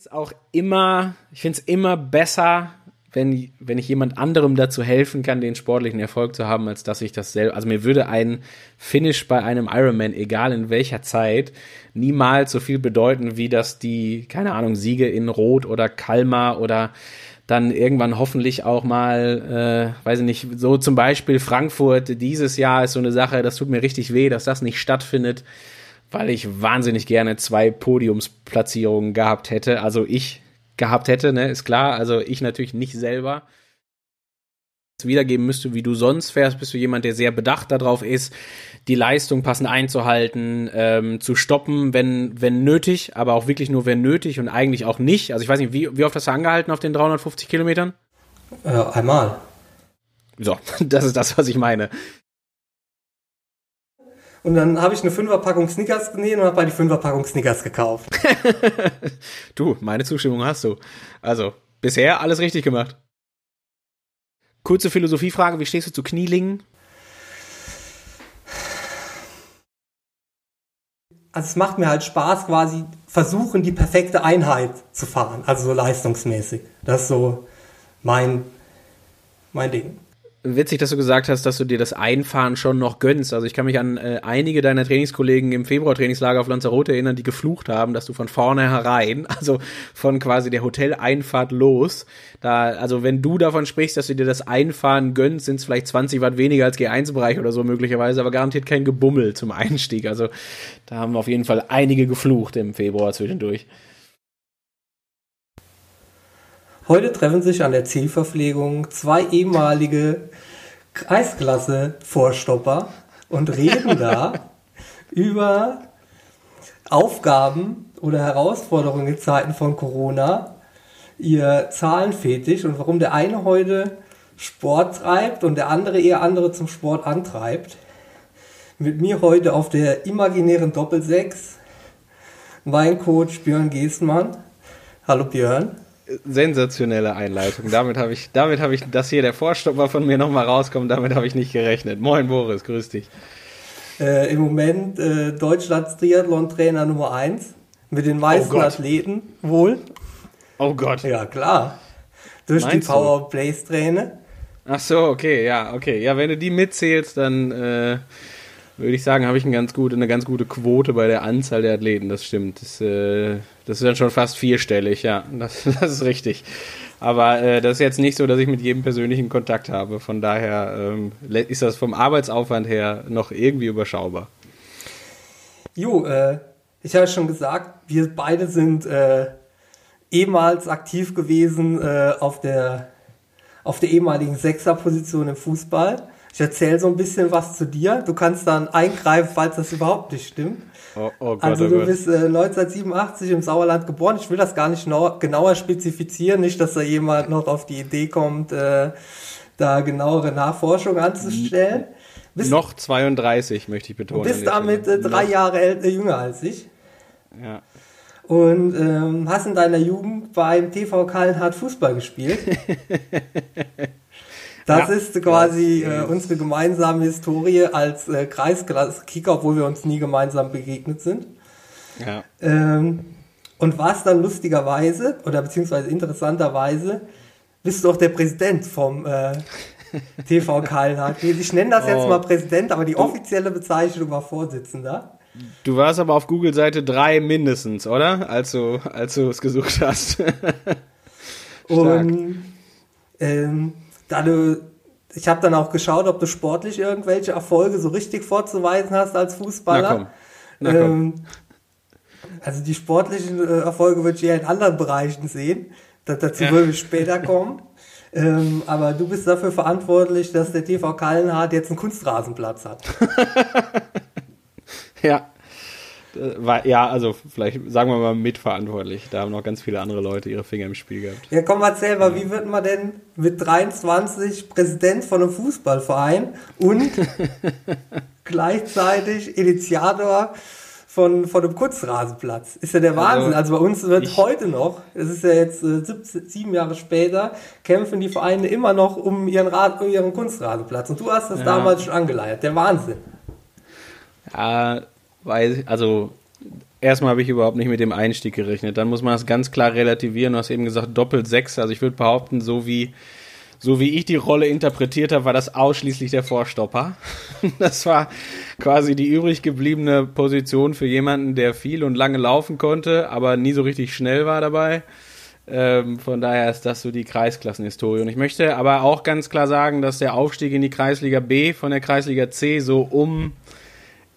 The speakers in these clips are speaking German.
ist auch immer, ich finde es immer besser, wenn, wenn ich jemand anderem dazu helfen kann, den sportlichen Erfolg zu haben, als dass ich das selber, also mir würde ein Finish bei einem Ironman, egal in welcher Zeit, niemals so viel bedeuten, wie dass die, keine Ahnung, Siege in Rot oder Kalmar oder dann irgendwann hoffentlich auch mal, äh, weiß ich nicht, so zum Beispiel Frankfurt dieses Jahr ist so eine Sache, das tut mir richtig weh, dass das nicht stattfindet, weil ich wahnsinnig gerne zwei Podiumsplatzierungen gehabt hätte. Also ich gehabt hätte, ne, ist klar. Also ich natürlich nicht selber wiedergeben müsste, wie du sonst fährst, bist du jemand, der sehr bedacht darauf ist, die Leistung passend einzuhalten, ähm, zu stoppen, wenn, wenn nötig, aber auch wirklich nur wenn nötig und eigentlich auch nicht. Also ich weiß nicht, wie, wie oft hast du angehalten auf den 350 Kilometern? Äh, einmal. So, das ist das, was ich meine. Und dann habe ich eine Fünferpackung Snickers gesehen und habe bei die Fünferpackung Snickers gekauft. du, meine Zustimmung hast du. Also, bisher alles richtig gemacht. Kurze Philosophiefrage, wie stehst du zu Knielingen? Also es macht mir halt Spaß, quasi versuchen, die perfekte Einheit zu fahren, also so leistungsmäßig. Das ist so mein, mein Ding witzig, dass du gesagt hast, dass du dir das Einfahren schon noch gönnst. Also ich kann mich an äh, einige deiner Trainingskollegen im Februar-Trainingslager auf Lanzarote erinnern, die geflucht haben, dass du von vorne herein, also von quasi der Hoteleinfahrt los, da, also wenn du davon sprichst, dass du dir das Einfahren gönnst, sind es vielleicht 20 Watt weniger als G1-Bereich oder so möglicherweise, aber garantiert kein Gebummel zum Einstieg. Also da haben auf jeden Fall einige geflucht im Februar zwischendurch. Heute treffen sich an der Zielverpflegung zwei ehemalige Kreisklasse-Vorstopper und reden da über Aufgaben oder Herausforderungen in Zeiten von Corona, ihr Zahlenfetisch und warum der eine heute Sport treibt und der andere eher andere zum Sport antreibt. Mit mir heute auf der imaginären Doppelsechs mein Coach Björn Giesmann. Hallo Björn sensationelle Einleitung. Damit habe ich, damit habe ich, dass hier der Vorstopper von mir nochmal rauskommt, damit habe ich nicht gerechnet. Moin Boris, grüß dich. Äh, Im Moment äh, Deutschlands Triathlon-Trainer Nummer 1 mit den meisten oh Athleten wohl. Oh Gott. Ja, klar. Durch Meinst die Power Place Träne. Ach so, okay, ja, okay. Ja, wenn du die mitzählst, dann äh, würde ich sagen, habe ich eine ganz gute, eine ganz gute Quote bei der Anzahl der Athleten. Das stimmt. Das, äh, das ist dann schon fast vierstellig, ja. Das, das ist richtig. Aber äh, das ist jetzt nicht so, dass ich mit jedem persönlichen Kontakt habe. Von daher ähm, ist das vom Arbeitsaufwand her noch irgendwie überschaubar. Jo, äh, ich habe schon gesagt, wir beide sind äh, ehemals aktiv gewesen äh, auf der auf der ehemaligen Sechserposition im Fußball. Ich erzähle so ein bisschen was zu dir. Du kannst dann eingreifen, falls das überhaupt nicht stimmt. Oh, oh Gott, also oh du Gott. bist äh, 1987 im Sauerland geboren. Ich will das gar nicht genauer spezifizieren, nicht, dass da jemand noch auf die Idee kommt, äh, da genauere Nachforschung anzustellen. Bist, noch 32, möchte ich betonen. Du bist damit äh, drei. Jahre älter, jünger als ich. Ja. Und ähm, hast in deiner Jugend beim TV Kallenhardt Fußball gespielt. Das ja. ist quasi äh, unsere gemeinsame Historie als äh, Kreisklasse-Kicker, obwohl wir uns nie gemeinsam begegnet sind. Ja. Ähm, und warst dann lustigerweise oder beziehungsweise interessanterweise bist du auch der Präsident vom äh, TV Kallenhardt. Ich nenne das oh. jetzt mal Präsident, aber die offizielle Bezeichnung war Vorsitzender. Du warst aber auf Google Seite 3 mindestens, oder? Als du, als du es gesucht hast. Und ähm, da du, ich habe dann auch geschaut, ob du sportlich irgendwelche Erfolge so richtig vorzuweisen hast als Fußballer. Na komm. Na komm. Ähm, also die sportlichen äh, Erfolge würde ich eher in anderen Bereichen sehen. Das, dazu ja. würde ich später kommen. Ähm, aber du bist dafür verantwortlich, dass der TV Kallenhardt jetzt einen Kunstrasenplatz hat. ja. Äh, ja, also vielleicht sagen wir mal mitverantwortlich. Da haben noch ganz viele andere Leute ihre Finger im Spiel gehabt. Ja, komm, erzähl mal, wie wird man denn mit 23 Präsident von einem Fußballverein und gleichzeitig Initiator von, von einem Kurzrasenplatz? Ist ja der also, Wahnsinn. Also, also bei uns wird heute noch, es ist ja jetzt äh, sieben, sieben Jahre später, kämpfen die Vereine immer noch um ihren, Rad, um ihren Kunstrasenplatz. Und du hast das ja. damals schon angeleiert. Der Wahnsinn. Ja, weil, also erstmal habe ich überhaupt nicht mit dem Einstieg gerechnet. Dann muss man das ganz klar relativieren. Du hast eben gesagt, doppelt sechs. Also ich würde behaupten, so wie, so wie ich die Rolle interpretiert habe, war das ausschließlich der Vorstopper. Das war quasi die übrig gebliebene Position für jemanden, der viel und lange laufen konnte, aber nie so richtig schnell war dabei. Ähm, von daher ist das so die Kreisklassenhistorie. Und ich möchte aber auch ganz klar sagen, dass der Aufstieg in die Kreisliga B von der Kreisliga C so um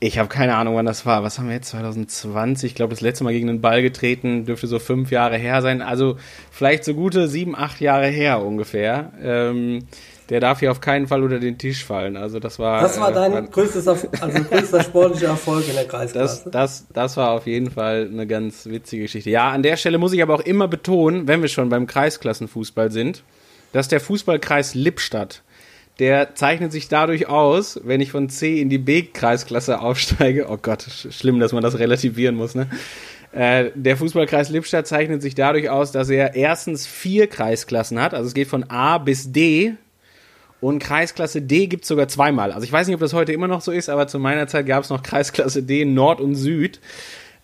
ich habe keine Ahnung, wann das war. Was haben wir jetzt? 2020? Ich glaube, das letzte Mal gegen den Ball getreten, dürfte so fünf Jahre her sein. Also vielleicht so gute sieben, acht Jahre her ungefähr. Ähm, der darf hier auf keinen Fall unter den Tisch fallen. Also das war. Das war äh, dein äh, größtes, also größter sportlicher Erfolg in der Kreisklasse. Das, das, das war auf jeden Fall eine ganz witzige Geschichte. Ja, an der Stelle muss ich aber auch immer betonen, wenn wir schon beim Kreisklassenfußball sind, dass der Fußballkreis Lippstadt der zeichnet sich dadurch aus, wenn ich von C in die B-Kreisklasse aufsteige. Oh Gott, schlimm, dass man das relativieren muss, ne? Äh, der Fußballkreis Lippstadt zeichnet sich dadurch aus, dass er erstens vier Kreisklassen hat. Also es geht von A bis D. Und Kreisklasse D gibt es sogar zweimal. Also ich weiß nicht, ob das heute immer noch so ist, aber zu meiner Zeit gab es noch Kreisklasse D Nord und Süd.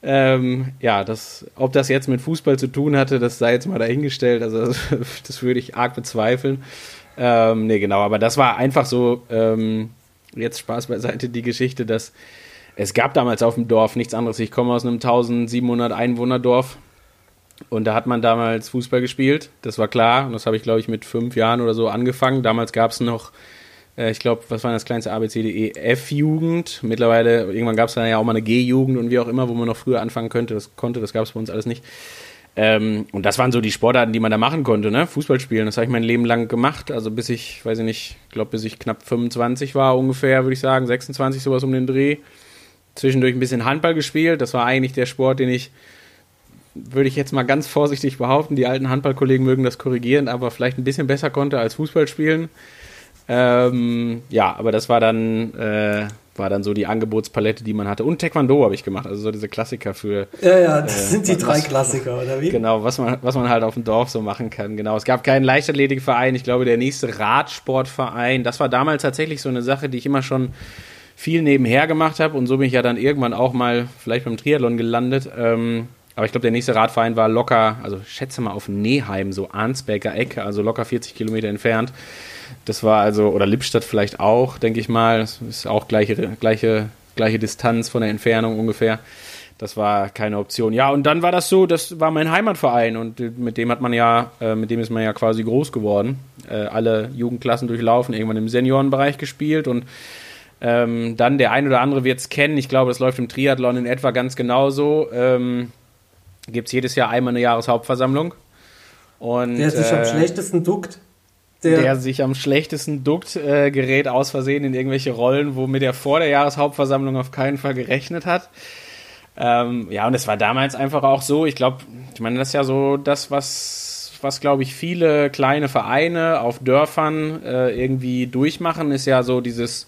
Ähm, ja, das, ob das jetzt mit Fußball zu tun hatte, das sei jetzt mal dahingestellt. Also das, das würde ich arg bezweifeln. Ähm, nee, genau, aber das war einfach so, ähm, jetzt Spaß beiseite, die Geschichte, dass es gab damals auf dem Dorf nichts anderes. Ich komme aus einem 1700 Einwohner Dorf und da hat man damals Fußball gespielt, das war klar und das habe ich, glaube ich, mit fünf Jahren oder so angefangen. Damals gab es noch, äh, ich glaube, was war das kleinste ABCDE? F-Jugend. Mittlerweile, irgendwann gab es dann ja auch mal eine G-Jugend und wie auch immer, wo man noch früher anfangen könnte. Das konnte, das gab es bei uns alles nicht. Ähm, und das waren so die Sportarten, die man da machen konnte, ne? Fußball spielen. Das habe ich mein Leben lang gemacht. Also bis ich, weiß ich nicht, ich glaube, bis ich knapp 25 war ungefähr, würde ich sagen, 26, sowas um den Dreh. Zwischendurch ein bisschen Handball gespielt. Das war eigentlich der Sport, den ich, würde ich jetzt mal ganz vorsichtig behaupten, die alten Handballkollegen mögen das korrigieren, aber vielleicht ein bisschen besser konnte als Fußball spielen. Ähm, ja, aber das war dann äh, war dann so die Angebotspalette, die man hatte. Und Taekwondo habe ich gemacht, also so diese Klassiker für. Ja, ja, das äh, sind die drei was, Klassiker, oder wie? Genau, was man, was man halt auf dem Dorf so machen kann. Genau. Es gab keinen Leichtathletikverein. Ich glaube, der nächste Radsportverein, das war damals tatsächlich so eine Sache, die ich immer schon viel nebenher gemacht habe. Und so bin ich ja dann irgendwann auch mal vielleicht beim Triathlon gelandet. Ähm, aber ich glaube, der nächste Radverein war locker, also schätze mal auf Neheim, so Arnsberger Ecke, also locker 40 Kilometer entfernt. Das war also, oder Lippstadt vielleicht auch, denke ich mal. Das ist auch gleiche, gleiche, gleiche Distanz von der Entfernung ungefähr. Das war keine Option. Ja, und dann war das so, das war mein Heimatverein und mit dem hat man ja, äh, mit dem ist man ja quasi groß geworden. Äh, alle Jugendklassen durchlaufen, irgendwann im Seniorenbereich gespielt und ähm, dann der ein oder andere wird es kennen. Ich glaube, das läuft im Triathlon in etwa ganz genauso. Ähm, Gibt es jedes Jahr einmal eine Jahreshauptversammlung. Und, der sich äh, am schlechtesten duckt der, der, sich am schlechtesten duckt, äh, gerät aus Versehen in irgendwelche Rollen, womit er vor der Jahreshauptversammlung auf keinen Fall gerechnet hat. Ähm, ja, und es war damals einfach auch so, ich glaube, ich meine, das ist ja so das, was, was glaube ich, viele kleine Vereine auf Dörfern äh, irgendwie durchmachen, ist ja so dieses,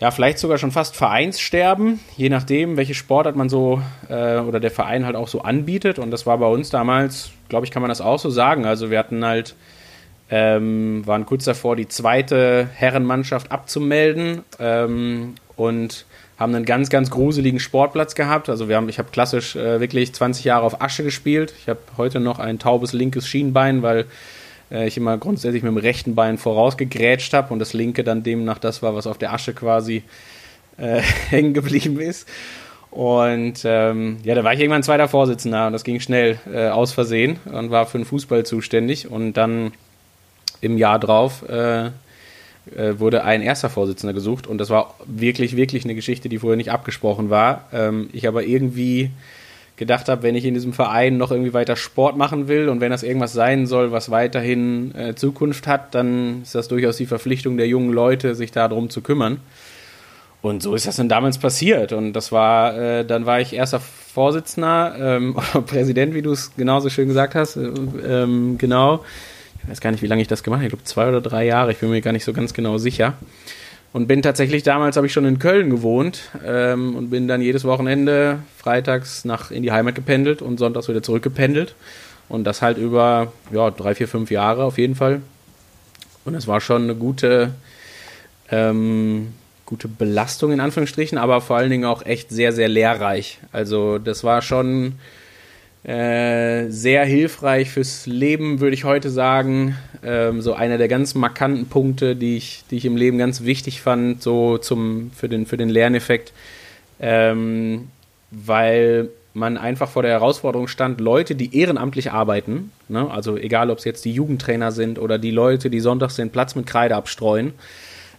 ja, vielleicht sogar schon fast Vereinssterben, je nachdem, welche Sportart man so äh, oder der Verein halt auch so anbietet. Und das war bei uns damals, glaube ich, kann man das auch so sagen. Also wir hatten halt ähm, waren kurz davor, die zweite Herrenmannschaft abzumelden ähm, und haben einen ganz, ganz gruseligen Sportplatz gehabt. Also wir haben, ich habe klassisch äh, wirklich 20 Jahre auf Asche gespielt. Ich habe heute noch ein taubes linkes Schienbein, weil äh, ich immer grundsätzlich mit dem rechten Bein vorausgegrätscht habe und das linke dann demnach das war, was auf der Asche quasi äh, hängen geblieben ist. Und ähm, ja, da war ich irgendwann zweiter Vorsitzender und das ging schnell äh, aus Versehen und war für den Fußball zuständig. Und dann im Jahr drauf äh, äh, wurde ein erster Vorsitzender gesucht und das war wirklich, wirklich eine Geschichte, die vorher nicht abgesprochen war. Ähm, ich aber irgendwie gedacht habe, wenn ich in diesem Verein noch irgendwie weiter Sport machen will und wenn das irgendwas sein soll, was weiterhin äh, Zukunft hat, dann ist das durchaus die Verpflichtung der jungen Leute, sich darum zu kümmern. Und so ist das dann damals passiert. Und das war, äh, dann war ich erster Vorsitzender, ähm, Präsident, wie du es genauso schön gesagt hast, äh, ähm, genau ich weiß gar nicht, wie lange ich das gemacht habe, ich glaube zwei oder drei Jahre, ich bin mir gar nicht so ganz genau sicher. Und bin tatsächlich, damals habe ich schon in Köln gewohnt ähm, und bin dann jedes Wochenende freitags nach in die Heimat gependelt und sonntags wieder zurückgependelt. Und das halt über ja, drei, vier, fünf Jahre auf jeden Fall. Und es war schon eine gute, ähm, gute Belastung in Anführungsstrichen, aber vor allen Dingen auch echt sehr, sehr lehrreich. Also das war schon äh, sehr hilfreich fürs Leben, würde ich heute sagen. Ähm, so einer der ganz markanten Punkte, die ich, die ich im Leben ganz wichtig fand, so zum, für, den, für den Lerneffekt. Ähm, weil man einfach vor der Herausforderung stand, Leute, die ehrenamtlich arbeiten, ne, also egal ob es jetzt die Jugendtrainer sind oder die Leute, die sonntags den Platz mit Kreide abstreuen,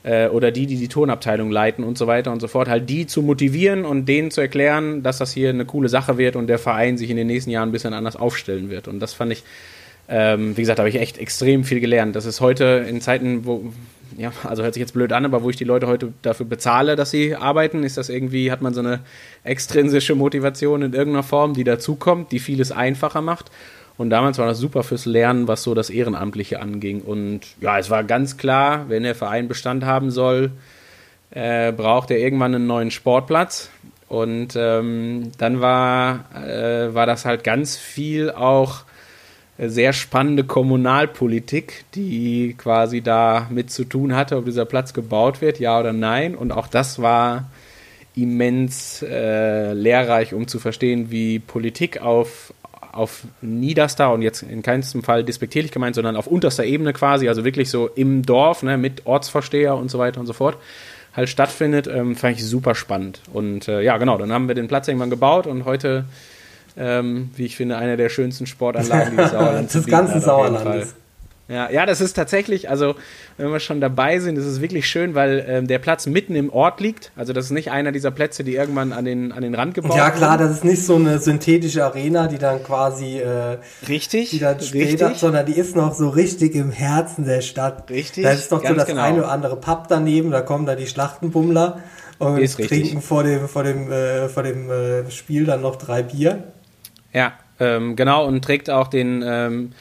äh, oder die, die die Turnabteilung leiten und so weiter und so fort, halt die zu motivieren und denen zu erklären, dass das hier eine coole Sache wird und der Verein sich in den nächsten Jahren ein bisschen anders aufstellen wird. Und das fand ich, ähm, wie gesagt, habe ich echt extrem viel gelernt. Das ist heute in Zeiten, wo, ja, also hört sich jetzt blöd an, aber wo ich die Leute heute dafür bezahle, dass sie arbeiten, ist das irgendwie, hat man so eine extrinsische Motivation in irgendeiner Form, die dazukommt, die vieles einfacher macht. Und damals war das super fürs Lernen, was so das Ehrenamtliche anging. Und ja, es war ganz klar, wenn der Verein Bestand haben soll, äh, braucht er irgendwann einen neuen Sportplatz. Und ähm, dann war, äh, war das halt ganz viel auch sehr spannende Kommunalpolitik, die quasi da mit zu tun hatte, ob dieser Platz gebaut wird, ja oder nein. Und auch das war immens äh, lehrreich, um zu verstehen, wie Politik auf, auf niederster und jetzt in keinem Fall despektierlich gemeint, sondern auf unterster Ebene quasi, also wirklich so im Dorf, ne, mit Ortsvorsteher und so weiter und so fort, halt stattfindet, ähm, fand ich super spannend. Und äh, ja, genau, dann haben wir den Platz irgendwann gebaut und heute, ähm, wie ich finde, eine der schönsten Sportanlagen, die Sauerland des ganzen Sauerlandes. Ja, ja, das ist tatsächlich, also wenn wir schon dabei sind, ist es wirklich schön, weil ähm, der Platz mitten im Ort liegt. Also das ist nicht einer dieser Plätze, die irgendwann an den, an den Rand gebaut Ja klar, das ist nicht so eine synthetische Arena, die dann quasi äh, richtig, die dann später, richtig. sondern die ist noch so richtig im Herzen der Stadt. Richtig. Da ist noch so das genau. eine oder andere Pub daneben, da kommen da die Schlachtenbummler und ist trinken richtig. vor dem, vor dem, äh, vor dem äh, Spiel dann noch drei Bier. Ja, ähm, genau, und trägt auch den ähm,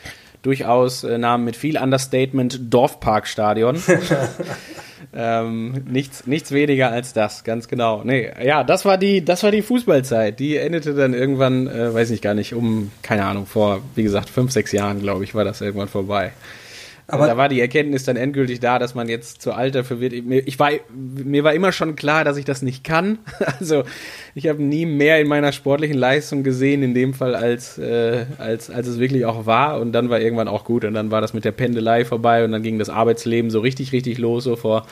durchaus äh, Namen mit viel Understatement Dorfparkstadion. ähm, nichts, nichts weniger als das, ganz genau. Nee, ja, das war die, das war die Fußballzeit. Die endete dann irgendwann, äh, weiß ich gar nicht, um, keine Ahnung, vor, wie gesagt, fünf, sechs Jahren, glaube ich, war das irgendwann vorbei. Aber da war die Erkenntnis dann endgültig da, dass man jetzt zu alt dafür wird. Ich war, mir war immer schon klar, dass ich das nicht kann. Also ich habe nie mehr in meiner sportlichen Leistung gesehen, in dem Fall, als, äh, als, als es wirklich auch war. Und dann war irgendwann auch gut. Und dann war das mit der Pendelei vorbei und dann ging das Arbeitsleben so richtig, richtig los, so vor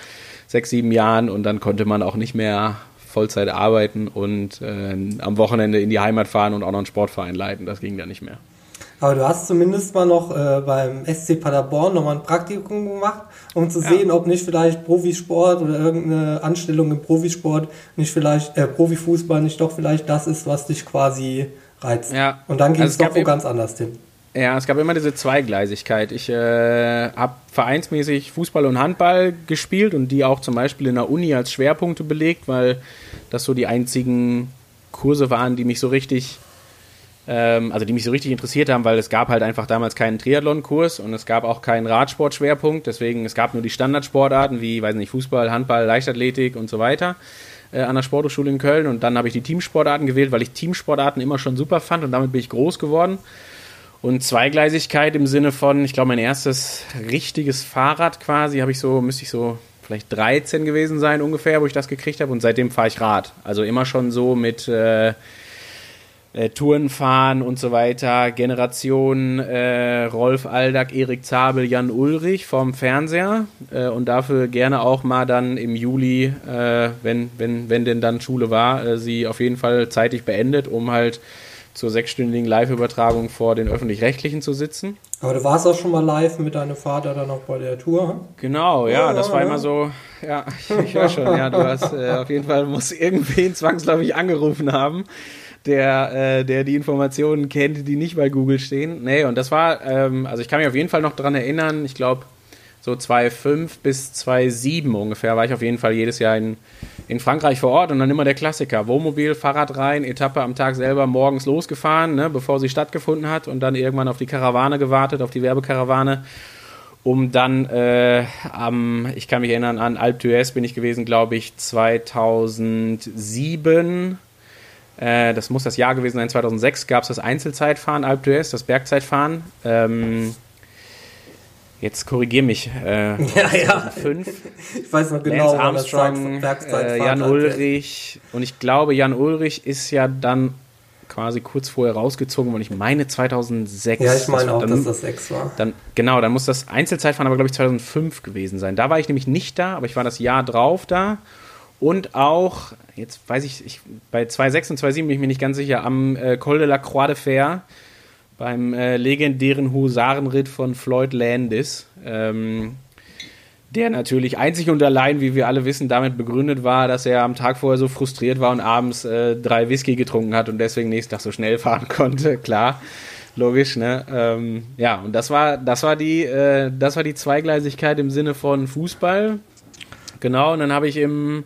sechs, sieben Jahren. Und dann konnte man auch nicht mehr Vollzeit arbeiten und äh, am Wochenende in die Heimat fahren und auch noch einen Sportverein leiten. Das ging dann nicht mehr. Aber du hast zumindest mal noch äh, beim SC Paderborn nochmal ein Praktikum gemacht, um zu ja. sehen, ob nicht vielleicht Profisport oder irgendeine Anstellung im Profisport nicht vielleicht, äh, Profifußball nicht doch vielleicht das ist, was dich quasi reizt. Ja. Und dann ging also es doch wo ganz anders hin. Ja, es gab immer diese Zweigleisigkeit. Ich äh, habe vereinsmäßig Fußball und Handball gespielt und die auch zum Beispiel in der Uni als Schwerpunkte belegt, weil das so die einzigen Kurse waren, die mich so richtig ähm, also die mich so richtig interessiert haben, weil es gab halt einfach damals keinen Triathlon-Kurs und es gab auch keinen Radsportschwerpunkt, deswegen es gab nur die Standardsportarten wie, weiß nicht, Fußball, Handball, Leichtathletik und so weiter äh, an der Sporthochschule in Köln und dann habe ich die Teamsportarten gewählt, weil ich Teamsportarten immer schon super fand und damit bin ich groß geworden. Und Zweigleisigkeit im Sinne von, ich glaube, mein erstes richtiges Fahrrad quasi habe ich so, müsste ich so vielleicht 13 gewesen sein ungefähr, wo ich das gekriegt habe und seitdem fahre ich Rad. Also immer schon so mit äh, äh, Touren fahren und so weiter. Generation äh, Rolf Aldag, Erik Zabel, Jan Ulrich vom Fernseher äh, und dafür gerne auch mal dann im Juli, äh, wenn, wenn, wenn denn dann Schule war, äh, sie auf jeden Fall zeitig beendet, um halt zur sechsstündigen Live-Übertragung vor den Öffentlich-Rechtlichen zu sitzen. Aber du warst auch schon mal live mit deinem Vater dann auch bei der Tour? Genau, ja, ja das war ja. immer so, ja, ich, ich höre schon, ja, du hast äh, auf jeden Fall, muss irgendwen zwangsläufig angerufen haben der, äh, der die Informationen kennt, die nicht bei Google stehen. Nee, und das war, ähm, also ich kann mich auf jeden Fall noch dran erinnern, ich glaube, so 2,5 bis 2,7 ungefähr war ich auf jeden Fall jedes Jahr in, in Frankreich vor Ort und dann immer der Klassiker. Wohnmobil, Fahrrad rein, Etappe am Tag selber morgens losgefahren, ne, bevor sie stattgefunden hat und dann irgendwann auf die Karawane gewartet, auf die Werbekarawane, um dann äh, am, ich kann mich erinnern, an Alpe d'Huez bin ich gewesen, glaube ich, 2007 äh, das muss das Jahr gewesen sein, 2006 gab es das Einzelzeitfahren Alpe d'Huez, das Bergzeitfahren. Ähm, Jetzt korrigier mich. Äh, ja, ja. Ich weiß noch genau, Lance Armstrong, äh, Jan Ulrich. Und ich glaube, Jan Ulrich ist ja dann quasi kurz vorher rausgezogen, weil ich meine 2006. Ja, ich meine auch, dann, dass das 6 war. Dann, genau, dann muss das Einzelzeitfahren aber, glaube ich, 2005 gewesen sein. Da war ich nämlich nicht da, aber ich war das Jahr drauf da. Und auch, jetzt weiß ich, ich bei 2.6 und 2.7 bin ich mir nicht ganz sicher, am äh, Col de la Croix de Fer, beim äh, legendären Husarenritt von Floyd Landis. Ähm, der natürlich einzig und allein, wie wir alle wissen, damit begründet war, dass er am Tag vorher so frustriert war und abends äh, drei Whisky getrunken hat und deswegen nächsten Tag so schnell fahren konnte. Klar, logisch, ne? Ähm, ja, und das war, das war die, äh, das war die Zweigleisigkeit im Sinne von Fußball. Genau, und dann habe ich im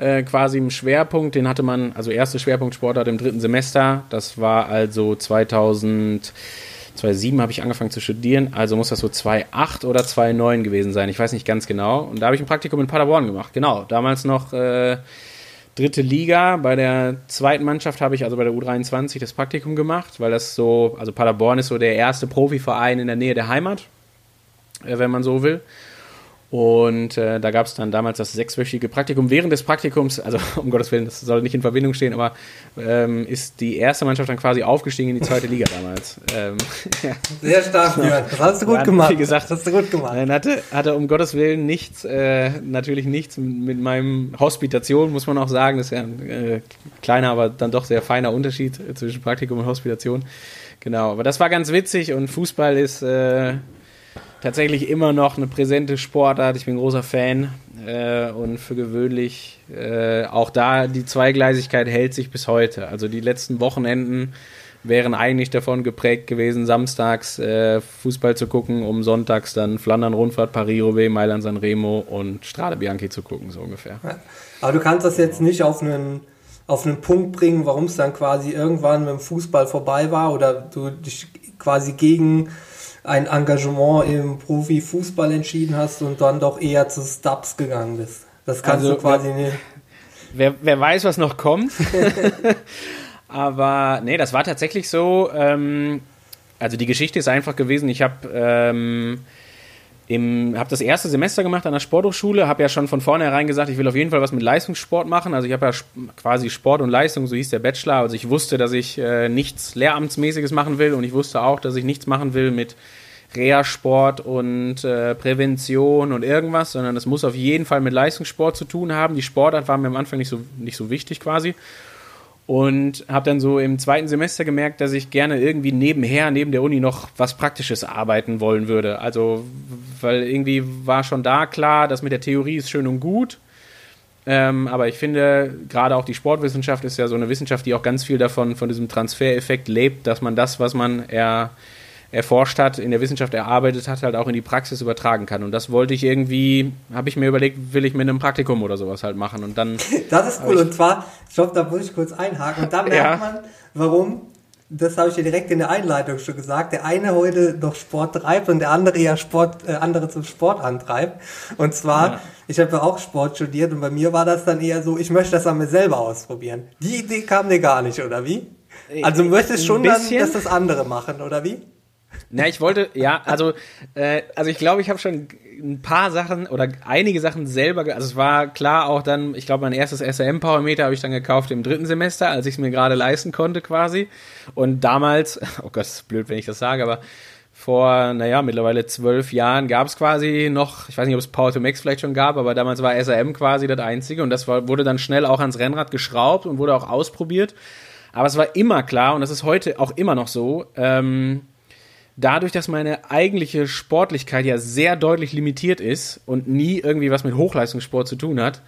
äh, quasi im Schwerpunkt, den hatte man, also erste Schwerpunkt Sportart im dritten Semester. Das war also 2000 2007 habe ich angefangen zu studieren, also muss das so 2008 oder 2009 gewesen sein. Ich weiß nicht ganz genau. Und da habe ich ein Praktikum in Paderborn gemacht. Genau, damals noch äh, dritte Liga. Bei der zweiten Mannschaft habe ich also bei der U23 das Praktikum gemacht, weil das so, also Paderborn ist so der erste Profiverein in der Nähe der Heimat, äh, wenn man so will. Und äh, da gab es dann damals das sechswöchige Praktikum. Während des Praktikums, also um Gottes Willen, das soll nicht in Verbindung stehen, aber ähm, ist die erste Mannschaft dann quasi aufgestiegen in die zweite Liga damals. Ähm. Sehr stark, Björn. Das hast du gut gemacht. Wie gesagt, das hast du gut gemacht. Dann hatte, hatte um Gottes Willen nichts, äh, natürlich nichts mit meinem Hospitation, muss man auch sagen. Das ist ja ein äh, kleiner, aber dann doch sehr feiner Unterschied zwischen Praktikum und Hospitation. Genau, aber das war ganz witzig und Fußball ist äh, tatsächlich immer noch eine präsente Sportart. Ich bin großer Fan äh, und für gewöhnlich äh, auch da die Zweigleisigkeit hält sich bis heute. Also die letzten Wochenenden wären eigentlich davon geprägt gewesen, samstags äh, Fußball zu gucken, um sonntags dann Flandern Rundfahrt, Paris-Roubaix, Mailand San Remo und Strade Bianchi zu gucken, so ungefähr. Aber du kannst das jetzt nicht auf einen auf einen Punkt bringen, warum es dann quasi irgendwann mit dem Fußball vorbei war oder du dich quasi gegen ein Engagement im Profifußball entschieden hast und dann doch eher zu Stubs gegangen bist. Das kannst also, du quasi wer, nicht. Wer, wer weiß, was noch kommt. Aber nee, das war tatsächlich so. Ähm, also die Geschichte ist einfach gewesen. Ich habe ähm, habe das erste Semester gemacht an der Sporthochschule, habe ja schon von vornherein gesagt, ich will auf jeden Fall was mit Leistungssport machen. Also ich habe ja quasi Sport und Leistung, so hieß der Bachelor. Also ich wusste, dass ich äh, nichts Lehramtsmäßiges machen will und ich wusste auch, dass ich nichts machen will mit Reha-Sport und äh, Prävention und irgendwas, sondern es muss auf jeden Fall mit Leistungssport zu tun haben. Die Sportart war mir am Anfang nicht so, nicht so wichtig quasi und habe dann so im zweiten Semester gemerkt, dass ich gerne irgendwie nebenher, neben der Uni noch was Praktisches arbeiten wollen würde. Also, weil irgendwie war schon da klar, dass mit der Theorie ist schön und gut. Ähm, aber ich finde, gerade auch die Sportwissenschaft ist ja so eine Wissenschaft, die auch ganz viel davon, von diesem Transfereffekt lebt, dass man das, was man eher erforscht hat, in der Wissenschaft erarbeitet hat, halt auch in die Praxis übertragen kann. Und das wollte ich irgendwie, habe ich mir überlegt, will ich mit einem Praktikum oder sowas halt machen. Und dann. Das ist cool. Und zwar, ich glaube, da muss ich kurz einhaken. Und da merkt ja. man, warum, das habe ich ja direkt in der Einleitung schon gesagt, der eine heute noch Sport treibt und der andere ja Sport, äh, andere zum Sport antreibt. Und zwar, ja. ich habe ja auch Sport studiert und bei mir war das dann eher so, ich möchte das an mir selber ausprobieren. Die Idee kam dir gar nicht, oder wie? Äh, also du möchtest schon dann, dass das andere machen, oder wie? Na, ich wollte, ja, also, äh, also ich glaube, ich habe schon ein paar Sachen oder einige Sachen selber, also es war klar auch dann, ich glaube, mein erstes SM-Powermeter habe ich dann gekauft im dritten Semester, als ich es mir gerade leisten konnte quasi. Und damals, oh Gott, ist blöd, wenn ich das sage, aber vor, naja, mittlerweile zwölf Jahren gab es quasi noch, ich weiß nicht, ob es Power to Max vielleicht schon gab, aber damals war SRM quasi das einzige und das war, wurde dann schnell auch ans Rennrad geschraubt und wurde auch ausprobiert. Aber es war immer klar, und das ist heute auch immer noch so, ähm, dadurch, dass meine eigentliche Sportlichkeit ja sehr deutlich limitiert ist und nie irgendwie was mit Hochleistungssport zu tun hat,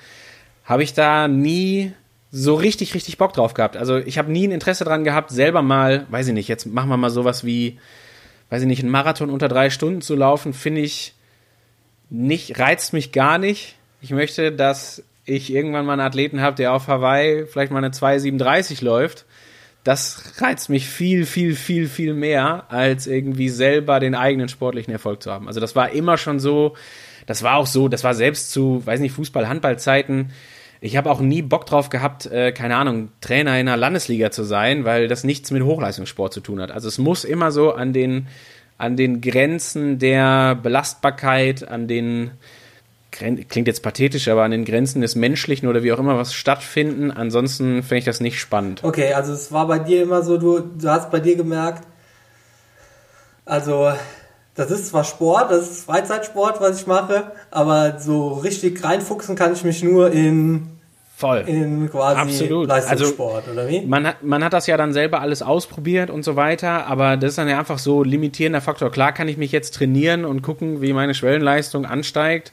habe ich da nie so richtig, richtig Bock drauf gehabt. Also ich habe nie ein Interesse dran gehabt, selber mal, weiß ich nicht, jetzt machen wir mal sowas wie, weiß ich nicht, einen Marathon unter drei Stunden zu laufen, finde ich nicht, reizt mich gar nicht. Ich möchte, dass ich irgendwann mal einen Athleten habe, der auf Hawaii vielleicht mal eine 2,37 läuft das reizt mich viel, viel, viel, viel mehr, als irgendwie selber den eigenen sportlichen Erfolg zu haben. Also das war immer schon so, das war auch so, das war selbst zu, weiß nicht, Fußball, Handballzeiten. Ich habe auch nie Bock drauf gehabt, äh, keine Ahnung, Trainer in einer Landesliga zu sein, weil das nichts mit Hochleistungssport zu tun hat. Also es muss immer so an den an den Grenzen der Belastbarkeit, an den klingt jetzt pathetisch, aber an den Grenzen des Menschlichen oder wie auch immer was stattfinden. Ansonsten finde ich das nicht spannend. Okay, also es war bei dir immer so, du, du hast bei dir gemerkt, also das ist zwar Sport, das ist Freizeitsport, was ich mache, aber so richtig reinfuchsen kann ich mich nur in Voll. In quasi Absolut. Leistungssport, also, oder wie? Man hat, man hat das ja dann selber alles ausprobiert und so weiter, aber das ist dann ja einfach so limitierender Faktor. Klar kann ich mich jetzt trainieren und gucken, wie meine Schwellenleistung ansteigt.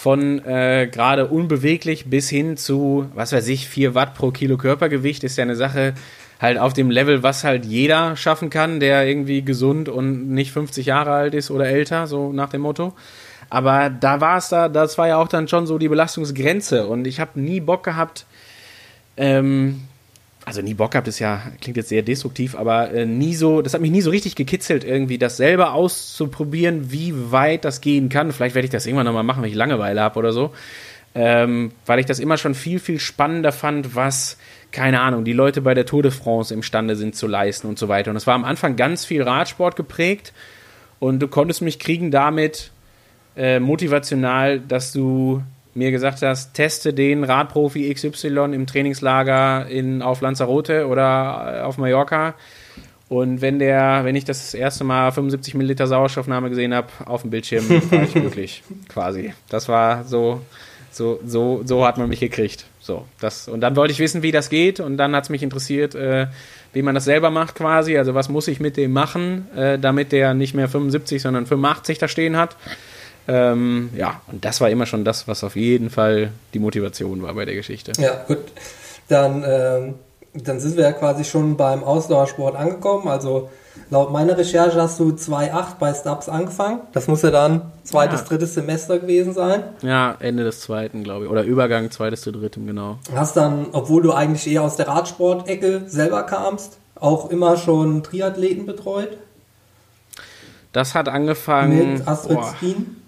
Von äh, gerade unbeweglich bis hin zu, was weiß ich, 4 Watt pro Kilo Körpergewicht ist ja eine Sache, halt auf dem Level, was halt jeder schaffen kann, der irgendwie gesund und nicht 50 Jahre alt ist oder älter, so nach dem Motto. Aber da war es da, das war ja auch dann schon so die Belastungsgrenze und ich habe nie Bock gehabt, ähm, also nie Bock gehabt ist ja, klingt jetzt sehr destruktiv, aber äh, nie so, das hat mich nie so richtig gekitzelt, irgendwie das selber auszuprobieren, wie weit das gehen kann. Vielleicht werde ich das irgendwann nochmal machen, wenn ich Langeweile habe oder so. Ähm, weil ich das immer schon viel, viel spannender fand, was, keine Ahnung, die Leute bei der Tour de France imstande sind zu leisten und so weiter. Und es war am Anfang ganz viel Radsport geprägt und du konntest mich kriegen damit, äh, motivational, dass du mir gesagt hast, teste den Radprofi XY im Trainingslager in, auf Lanzarote oder äh, auf Mallorca. Und wenn der, wenn ich das erste Mal 75 Milliliter Sauerstoffnahme gesehen habe auf dem Bildschirm, war ich glücklich, quasi. Das war so, so, so, so hat man mich gekriegt. So, das, und dann wollte ich wissen, wie das geht, und dann hat es mich interessiert, äh, wie man das selber macht quasi. Also was muss ich mit dem machen, äh, damit der nicht mehr 75, sondern 85 da stehen hat. Ähm, ja, und das war immer schon das, was auf jeden Fall die Motivation war bei der Geschichte. Ja, gut. Dann, ähm, dann sind wir ja quasi schon beim Ausdauersport angekommen. Also laut meiner Recherche hast du 2,8 bei Stubbs angefangen. Das muss ja dann zweites, ja. drittes Semester gewesen sein. Ja, Ende des zweiten, glaube ich. Oder Übergang zweites zu drittem, genau. Hast dann, obwohl du eigentlich eher aus der Radsport-Ecke selber kamst, auch immer schon Triathleten betreut? Das hat angefangen. Mit Astrid boah. Skien?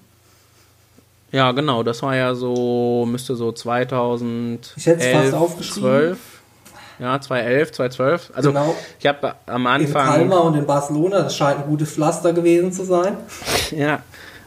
Ja, genau, das war ja so, müsste so 2011, ich hätte fast aufgeschrieben. 12. Ja, 2011, 2012. Also genau. ich habe am Anfang. In Kalmar und in Barcelona, das scheint ein gutes Pflaster gewesen zu sein. ja,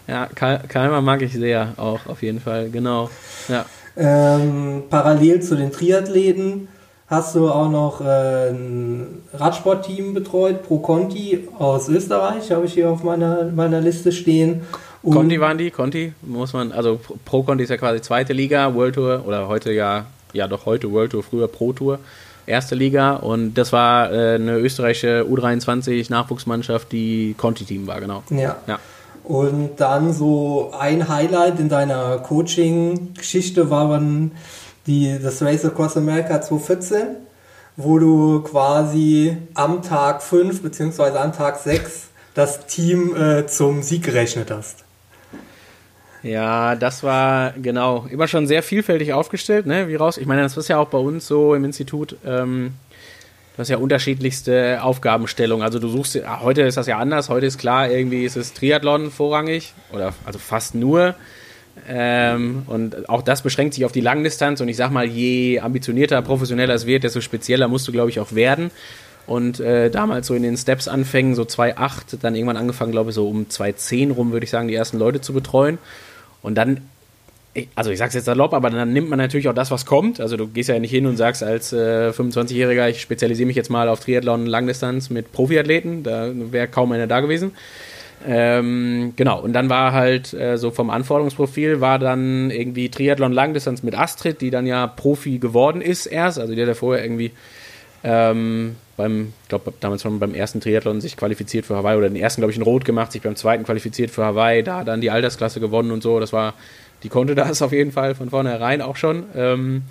ja, Kal Kalmar mag ich sehr auch, auf jeden Fall, genau. Ja. Ähm, parallel zu den Triathleten hast du auch noch äh, ein Radsportteam betreut, Pro Conti aus Österreich, habe ich hier auf meiner, meiner Liste stehen. Und Conti waren die, Conti, muss man, also Pro Conti ist ja quasi zweite Liga, World Tour oder heute ja, ja doch heute World Tour, früher Pro Tour, erste Liga und das war äh, eine österreichische U23 Nachwuchsmannschaft, die Conti-Team war, genau. Ja. ja. Und dann so ein Highlight in deiner Coaching-Geschichte war dann die, das Race Across America 2014, wo du quasi am Tag 5 beziehungsweise am Tag 6 das Team äh, zum Sieg gerechnet hast. Ja, das war genau immer schon sehr vielfältig aufgestellt, ne? Wie raus. Ich meine, das ist ja auch bei uns so im Institut. Ähm, du hast ja unterschiedlichste Aufgabenstellungen. Also du suchst, heute ist das ja anders. Heute ist klar, irgendwie ist es Triathlon vorrangig oder also fast nur. Ähm, und auch das beschränkt sich auf die Langdistanz. Und ich sag mal, je ambitionierter, professioneller es wird, desto spezieller musst du, glaube ich, auch werden. Und äh, damals so in den Steps anfängen, so 2,8, dann irgendwann angefangen, glaube ich, so um 2,10 rum, würde ich sagen, die ersten Leute zu betreuen. Und dann, also ich sag's jetzt salopp, aber dann nimmt man natürlich auch das, was kommt. Also du gehst ja nicht hin und sagst als äh, 25-Jähriger, ich spezialisiere mich jetzt mal auf Triathlon Langdistanz mit Profiathleten. Da wäre kaum einer da gewesen. Ähm, genau, und dann war halt äh, so vom Anforderungsprofil war dann irgendwie Triathlon Langdistanz mit Astrid, die dann ja Profi geworden ist erst. Also die hat ja vorher irgendwie ähm, beim, glaube, damals schon beim ersten Triathlon sich qualifiziert für Hawaii oder den ersten, glaube ich, in Rot gemacht, sich beim zweiten qualifiziert für Hawaii, da dann die Altersklasse gewonnen und so. Das war, die konnte das auf jeden Fall von vornherein auch schon. Ähm,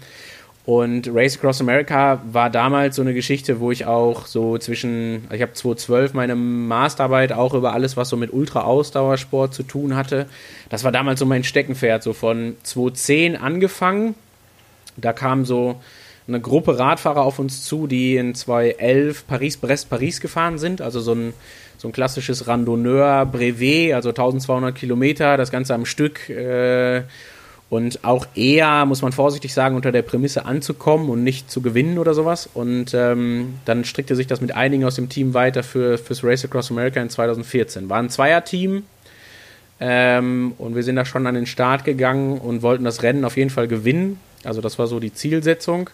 und Race Across America war damals so eine Geschichte, wo ich auch so zwischen, ich habe 2012 meine Masterarbeit auch über alles, was so mit Ultra-Ausdauersport zu tun hatte. Das war damals so mein Steckenpferd, so von 2010 angefangen. Da kam so eine Gruppe Radfahrer auf uns zu, die in 2011 Paris-Brest-Paris gefahren sind. Also so ein, so ein klassisches Randonneur-Brevet, also 1200 Kilometer, das Ganze am Stück. Äh, und auch eher, muss man vorsichtig sagen, unter der Prämisse anzukommen und nicht zu gewinnen oder sowas. Und ähm, dann strickte sich das mit einigen aus dem Team weiter für, fürs Race Across America in 2014. War ein Zweierteam ähm, und wir sind da schon an den Start gegangen und wollten das Rennen auf jeden Fall gewinnen. Also das war so die Zielsetzung.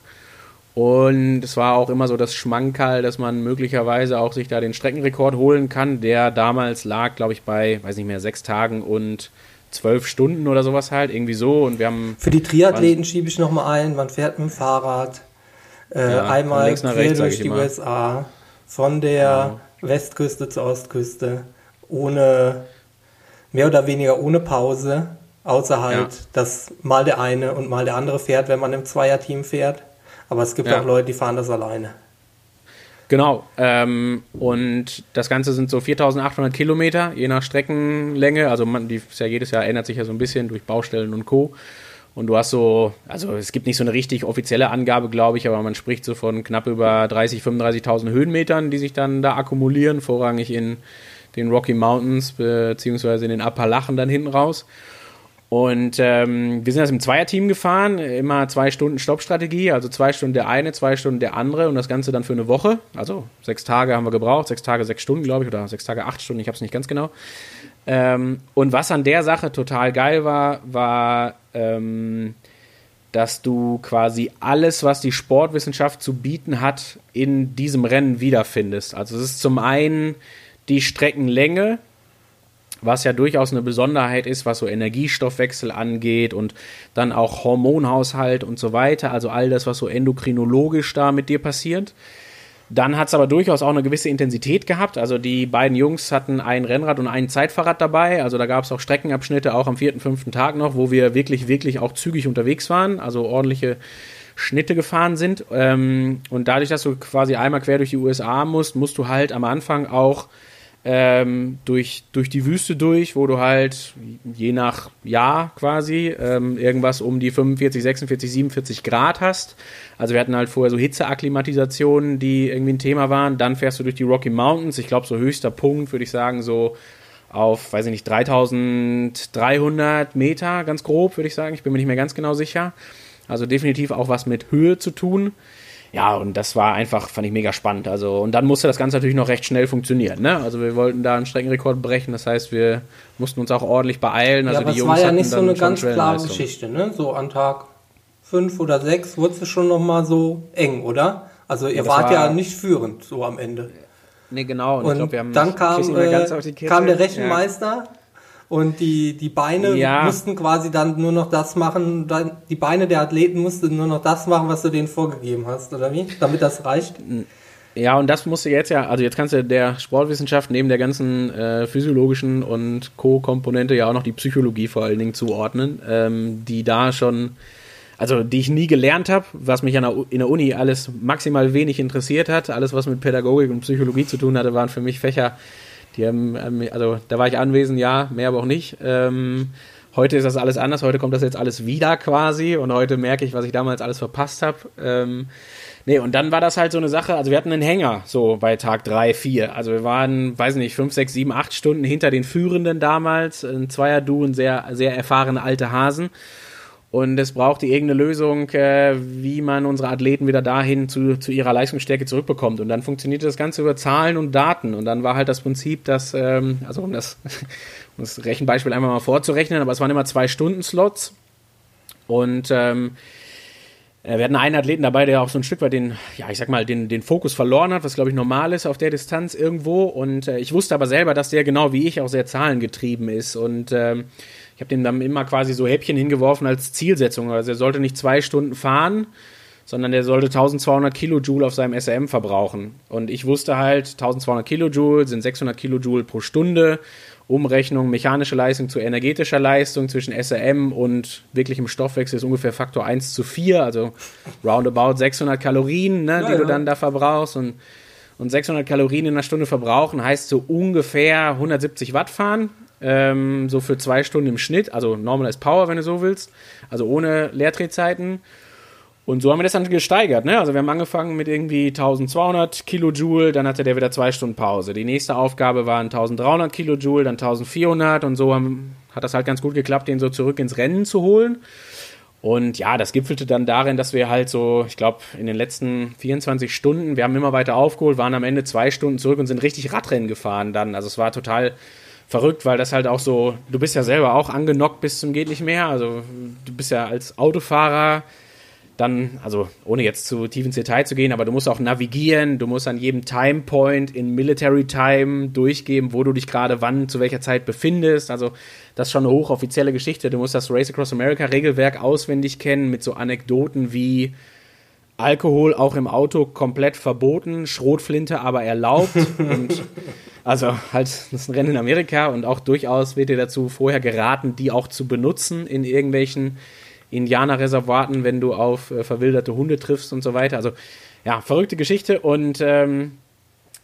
Und es war auch immer so das Schmankerl, dass man möglicherweise auch sich da den Streckenrekord holen kann, der damals lag, glaube ich, bei, weiß nicht mehr, sechs Tagen und zwölf Stunden oder sowas halt, irgendwie so. Und wir haben. Für die Triathleten schiebe ich nochmal ein, man fährt mit dem Fahrrad äh, ja, einmal quer rechts, durch die immer. USA, von der ja. Westküste zur Ostküste, ohne mehr oder weniger ohne Pause, außer halt, ja. dass mal der eine und mal der andere fährt, wenn man im Zweierteam fährt. Aber es gibt auch Leute, die fahren das alleine. Genau. Ähm, und das Ganze sind so 4800 Kilometer, je nach Streckenlänge. Also man, die ist ja jedes Jahr ändert sich ja so ein bisschen durch Baustellen und Co. Und du hast so, also es gibt nicht so eine richtig offizielle Angabe, glaube ich, aber man spricht so von knapp über 30, 35.000 Höhenmetern, die sich dann da akkumulieren, vorrangig in den Rocky Mountains beziehungsweise in den Appalachen dann hinten raus. Und ähm, wir sind das im Zweierteam gefahren, immer zwei Stunden Stoppstrategie, also zwei Stunden der eine, zwei Stunden der andere und das Ganze dann für eine Woche. Also sechs Tage haben wir gebraucht, sechs Tage, sechs Stunden, glaube ich, oder sechs Tage, acht Stunden, ich habe es nicht ganz genau. Ähm, und was an der Sache total geil war, war, ähm, dass du quasi alles, was die Sportwissenschaft zu bieten hat, in diesem Rennen wiederfindest. Also es ist zum einen die Streckenlänge, was ja durchaus eine Besonderheit ist, was so Energiestoffwechsel angeht und dann auch Hormonhaushalt und so weiter, also all das, was so endokrinologisch da mit dir passiert. Dann hat es aber durchaus auch eine gewisse Intensität gehabt. Also die beiden Jungs hatten ein Rennrad und ein Zeitfahrrad dabei. Also da gab es auch Streckenabschnitte, auch am vierten, fünften Tag noch, wo wir wirklich, wirklich auch zügig unterwegs waren. Also ordentliche Schnitte gefahren sind. Ähm, und dadurch, dass du quasi einmal quer durch die USA musst, musst du halt am Anfang auch ähm, durch, durch die Wüste durch, wo du halt je nach Jahr quasi ähm, irgendwas um die 45, 46, 47 Grad hast. Also wir hatten halt vorher so Hitzeakklimatisationen, die irgendwie ein Thema waren. Dann fährst du durch die Rocky Mountains. Ich glaube, so höchster Punkt würde ich sagen, so auf, weiß ich nicht, 3300 Meter, ganz grob würde ich sagen. Ich bin mir nicht mehr ganz genau sicher. Also definitiv auch was mit Höhe zu tun ja, und das war einfach, fand ich mega spannend. Also, und dann musste das Ganze natürlich noch recht schnell funktionieren. Ne? Also wir wollten da einen Streckenrekord brechen, das heißt, wir mussten uns auch ordentlich beeilen. Also ja, aber die es war ja nicht so eine ganz klare Geschichte, ne? So an Tag fünf oder sechs wurde es schon nochmal so eng, oder? Also ihr ja, wart ja nicht führend, so am Ende. Nee, genau. Und, und glaub, dann kam, äh, kam der Rechenmeister ja und die, die Beine ja. mussten quasi dann nur noch das machen, dann, die Beine der Athleten mussten nur noch das machen, was du denen vorgegeben hast, oder wie? Damit das reicht? Ja, und das musst du jetzt ja, also jetzt kannst du der Sportwissenschaft neben der ganzen äh, physiologischen und Co-Komponente ja auch noch die Psychologie vor allen Dingen zuordnen, ähm, die da schon, also die ich nie gelernt habe, was mich der, in der Uni alles maximal wenig interessiert hat, alles was mit Pädagogik und Psychologie zu tun hatte, waren für mich Fächer, die haben, ähm, also da war ich anwesend, ja, mehr aber auch nicht. Ähm, heute ist das alles anders, heute kommt das jetzt alles wieder quasi und heute merke ich, was ich damals alles verpasst habe. Ähm, nee, und dann war das halt so eine Sache, also wir hatten einen Hänger so bei Tag 3, 4. Also wir waren, weiß nicht, 5, 6, 7, 8 Stunden hinter den Führenden damals, ein Zweier-Du, ein sehr, sehr erfahrene alte Hasen. Und es brauchte irgendeine Lösung, äh, wie man unsere Athleten wieder dahin zu, zu ihrer Leistungsstärke zurückbekommt. Und dann funktionierte das Ganze über Zahlen und Daten. Und dann war halt das Prinzip, dass, ähm, also um das, um das Rechenbeispiel einmal mal vorzurechnen, aber es waren immer zwei Stunden Slots. Und ähm, äh, wir hatten einen Athleten dabei, der auch so ein Stück weit den, ja, ich sag mal, den, den Fokus verloren hat, was glaube ich normal ist auf der Distanz irgendwo. Und äh, ich wusste aber selber, dass der genau wie ich auch sehr zahlengetrieben ist. Und ähm, ich habe dem dann immer quasi so Häppchen hingeworfen als Zielsetzung. Also er sollte nicht zwei Stunden fahren, sondern er sollte 1200 Kilojoule auf seinem SRM verbrauchen. Und ich wusste halt, 1200 Kilojoule sind 600 Kilojoule pro Stunde. Umrechnung mechanische Leistung zu energetischer Leistung zwischen SRM und wirklichem Stoffwechsel ist ungefähr Faktor 1 zu 4, also roundabout 600 Kalorien, ne, ja, die ja. du dann da verbrauchst. Und, und 600 Kalorien in einer Stunde verbrauchen heißt so ungefähr 170 Watt fahren ähm, so für zwei Stunden im Schnitt, also Normalized Power, wenn du so willst, also ohne Leertretzeiten. Und so haben wir das dann gesteigert. Ne? Also wir haben angefangen mit irgendwie 1200 Kilojoule, dann hatte der wieder zwei Stunden Pause. Die nächste Aufgabe waren 1300 Kilojoule, dann 1400 und so haben, hat das halt ganz gut geklappt, den so zurück ins Rennen zu holen. Und ja, das gipfelte dann darin, dass wir halt so, ich glaube, in den letzten 24 Stunden, wir haben immer weiter aufgeholt, waren am Ende zwei Stunden zurück und sind richtig Radrennen gefahren dann. Also es war total verrückt, weil das halt auch so, du bist ja selber auch angenockt bis zum geht nicht mehr. Also du bist ja als Autofahrer dann, also ohne jetzt zu tief ins Detail zu gehen, aber du musst auch navigieren, du musst an jedem Timepoint in Military Time durchgeben, wo du dich gerade wann, zu welcher Zeit befindest. Also das ist schon eine hochoffizielle Geschichte. Du musst das Race Across America Regelwerk auswendig kennen mit so Anekdoten wie Alkohol auch im Auto komplett verboten, Schrotflinte aber erlaubt und also halt, das ist ein Rennen in Amerika und auch durchaus wird dir dazu vorher geraten, die auch zu benutzen in irgendwelchen Indianerreservaten, wenn du auf äh, verwilderte Hunde triffst und so weiter. Also ja, verrückte Geschichte und ähm,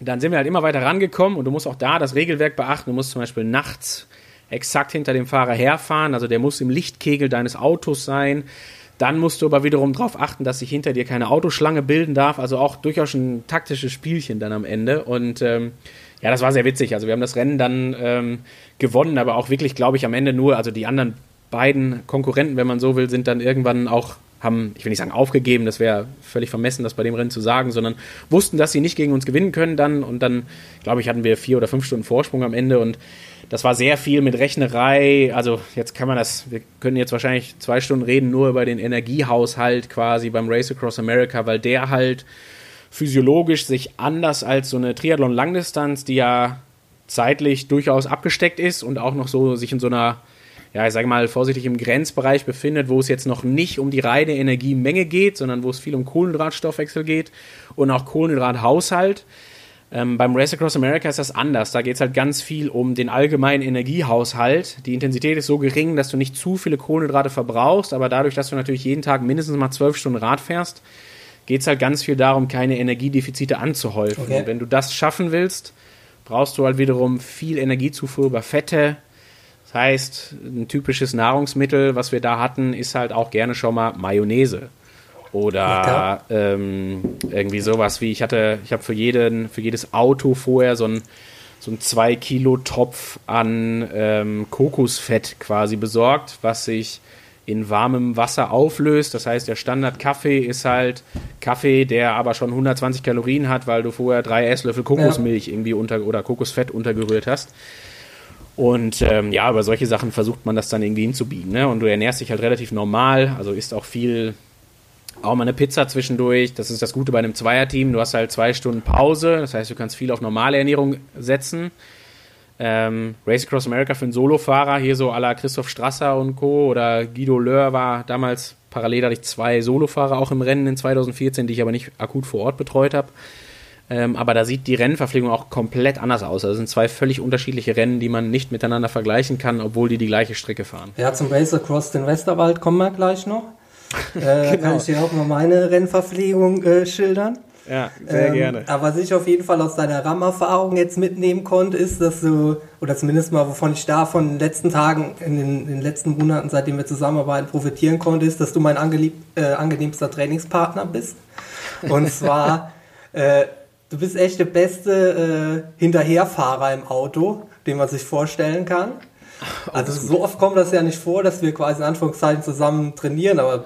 dann sind wir halt immer weiter rangekommen und du musst auch da das Regelwerk beachten. Du musst zum Beispiel nachts exakt hinter dem Fahrer herfahren, also der muss im Lichtkegel deines Autos sein. Dann musst du aber wiederum darauf achten, dass sich hinter dir keine Autoschlange bilden darf. Also auch durchaus ein taktisches Spielchen dann am Ende. Und ähm, ja, das war sehr witzig. Also wir haben das Rennen dann ähm, gewonnen, aber auch wirklich, glaube ich, am Ende nur, also die anderen beiden Konkurrenten, wenn man so will, sind dann irgendwann auch haben, ich will nicht sagen aufgegeben, das wäre völlig vermessen, das bei dem Rennen zu sagen, sondern wussten, dass sie nicht gegen uns gewinnen können dann und dann, glaube ich, hatten wir vier oder fünf Stunden Vorsprung am Ende und das war sehr viel mit Rechnerei. Also jetzt kann man das, wir können jetzt wahrscheinlich zwei Stunden reden nur über den Energiehaushalt quasi beim Race Across America, weil der halt physiologisch sich anders als so eine Triathlon-Langdistanz, die ja zeitlich durchaus abgesteckt ist und auch noch so sich in so einer ja, ich sage mal vorsichtig im Grenzbereich befindet, wo es jetzt noch nicht um die reine Energiemenge geht, sondern wo es viel um Kohlenhydratstoffwechsel geht und auch Kohlenhydrathaushalt. Ähm, beim Race Across America ist das anders. Da geht es halt ganz viel um den allgemeinen Energiehaushalt. Die Intensität ist so gering, dass du nicht zu viele Kohlenhydrate verbrauchst, aber dadurch, dass du natürlich jeden Tag mindestens mal zwölf Stunden Rad fährst, geht es halt ganz viel darum, keine Energiedefizite anzuhäufen. Okay. Und wenn du das schaffen willst, brauchst du halt wiederum viel Energiezufuhr über Fette, das heißt, ein typisches Nahrungsmittel, was wir da hatten, ist halt auch gerne schon mal Mayonnaise. Oder ähm, irgendwie sowas wie, ich hatte, ich habe für jeden, für jedes Auto vorher so ein so ein 2 Kilo Topf an ähm, Kokosfett quasi besorgt, was sich in warmem Wasser auflöst. Das heißt, der Standard-Kaffee ist halt Kaffee, der aber schon 120 Kalorien hat, weil du vorher drei Esslöffel Kokosmilch ja. irgendwie unter oder Kokosfett untergerührt hast. Und ähm, ja, über solche Sachen versucht man das dann irgendwie hinzubiegen. Ne? Und du ernährst dich halt relativ normal, also isst auch viel, auch mal eine Pizza zwischendurch. Das ist das Gute bei einem Zweierteam. Du hast halt zwei Stunden Pause, das heißt, du kannst viel auf normale Ernährung setzen. Ähm, Race Across America für einen Solofahrer, hier so à la Christoph Strasser und Co. oder Guido Löhr war damals parallel hatte ich zwei Solofahrer auch im Rennen in 2014, die ich aber nicht akut vor Ort betreut habe. Ähm, aber da sieht die Rennverpflegung auch komplett anders aus. Also sind zwei völlig unterschiedliche Rennen, die man nicht miteinander vergleichen kann, obwohl die die gleiche Strecke fahren. Ja, zum Race Across den Westerwald kommen wir gleich noch. Äh, genau. Kann ich dir auch mal meine Rennverpflegung äh, schildern. Ja, sehr ähm, gerne. Aber was ich auf jeden Fall aus deiner RAM-Erfahrung jetzt mitnehmen konnte, ist, dass du, oder zumindest mal, wovon ich da von den letzten Tagen, in den, in den letzten Monaten, seitdem wir zusammenarbeiten, profitieren konnte, ist, dass du mein äh, angenehmster Trainingspartner bist. Und zwar äh, Du bist echt der beste äh, Hinterherfahrer im Auto, den man sich vorstellen kann. Also so oft kommt das ja nicht vor, dass wir quasi in Anführungszeichen zusammen trainieren, aber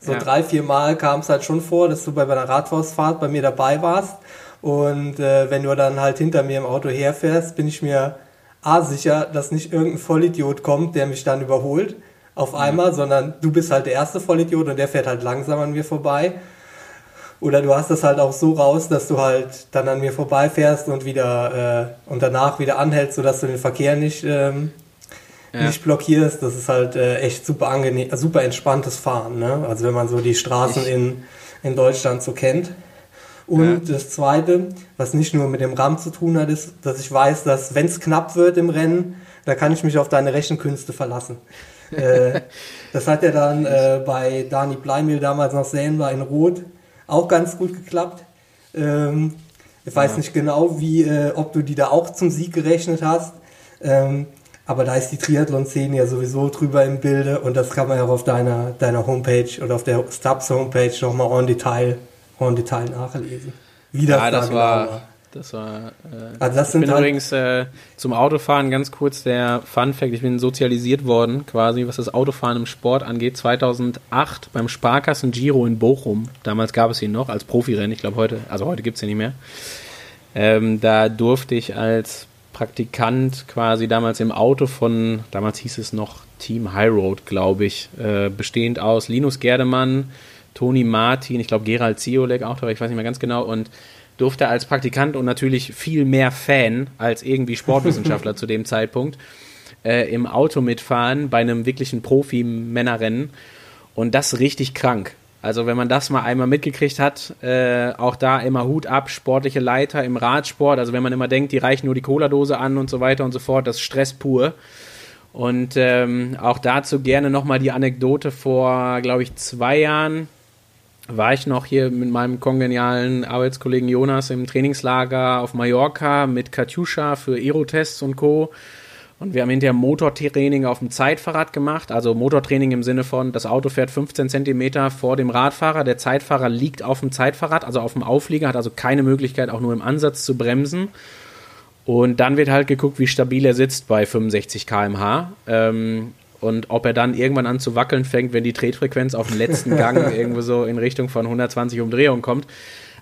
so ja. drei, vier Mal kam es halt schon vor, dass du bei einer Radfahrfahrt bei mir dabei warst. Und äh, wenn du dann halt hinter mir im Auto herfährst, bin ich mir A sicher, dass nicht irgendein Vollidiot kommt, der mich dann überholt auf einmal, mhm. sondern du bist halt der erste Vollidiot und der fährt halt langsam an mir vorbei. Oder du hast das halt auch so raus, dass du halt dann an mir vorbeifährst und wieder äh, und danach wieder anhältst, sodass du den Verkehr nicht, ähm, ja. nicht blockierst. Das ist halt äh, echt super angenehm, super entspanntes Fahren. Ne? Also wenn man so die Straßen in, in Deutschland so kennt. Und ja. das Zweite, was nicht nur mit dem RAM zu tun hat, ist, dass ich weiß, dass wenn es knapp wird im Rennen, da kann ich mich auf deine Rechenkünste verlassen. äh, das hat ja dann äh, bei Dani Bleimil damals noch sehen war in Rot auch ganz gut geklappt. Ähm, ich weiß ja. nicht genau, wie, äh, ob du die da auch zum Sieg gerechnet hast. Ähm, aber da ist die Triathlon-Szene ja sowieso drüber im Bilde und das kann man ja auch auf deiner, deiner Homepage oder auf der Stubbs Homepage nochmal en Detail, en Detail nachlesen. Wie das, ja, das da war, genau war. Das war. Äh, also das ich bin halt übrigens äh, zum Autofahren ganz kurz der Fun Fact: Ich bin sozialisiert worden, quasi, was das Autofahren im Sport angeht. 2008 beim Sparkassen Giro in Bochum. Damals gab es ihn noch als Profirennen. Ich glaube heute, also heute gibt es ihn nicht mehr. Ähm, da durfte ich als Praktikant quasi damals im Auto von, damals hieß es noch Team High Road, glaube ich, äh, bestehend aus Linus Gerdemann, Toni Martin, ich glaube Gerald Ziolek auch, ich weiß nicht mehr ganz genau, und durfte als Praktikant und natürlich viel mehr Fan als irgendwie Sportwissenschaftler zu dem Zeitpunkt äh, im Auto mitfahren bei einem wirklichen Profi-Männerrennen und das richtig krank. Also wenn man das mal einmal mitgekriegt hat, äh, auch da immer Hut ab, sportliche Leiter im Radsport. Also wenn man immer denkt, die reichen nur die Cola-Dose an und so weiter und so fort, das ist Stress pur. Und ähm, auch dazu gerne nochmal die Anekdote vor, glaube ich, zwei Jahren war ich noch hier mit meinem kongenialen Arbeitskollegen Jonas im Trainingslager auf Mallorca mit Katjuscha für Aerotests und Co. Und wir haben hinterher Motortraining auf dem Zeitfahrrad gemacht. Also Motortraining im Sinne von, das Auto fährt 15 Zentimeter vor dem Radfahrer. Der Zeitfahrer liegt auf dem Zeitfahrrad, also auf dem Auflieger, hat also keine Möglichkeit, auch nur im Ansatz zu bremsen. Und dann wird halt geguckt, wie stabil er sitzt bei 65 km/h. Ähm, und ob er dann irgendwann an zu wackeln fängt, wenn die Tretfrequenz auf dem letzten Gang irgendwo so in Richtung von 120 Umdrehungen kommt.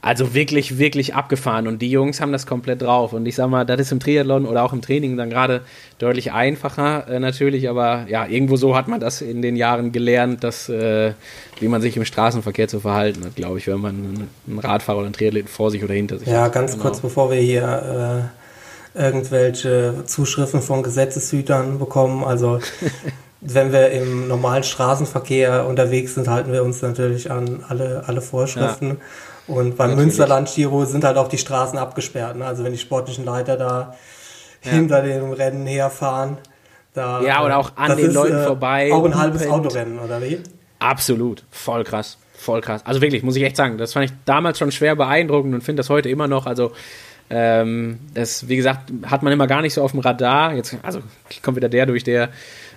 Also wirklich, wirklich abgefahren. Und die Jungs haben das komplett drauf. Und ich sag mal, das ist im Triathlon oder auch im Training dann gerade deutlich einfacher äh, natürlich. Aber ja, irgendwo so hat man das in den Jahren gelernt, dass, äh, wie man sich im Straßenverkehr zu verhalten hat, glaube ich, wenn man einen Radfahrer oder einen Triathleten vor sich oder hinter sich ja, hat. Ja, ganz genau. kurz bevor wir hier äh, irgendwelche Zuschriften von Gesetzeshütern bekommen. Also wenn wir im normalen Straßenverkehr unterwegs sind, halten wir uns natürlich an alle, alle Vorschriften. Ja. Und beim. Münsterland-Giro sind halt auch die Straßen abgesperrt. Ne? Also wenn die sportlichen Leiter da ja. hinter dem Rennen herfahren, da. Ja, oder auch an den ist, Leuten äh, vorbei. Auch ein halbes Autorennen, oder wie? Absolut. Voll krass. Voll krass. Also wirklich, muss ich echt sagen, das fand ich damals schon schwer beeindruckend und finde das heute immer noch. Also, ähm, das, wie gesagt, hat man immer gar nicht so auf dem Radar. Jetzt, also kommt wieder der durch, der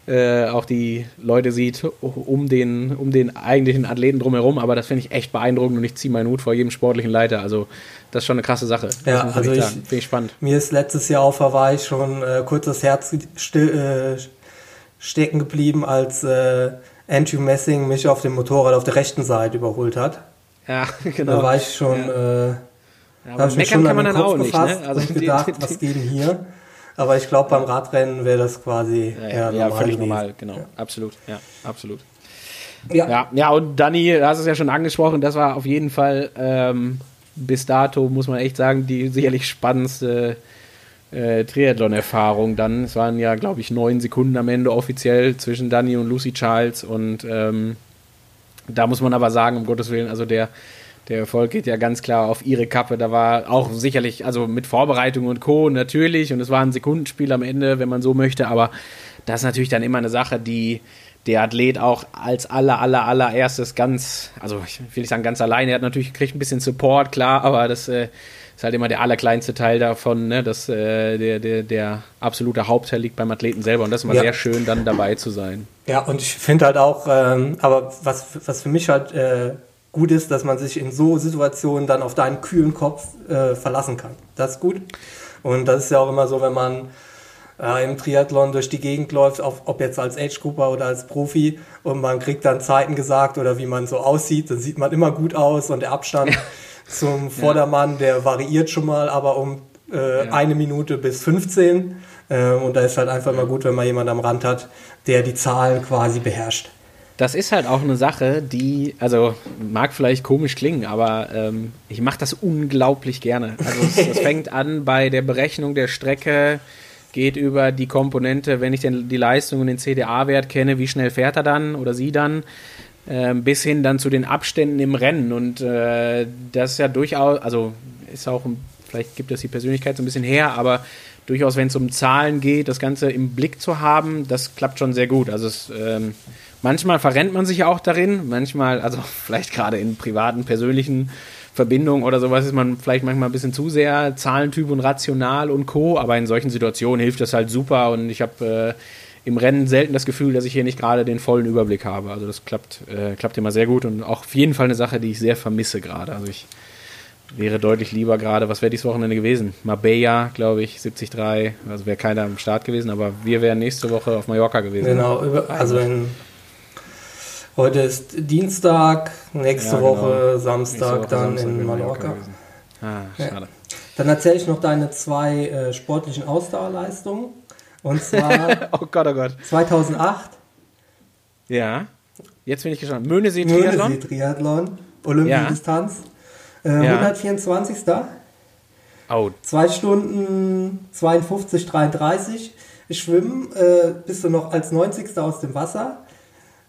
äh, auch die Leute sieht um den, um den eigentlichen Athleten drumherum. Aber das finde ich echt beeindruckend und ich ziehe meinen Hut vor jedem sportlichen Leiter. Also das ist schon eine krasse Sache. Ja, also ich, finde ich spannend. Mir ist letztes Jahr auf Hawaii schon äh, kurz das Herz still, äh, stecken geblieben, als äh, Andrew Messing mich auf dem Motorrad auf der rechten Seite überholt hat. Ja, genau. Da war ich schon, ja. äh, ja, habe ich mich schon an den Kopf gefasst ne? also gedacht, die, die, was geht denn hier? Aber ich glaube, beim Radrennen wäre das quasi ja, ja, ja völlig gewesen. normal, genau. Absolut, ja, absolut. Ja. ja, ja, und Dani, du hast es ja schon angesprochen, das war auf jeden Fall ähm, bis dato, muss man echt sagen, die sicherlich spannendste äh, Triathlon-Erfahrung dann. Es waren ja, glaube ich, neun Sekunden am Ende offiziell zwischen Dani und Lucy Charles und ähm, da muss man aber sagen, um Gottes Willen, also der der Erfolg geht ja ganz klar auf ihre Kappe. Da war auch sicherlich, also mit Vorbereitung und Co. natürlich und es war ein Sekundenspiel am Ende, wenn man so möchte, aber das ist natürlich dann immer eine Sache, die der Athlet auch als aller, aller, allererstes ganz, also ich will nicht sagen ganz alleine, er hat natürlich kriegt ein bisschen Support, klar, aber das äh, ist halt immer der allerkleinste Teil davon, ne, dass äh, der, der, der absolute Hauptteil liegt beim Athleten selber und das ist immer ja. sehr schön, dann dabei zu sein. Ja, und ich finde halt auch, ähm, aber was, was für mich halt äh, gut ist, dass man sich in so Situationen dann auf deinen kühlen Kopf äh, verlassen kann. Das ist gut. Und das ist ja auch immer so, wenn man äh, im Triathlon durch die Gegend läuft, auf, ob jetzt als Age-Grupper oder als Profi, und man kriegt dann Zeiten gesagt oder wie man so aussieht, dann sieht man immer gut aus und der Abstand ja. zum Vordermann, der variiert schon mal, aber um äh, ja. eine Minute bis 15. Äh, und da ist halt einfach mal gut, wenn man jemanden am Rand hat, der die Zahlen quasi beherrscht das ist halt auch eine Sache, die, also mag vielleicht komisch klingen, aber ähm, ich mache das unglaublich gerne. Also es, es, fängt an bei der Berechnung der Strecke, geht über die Komponente, wenn ich denn die Leistung und den CDA-Wert kenne, wie schnell fährt er dann oder sie dann, äh, bis hin dann zu den Abständen im Rennen. Und äh, das ist ja durchaus, also ist auch, vielleicht gibt das die Persönlichkeit so ein bisschen her, aber durchaus, wenn es um Zahlen geht, das Ganze im Blick zu haben, das klappt schon sehr gut. Also es ähm, Manchmal verrennt man sich auch darin, manchmal, also vielleicht gerade in privaten, persönlichen Verbindungen oder sowas ist man vielleicht manchmal ein bisschen zu sehr Zahlentyp und rational und co. Aber in solchen Situationen hilft das halt super und ich habe äh, im Rennen selten das Gefühl, dass ich hier nicht gerade den vollen Überblick habe. Also das klappt, äh, klappt immer sehr gut und auch auf jeden Fall eine Sache, die ich sehr vermisse gerade. Also ich wäre deutlich lieber gerade, was wäre dieses Wochenende gewesen? Marbella, glaube ich, 73, also wäre keiner am Start gewesen, aber wir wären nächste Woche auf Mallorca gewesen. Genau, also in, heute ist Dienstag, nächste ja, genau. Woche Samstag Woche dann Samstag in Mallorca. Ah, schade. Ja. Dann erzähle ich noch deine zwei äh, sportlichen Ausdauerleistungen. Und zwar oh Gott, oh Gott. 2008. Ja, jetzt bin ich gespannt. Möhnesee-Triathlon. Möhnesee-Triathlon, Olympiadistanz. Ja. Äh, ja. 124. Oh. 2 Stunden 52, 33. Schwimmen äh, bist du noch als 90. aus dem Wasser.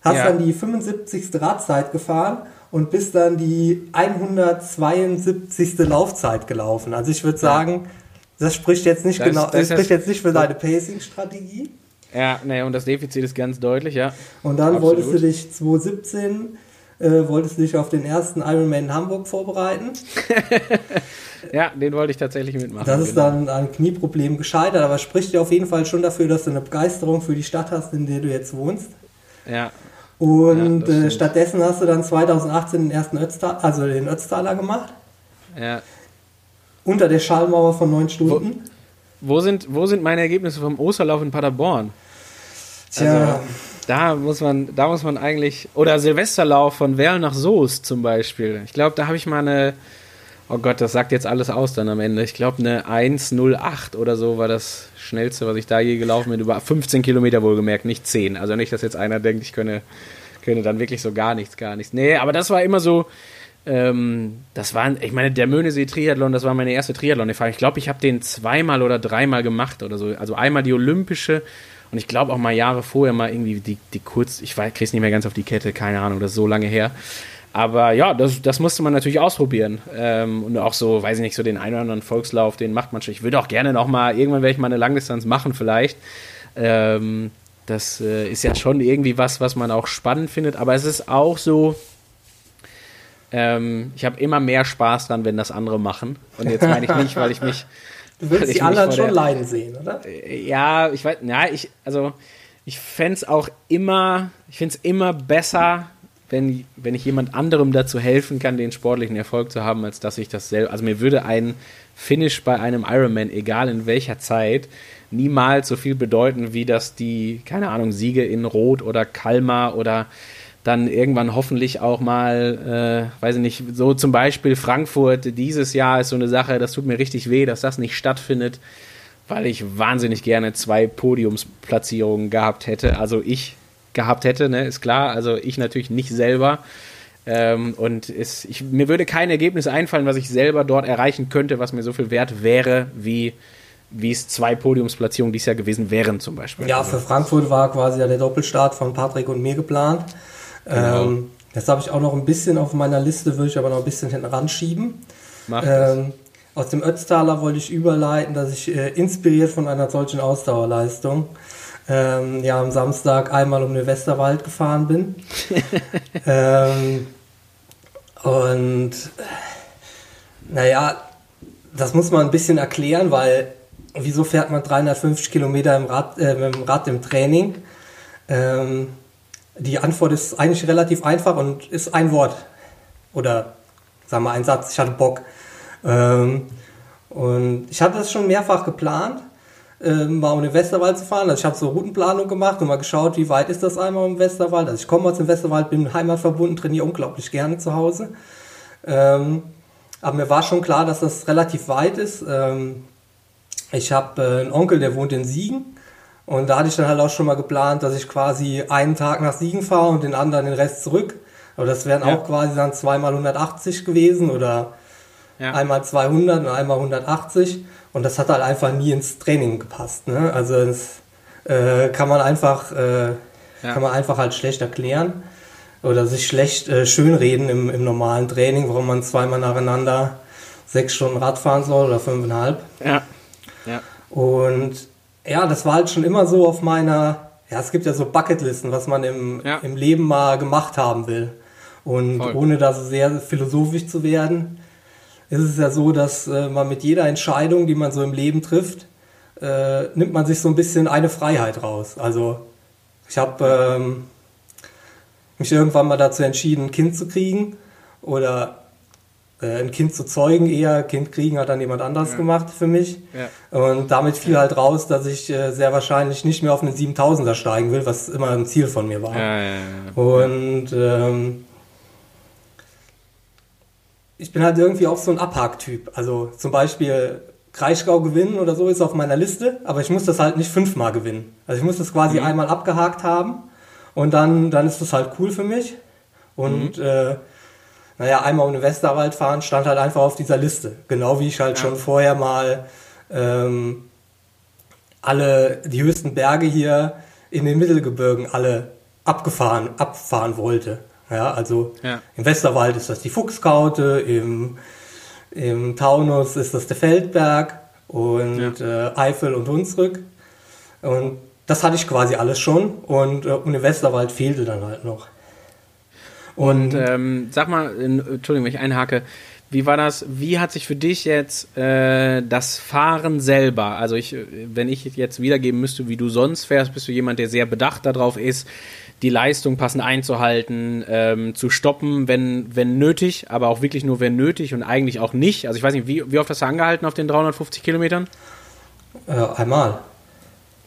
Hast ja. dann die 75. Radzeit gefahren und bist dann die 172. Laufzeit gelaufen. Also ich würde sagen, das spricht jetzt nicht das, genau, das, das spricht jetzt nicht für deine Pacing-Strategie. Ja, nee, und das Defizit ist ganz deutlich, ja. Und dann Absolut. wolltest du dich 2017 äh, wolltest du dich auf den ersten Ironman in Hamburg vorbereiten. ja, den wollte ich tatsächlich mitmachen. Das ist genau. dann an Knieproblem gescheitert, aber spricht dir auf jeden Fall schon dafür, dass du eine Begeisterung für die Stadt hast, in der du jetzt wohnst. Ja. Und ja, äh, stattdessen hast du dann 2018 den ersten Ötztal, also den Ötztaler gemacht. Ja. Unter der Schallmauer von neun Stunden. Wo, wo, sind, wo sind meine Ergebnisse vom Osterlauf in Paderborn? Tja. Also, da muss man, da muss man eigentlich, oder Silvesterlauf von Werl nach Soest zum Beispiel. Ich glaube, da habe ich mal eine, oh Gott, das sagt jetzt alles aus dann am Ende. Ich glaube, eine 1,08 oder so war das schnellste, was ich da je gelaufen bin. Über 15 Kilometer wohlgemerkt, nicht 10. Also nicht, dass jetzt einer denkt, ich könne, könne dann wirklich so gar nichts, gar nichts. Nee, aber das war immer so, ähm, das war, ich meine, der Möhnesee-Triathlon, das war meine erste Triathlon-Erfahrung. Ich glaube, ich habe den zweimal oder dreimal gemacht oder so. Also einmal die olympische und ich glaube auch mal Jahre vorher mal irgendwie die, die kurz, ich kriege es nicht mehr ganz auf die Kette, keine Ahnung, das ist so lange her. Aber ja, das, das musste man natürlich ausprobieren. Ähm, und auch so, weiß ich nicht, so den einen oder anderen Volkslauf, den macht man schon. Ich würde auch gerne noch mal, irgendwann werde ich mal eine Langdistanz machen vielleicht. Ähm, das äh, ist ja schon irgendwie was, was man auch spannend findet. Aber es ist auch so, ähm, ich habe immer mehr Spaß dran, wenn das andere machen. Und jetzt meine ich nicht, weil ich mich Du willst die anderen schon der, leiden sehen, oder? Ja, ich weiß, ja, ich, also ich fände es auch immer, ich finde es immer besser, wenn, wenn ich jemand anderem dazu helfen kann, den sportlichen Erfolg zu haben, als dass ich das selber. Also mir würde ein Finish bei einem Ironman, egal in welcher Zeit, niemals so viel bedeuten, wie dass die, keine Ahnung, Siege in Rot oder Kalmar oder dann irgendwann hoffentlich auch mal, äh, weiß ich nicht, so zum Beispiel Frankfurt dieses Jahr ist so eine Sache, das tut mir richtig weh, dass das nicht stattfindet, weil ich wahnsinnig gerne zwei Podiumsplatzierungen gehabt hätte. Also ich gehabt hätte, ne, ist klar. Also ich natürlich nicht selber. Ähm, und es, ich, mir würde kein Ergebnis einfallen, was ich selber dort erreichen könnte, was mir so viel wert wäre, wie wie es zwei Podiumsplatzierungen dieses Jahr gewesen wären zum Beispiel. Ja, für Frankfurt war quasi der Doppelstart von Patrick und mir geplant. Genau. Ähm, das habe ich auch noch ein bisschen auf meiner Liste, würde ich aber noch ein bisschen hinten ranschieben. Ähm, aus dem Ötztaler wollte ich überleiten, dass ich äh, inspiriert von einer solchen Ausdauerleistung ähm, ja am Samstag einmal um den Westerwald gefahren bin. ähm, und naja, das muss man ein bisschen erklären, weil wieso fährt man 350 Kilometer im Rad, äh, mit dem Rad im Training? Ähm, die Antwort ist eigentlich relativ einfach und ist ein Wort. Oder sagen wir ein Satz, ich hatte Bock. Ähm, und ich hatte das schon mehrfach geplant, ähm, mal um den Westerwald zu fahren. Also ich habe so Routenplanung gemacht und mal geschaut, wie weit ist das einmal im Westerwald. Also ich komme aus dem Westerwald, bin heimatverbunden, trainiere unglaublich gerne zu Hause. Ähm, aber mir war schon klar, dass das relativ weit ist. Ähm, ich habe äh, einen Onkel, der wohnt in Siegen und da hatte ich dann halt auch schon mal geplant, dass ich quasi einen Tag nach Siegen fahre und den anderen den Rest zurück. Aber das wären ja. auch quasi dann zweimal 180 gewesen oder ja. einmal 200 und einmal 180. Und das hat halt einfach nie ins Training gepasst. Ne? Also das äh, kann man einfach, äh, ja. kann man einfach halt schlecht erklären oder sich schlecht äh, schönreden im, im normalen Training, warum man zweimal nacheinander sechs Stunden Rad fahren soll oder fünfeinhalb. Ja. ja. Und ja, das war halt schon immer so auf meiner, ja, es gibt ja so Bucketlisten, was man im, ja. im Leben mal gemacht haben will. Und Voll. ohne da so sehr philosophisch zu werden, ist es ja so, dass äh, man mit jeder Entscheidung, die man so im Leben trifft, äh, nimmt man sich so ein bisschen eine Freiheit raus. Also ich habe ähm, mich irgendwann mal dazu entschieden, ein Kind zu kriegen oder äh, ein Kind zu zeugen eher. Kind kriegen hat dann jemand anderes ja. gemacht für mich. Ja. Und damit fiel halt raus, dass ich äh, sehr wahrscheinlich nicht mehr auf einen 7000er steigen will, was immer ein Ziel von mir war. Und ähm, ich bin halt irgendwie auch so ein Abhaktyp. Also zum Beispiel Kraichgau gewinnen oder so ist auf meiner Liste, aber ich muss das halt nicht fünfmal gewinnen. Also ich muss das quasi mhm. einmal abgehakt haben und dann, dann ist das halt cool für mich. Und mhm. äh, naja, einmal um den Westerwald fahren stand halt einfach auf dieser Liste. Genau wie ich halt ja. schon vorher mal ähm, alle die höchsten Berge hier in den Mittelgebirgen alle abgefahren, abfahren wollte. Ja, also ja. im Westerwald ist das die Fuchskaute, im, im Taunus ist das der Feldberg und ja. äh, Eifel und Hunsrück. Und das hatte ich quasi alles schon und, äh, und im Westerwald fehlte dann halt noch. Und ähm, sag mal, Entschuldigung, wenn ich einhake, wie war das? Wie hat sich für dich jetzt äh, das Fahren selber, also ich, wenn ich jetzt wiedergeben müsste, wie du sonst fährst, bist du jemand, der sehr bedacht darauf ist, die Leistung passend einzuhalten, ähm, zu stoppen, wenn, wenn nötig, aber auch wirklich nur wenn nötig und eigentlich auch nicht. Also ich weiß nicht, wie, wie oft hast du angehalten auf den 350 Kilometern? Äh, einmal.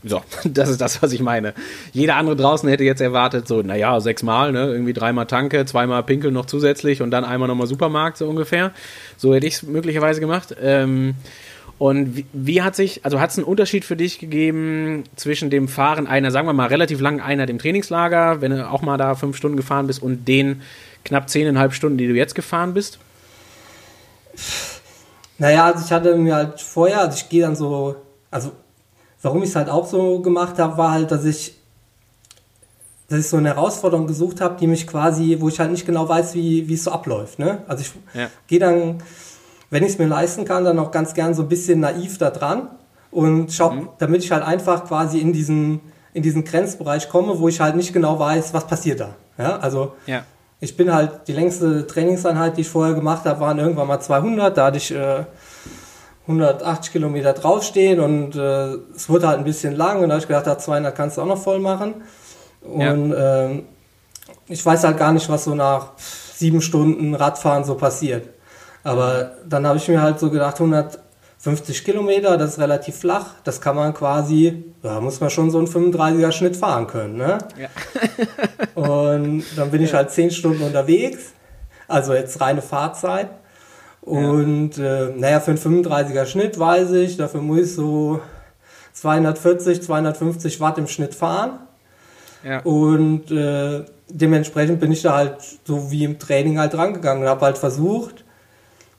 So, das ist das, was ich meine. Jeder andere draußen hätte jetzt erwartet, so, naja, sechsmal, ne? Irgendwie dreimal Tanke, zweimal Pinkel noch zusätzlich und dann einmal nochmal Supermarkt, so ungefähr. So hätte ich es möglicherweise gemacht. Ähm, und wie, wie, hat sich, also hat es einen Unterschied für dich gegeben zwischen dem Fahren einer, sagen wir mal, relativ langen Einheit im Trainingslager, wenn du auch mal da fünf Stunden gefahren bist, und den knapp zehneinhalb Stunden, die du jetzt gefahren bist? Naja, also ich hatte mir halt vorher, also ich gehe dann so, also warum ich es halt auch so gemacht habe, war halt, dass ich, dass ich so eine Herausforderung gesucht habe, die mich quasi, wo ich halt nicht genau weiß, wie, wie es so abläuft. Ne? Also ich ja. gehe dann, wenn ich es mir leisten kann, dann auch ganz gern so ein bisschen naiv da dran und schau, mhm. damit ich halt einfach quasi in diesen, in diesen Grenzbereich komme, wo ich halt nicht genau weiß, was passiert da. Ja, also ja. ich bin halt, die längste Trainingseinheit, die ich vorher gemacht habe, waren irgendwann mal 200, da hatte ich äh, 180 Kilometer draufstehen und äh, es wurde halt ein bisschen lang und da habe ich gedacht, da 200 kannst du auch noch voll machen. Und ja. ähm, ich weiß halt gar nicht, was so nach sieben Stunden Radfahren so passiert. Aber dann habe ich mir halt so gedacht, 150 Kilometer, das ist relativ flach, das kann man quasi, da muss man schon so einen 35er Schnitt fahren können. Ne? Ja. und dann bin ich halt zehn Stunden unterwegs, also jetzt reine Fahrzeit. Und ja. äh, naja, für einen 35er Schnitt weiß ich, dafür muss ich so 240, 250 Watt im Schnitt fahren. Ja. Und äh, dementsprechend bin ich da halt so wie im Training halt rangegangen und habe halt versucht,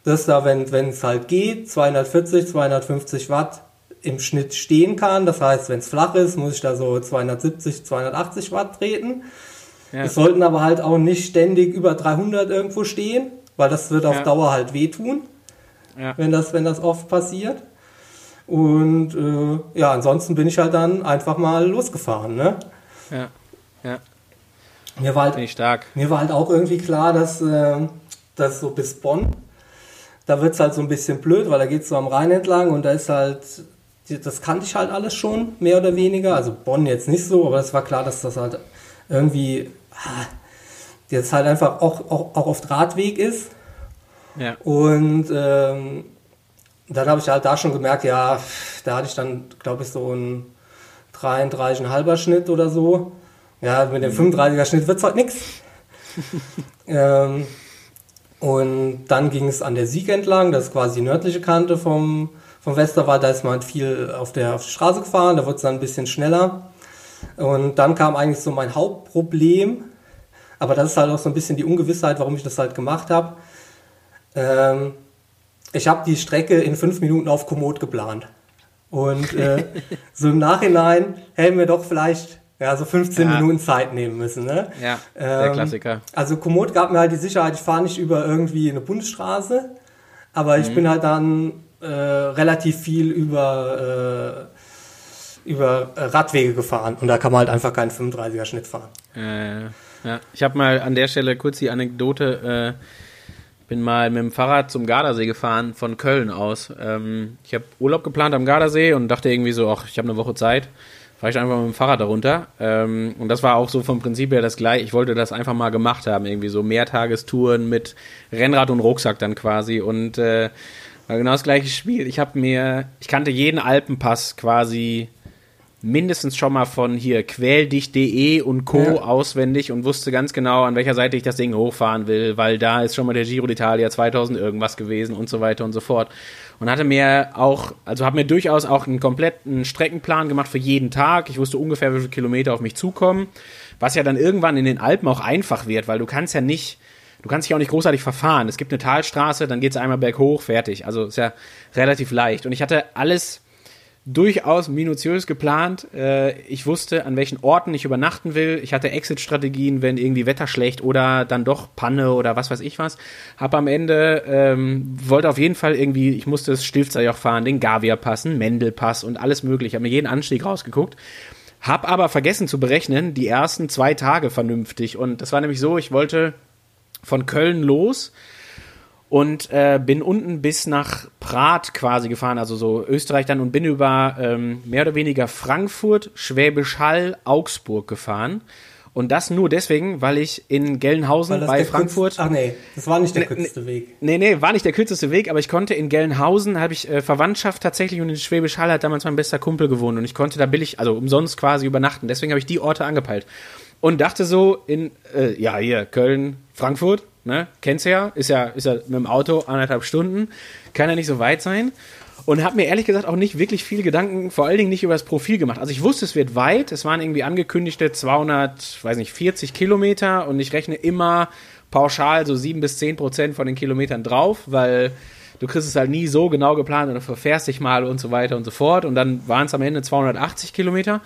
dass da, wenn es halt geht, 240, 250 Watt im Schnitt stehen kann. Das heißt, wenn es flach ist, muss ich da so 270, 280 Watt treten. Ja. Es sollten aber halt auch nicht ständig über 300 irgendwo stehen weil das wird auf ja. Dauer halt wehtun, ja. wenn, das, wenn das oft passiert. Und äh, ja, ansonsten bin ich halt dann einfach mal losgefahren. Ne? Ja, ja. Mir war, halt, stark. mir war halt auch irgendwie klar, dass, äh, dass so bis Bonn, da wird es halt so ein bisschen blöd, weil da geht es so am Rhein entlang und da ist halt, das kannte ich halt alles schon, mehr oder weniger. Also Bonn jetzt nicht so, aber es war klar, dass das halt irgendwie, ah, jetzt halt einfach auch, auch, auch auf Drahtweg ist. Ja. Und ähm, dann habe ich halt da schon gemerkt, ja, da hatte ich dann, glaube ich, so einen 33,5er Schnitt oder so. Ja, mit dem 35er mhm. Schnitt wird es halt nichts. ähm, und dann ging es an der Sieg entlang, das ist quasi die nördliche Kante vom, vom Westerwald. Da ist man halt viel auf der, auf der Straße gefahren, da wurde es dann ein bisschen schneller. Und dann kam eigentlich so mein Hauptproblem, aber das ist halt auch so ein bisschen die Ungewissheit, warum ich das halt gemacht habe. Ähm, ich habe die Strecke in fünf Minuten auf Komoot geplant. Und äh, so im Nachhinein hätten wir doch vielleicht ja, so 15 ja. Minuten Zeit nehmen müssen. Ne? Ja, der ähm, Klassiker. Also Komoot gab mir halt die Sicherheit, ich fahre nicht über irgendwie eine Bundesstraße, aber ich mhm. bin halt dann äh, relativ viel über, äh, über Radwege gefahren und da kann man halt einfach keinen 35er Schnitt fahren. Äh. Ja, ich habe mal an der Stelle kurz die Anekdote. Äh, bin mal mit dem Fahrrad zum Gardasee gefahren von Köln aus. Ähm, ich habe Urlaub geplant am Gardasee und dachte irgendwie so, ach, ich habe eine Woche Zeit. Fahre ich einfach mit dem Fahrrad darunter. Ähm, und das war auch so vom Prinzip her das gleiche. Ich wollte das einfach mal gemacht haben, irgendwie so Mehrtagestouren mit Rennrad und Rucksack dann quasi. Und äh, war genau das gleiche Spiel. Ich habe mir, ich kannte jeden Alpenpass quasi mindestens schon mal von hier quäldicht.de und Co. Ja. auswendig und wusste ganz genau, an welcher Seite ich das Ding hochfahren will, weil da ist schon mal der Giro d'Italia 2000 irgendwas gewesen und so weiter und so fort. Und hatte mir auch, also habe mir durchaus auch einen kompletten Streckenplan gemacht für jeden Tag. Ich wusste ungefähr, wie viele Kilometer auf mich zukommen, was ja dann irgendwann in den Alpen auch einfach wird, weil du kannst ja nicht, du kannst dich auch nicht großartig verfahren. Es gibt eine Talstraße, dann geht's einmal berghoch, fertig. Also ist ja relativ leicht. Und ich hatte alles durchaus minutiös geplant. Äh, ich wusste, an welchen Orten ich übernachten will. Ich hatte Exit-Strategien, wenn irgendwie Wetter schlecht oder dann doch Panne oder was weiß ich was. Hab am Ende, ähm, wollte auf jeden Fall irgendwie, ich musste das Stilfserjoch fahren, den Gavia passen, Mendelpass und alles mögliche. Hab mir jeden Anstieg rausgeguckt. Hab aber vergessen zu berechnen, die ersten zwei Tage vernünftig. Und das war nämlich so, ich wollte von Köln los und äh, bin unten bis nach Prat quasi gefahren, also so Österreich dann und bin über ähm, mehr oder weniger Frankfurt, Schwäbisch Hall, Augsburg gefahren. Und das nur deswegen, weil ich in Gelnhausen bei Frankfurt. Kürz, ach nee, das war nicht der kürzeste Weg. Nee, nee, war nicht der kürzeste Weg, aber ich konnte in Gelnhausen, habe ich äh, Verwandtschaft tatsächlich und in Schwäbisch Hall hat damals mein bester Kumpel gewohnt und ich konnte da billig, also umsonst quasi übernachten. Deswegen habe ich die Orte angepeilt. Und dachte so in, äh, ja, hier, Köln, Frankfurt, ne? Kennst du ja, ist ja, ist ja mit dem Auto anderthalb Stunden, kann ja nicht so weit sein. Und habe mir ehrlich gesagt auch nicht wirklich viele Gedanken, vor allen Dingen nicht über das Profil gemacht. Also ich wusste, es wird weit. Es waren irgendwie angekündigte 200, weiß nicht, 40 Kilometer und ich rechne immer pauschal so 7 bis 10 Prozent von den Kilometern drauf, weil du kriegst es halt nie so genau geplant oder verfährst dich mal und so weiter und so fort. Und dann waren es am Ende 280 Kilometer.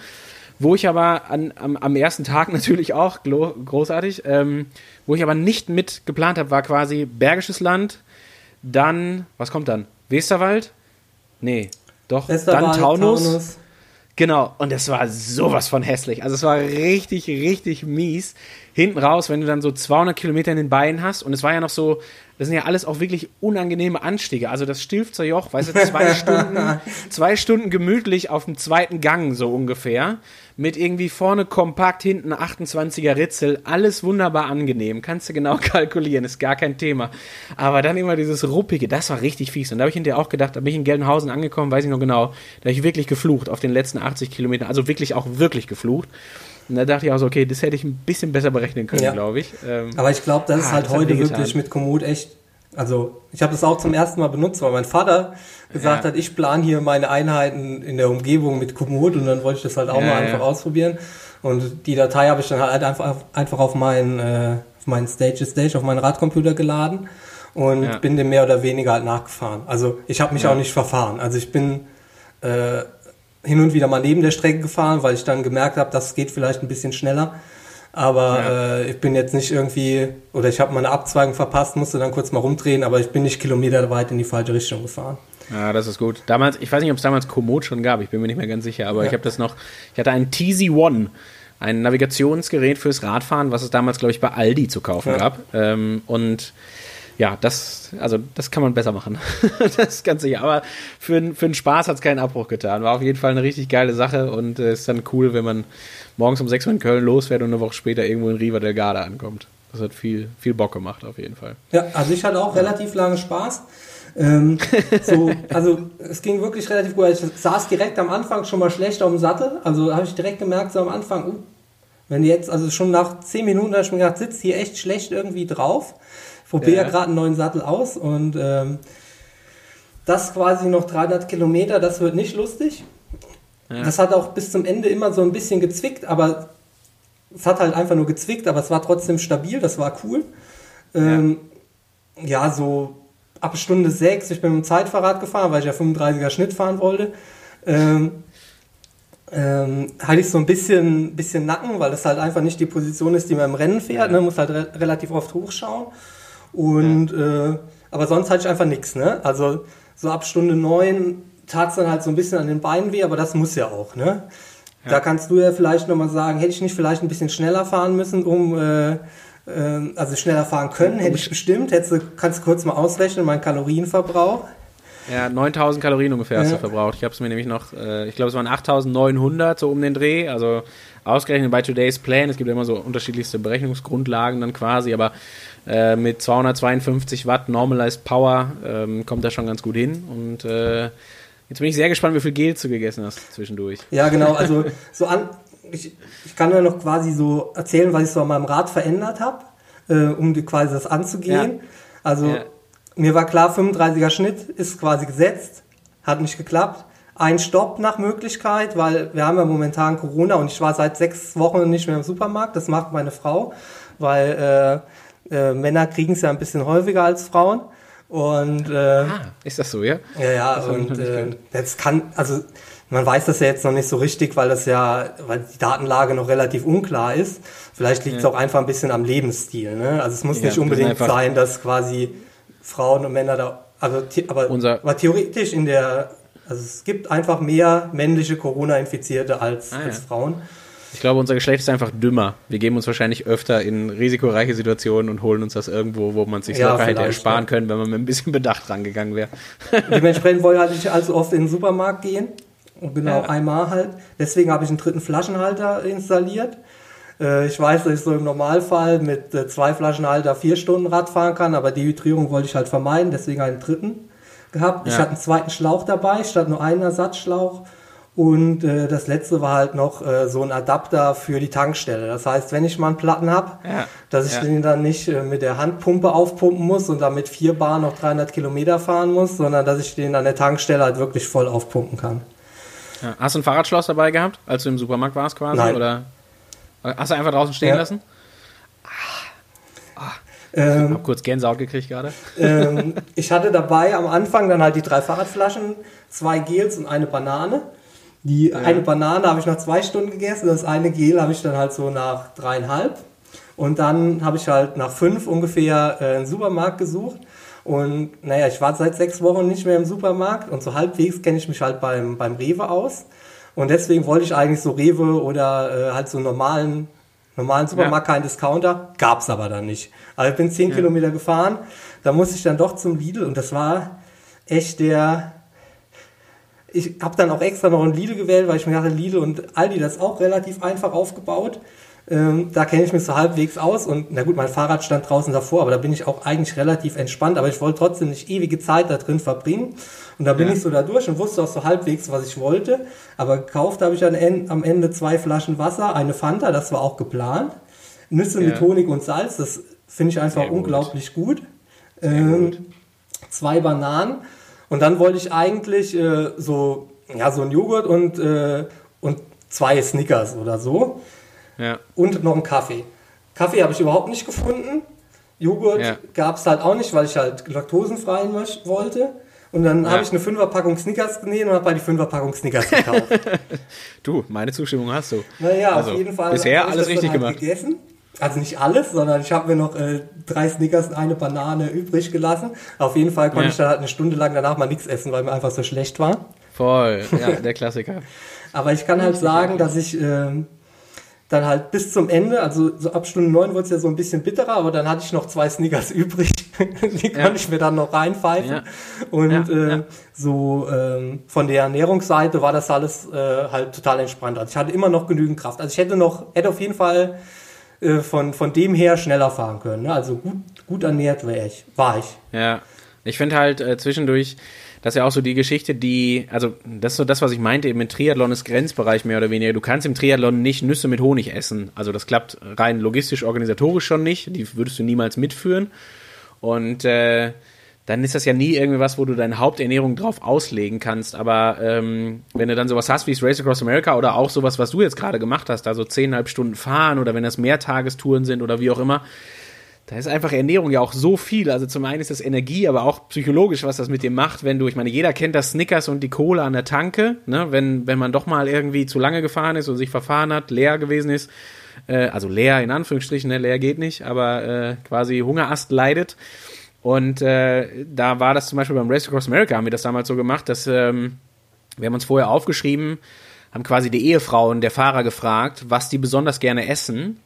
Wo ich aber an, am, am ersten Tag natürlich auch großartig, ähm, wo ich aber nicht mit geplant habe, war quasi Bergisches Land, dann, was kommt dann? Westerwald? Nee, doch, Westerwald, dann Taunus. Taunus. Genau, und das war sowas von hässlich. Also es war richtig, richtig mies. Hinten raus, wenn du dann so 200 Kilometer in den Beinen hast und es war ja noch so, das sind ja alles auch wirklich unangenehme Anstiege. Also das Stilfzer Joch, weißt du, zwei Stunden, zwei Stunden gemütlich auf dem zweiten Gang so ungefähr mit irgendwie vorne kompakt, hinten 28er Ritzel, alles wunderbar angenehm, kannst du genau kalkulieren, ist gar kein Thema. Aber dann immer dieses ruppige, das war richtig fies. Und da habe ich hinterher auch gedacht, da bin ich in Gelnhausen angekommen, weiß ich noch genau, da habe ich wirklich geflucht auf den letzten 80 Kilometern, also wirklich auch wirklich geflucht. Und da dachte ich auch so, okay, das hätte ich ein bisschen besser berechnen können, ja. glaube ich. Ähm, Aber ich glaube, das ah, ist halt das heute wirklich mit Komoot echt also ich habe das auch zum ersten Mal benutzt, weil mein Vater gesagt ja. hat, ich plane hier meine Einheiten in der Umgebung mit Komoot und dann wollte ich das halt auch ja, mal einfach ja. ausprobieren. Und die Datei habe ich dann halt einfach, einfach auf meinen, äh, auf meinen Stage Stage, auf meinen Radcomputer geladen und bin dem mehr oder weniger halt nachgefahren. Also ich habe mich auch nicht verfahren. Also ich bin äh, hin und wieder mal neben der Strecke gefahren, weil ich dann gemerkt habe, das geht vielleicht ein bisschen schneller. Aber ja. äh, ich bin jetzt nicht irgendwie, oder ich habe mal eine Abzweigung verpasst, musste dann kurz mal rumdrehen, aber ich bin nicht kilometerweit in die falsche Richtung gefahren. Ja, das ist gut. Damals, ich weiß nicht, ob es damals Komoot schon gab, ich bin mir nicht mehr ganz sicher, aber ja. ich habe das noch, ich hatte einen TZ1, ein Navigationsgerät fürs Radfahren, was es damals, glaube ich, bei Aldi zu kaufen ja. gab. Ähm, und ja, das, also das kann man besser machen. das ist ganz sicher. Aber für, für den Spaß hat es keinen Abbruch getan. War auf jeden Fall eine richtig geile Sache und äh, ist dann cool, wenn man morgens um 6 Uhr in Köln losfährt und eine Woche später irgendwo in Riva del Garda ankommt. Das hat viel, viel Bock gemacht, auf jeden Fall. Ja, also ich hatte auch relativ lange Spaß. Ähm, so, also es ging wirklich relativ gut. Ich saß direkt am Anfang schon mal schlecht auf dem Sattel. Also habe ich direkt gemerkt, so am Anfang, uh, wenn jetzt, also schon nach 10 Minuten habe ich mir gedacht, sitzt hier echt schlecht irgendwie drauf. Ich probiere ja, ja gerade einen neuen Sattel aus und ähm, das quasi noch 300 Kilometer, das wird nicht lustig. Ja. Das hat auch bis zum Ende immer so ein bisschen gezwickt, aber es hat halt einfach nur gezwickt, aber es war trotzdem stabil, das war cool. Ähm, ja. ja, so ab Stunde 6, ich bin mit dem Zeitfahrrad gefahren, weil ich ja 35er Schnitt fahren wollte. Ähm, ähm, hatte ich so ein bisschen, bisschen Nacken, weil das halt einfach nicht die Position ist, die man im Rennen fährt. Ne? Muss halt re relativ oft hochschauen. Und, ja. äh, aber sonst hatte ich einfach nichts. Ne? Also so ab Stunde 9 tat es dann halt so ein bisschen an den Beinen weh, aber das muss ja auch, ne? Ja. Da kannst du ja vielleicht nochmal sagen, hätte ich nicht vielleicht ein bisschen schneller fahren müssen, um, äh, äh, also schneller fahren können, hätte ich bestimmt, hättest du, kannst du kurz mal ausrechnen, mein Kalorienverbrauch. Ja, 9000 Kalorien ungefähr hast Ja. du verbraucht. Ich habe es mir nämlich noch, äh, ich glaube, es waren 8900 so um den Dreh. Also ausgerechnet bei Today's Plan. Es gibt immer so unterschiedlichste Berechnungsgrundlagen dann quasi, aber äh, mit 252 Watt Normalized Power ähm, kommt das schon ganz gut hin. Und äh, jetzt bin ich sehr gespannt, wie viel Gel du gegessen hast zwischendurch. Ja, genau. Also so an, ich, ich kann ja noch quasi so erzählen, was ich so an meinem Rad verändert habe, äh, um die, quasi das anzugehen. Also Ja. mir war klar, 35er Schnitt ist quasi gesetzt, hat nicht geklappt. Ein Stopp nach Möglichkeit, weil wir haben ja momentan Corona und ich war seit sechs Wochen nicht mehr im Supermarkt. Das macht meine Frau, weil äh, äh, Männer kriegen es ja ein bisschen häufiger als Frauen. Und äh, Ah, ist das so, ja? ja, ja, Das und äh, jetzt kann, also man weiß das ja jetzt noch nicht so richtig, weil das ja, weil die Datenlage noch relativ unklar ist. Vielleicht liegt es Ja. auch einfach ein bisschen am Lebensstil. Ne? Also es muss Ja, nicht unbedingt sein, dass quasi Frauen und Männer da, also aber, Unser- aber theoretisch in der, also es gibt einfach mehr männliche Corona-Infizierte als, Ah, als Frauen. Ich glaube, unser Geschlecht ist einfach dümmer. Wir geben uns wahrscheinlich öfter in risikoreiche Situationen und holen uns das irgendwo, wo man sich Ja, locker hätte ersparen ja. können, wenn man mit ein bisschen Bedacht rangegangen wäre. Dementsprechend wollte ich halt nicht allzu oft in den Supermarkt gehen. Und genau Ja. einmal halt. Deswegen habe ich einen dritten Flaschenhalter installiert. Äh, Ich weiß, dass ich so im Normalfall mit äh, zwei Flaschenhalter vier Stunden Rad fahren kann, aber Dehydrierung wollte ich halt vermeiden, deswegen einen dritten gehabt. Ich Ja. hatte einen zweiten Schlauch dabei, statt nur einen Ersatzschlauch. Und äh, das letzte war halt noch äh, so ein Adapter für die Tankstelle. Das heißt, wenn ich mal einen Platten habe, Ja. dass ich Ja. den dann nicht äh, mit der Handpumpe aufpumpen muss und dann mit vier Bar noch 300 Kilometer fahren muss, sondern dass ich den an der Tankstelle halt wirklich voll aufpumpen kann. Ja. Hast du ein Fahrradschloss dabei gehabt, als du im Supermarkt warst quasi? Nein. Oder hast du einfach draußen stehen lassen? Ähm, Hab kurz Gänsehaut gekriegt gerade. ähm, ich hatte dabei am Anfang dann halt die drei Fahrradflaschen, zwei Gels und eine Banane. Die eine Banane habe ich nach zwei Stunden gegessen, das eine Gel habe ich dann halt so nach dreieinhalb. Und dann habe ich halt nach fünf ungefähr äh, einen Supermarkt gesucht. Und naja, ich war seit sechs Wochen nicht mehr im Supermarkt und so halbwegs kenne ich mich halt beim, beim Rewe aus. Und deswegen wollte ich eigentlich so Rewe oder äh, halt so normalen, normalen Supermarkt, keinen Discounter. Gab's aber dann nicht. Also ich bin zehn Kilometer gefahren, da musste ich dann doch zum Lidl und das war echt der. Ich habe dann auch extra noch einen Lidl gewählt, weil ich mir dachte, Lidl und Aldi, das ist auch relativ einfach aufgebaut. Ähm, da kenne ich mich so halbwegs aus und na gut, mein Fahrrad stand draußen davor, aber da bin ich auch eigentlich relativ entspannt, aber ich wollte trotzdem nicht ewige Zeit da drin verbringen. Und da bin Ja. ich so da durch und wusste auch so halbwegs, was ich wollte. Aber gekauft habe ich dann am Ende zwei Flaschen Wasser, eine Fanta, das war auch geplant. Nüsse Ja. mit Honig und Salz, das finde ich einfach Sehr gut. unglaublich gut. Ähm, zwei Bananen. Und dann wollte ich eigentlich äh, so, ja, so ein Joghurt und, äh, und zwei Snickers oder so. Ja. Und noch einen Kaffee. Kaffee habe ich überhaupt nicht gefunden. Joghurt Ja. gab es halt auch nicht, weil ich halt laktosenfrei wollte. Und dann Ja. habe ich eine Fünferpackung Snickers gesehen und habe bei die Fünferpackung Snickers gekauft. Du, meine Zustimmung hast du. naja, Also, auf jeden Fall. bisher alles das richtig halt gemacht. gegessen. Also nicht alles, sondern ich habe mir noch äh, drei Snickers und eine Banane übrig gelassen. Auf jeden Fall konnte Ja. ich dann halt eine Stunde lang danach mal nichts essen, weil mir einfach so schlecht war. Voll, ja, der Klassiker. Aber ich kann halt sagen, dass ich ähm, dann halt bis zum Ende, also so ab Stunde 9 wurde es ja so ein bisschen bitterer, aber dann hatte ich noch zwei Snickers übrig. Die Ja. konnte ich mir dann noch reinpfeifen. Ja. Und Ja, äh, so ähm, von der Ernährungsseite war das alles äh, halt total entspannt. Also ich hatte immer noch genügend Kraft. Also ich hätte noch, hätte auf jeden Fall äh, von, von dem her schneller fahren können. Ne? Also gut, gut ernährt wäre ich, war ich. Ja, ich finde halt äh, zwischendurch, das ist ja auch so die Geschichte, die, also das ist so das, was ich meinte, eben mit Triathlon ist Grenzbereich mehr oder weniger. Du kannst im Triathlon nicht Nüsse mit Honig essen. Also das klappt rein logistisch, organisatorisch schon nicht. Die würdest du niemals mitführen. Und äh, dann ist das ja nie irgendwie was, wo du deine Haupternährung drauf auslegen kannst. Aber ähm, wenn du dann sowas hast wie Race Across America oder auch sowas, was du jetzt gerade gemacht hast, also zehnhalb Stunden fahren oder wenn das Mehrtagestouren sind oder wie auch immer, da ist einfach Ernährung ja auch so viel. Also zum einen ist das Energie, aber auch psychologisch, was das mit dir macht, wenn du, ich meine, jeder kennt das Snickers und die Cola an der Tanke, ne? wenn, wenn man doch mal irgendwie zu lange gefahren ist und sich verfahren hat, leer gewesen ist, äh, also leer in Anführungsstrichen, ne? leer geht nicht, aber äh, quasi Hungerast leidet. Und äh, da war das zum Beispiel beim Race Across America, haben wir das damals so gemacht, dass ähm, wir haben uns vorher aufgeschrieben, haben quasi die Ehefrauen der Fahrer gefragt, was die besonders gerne essen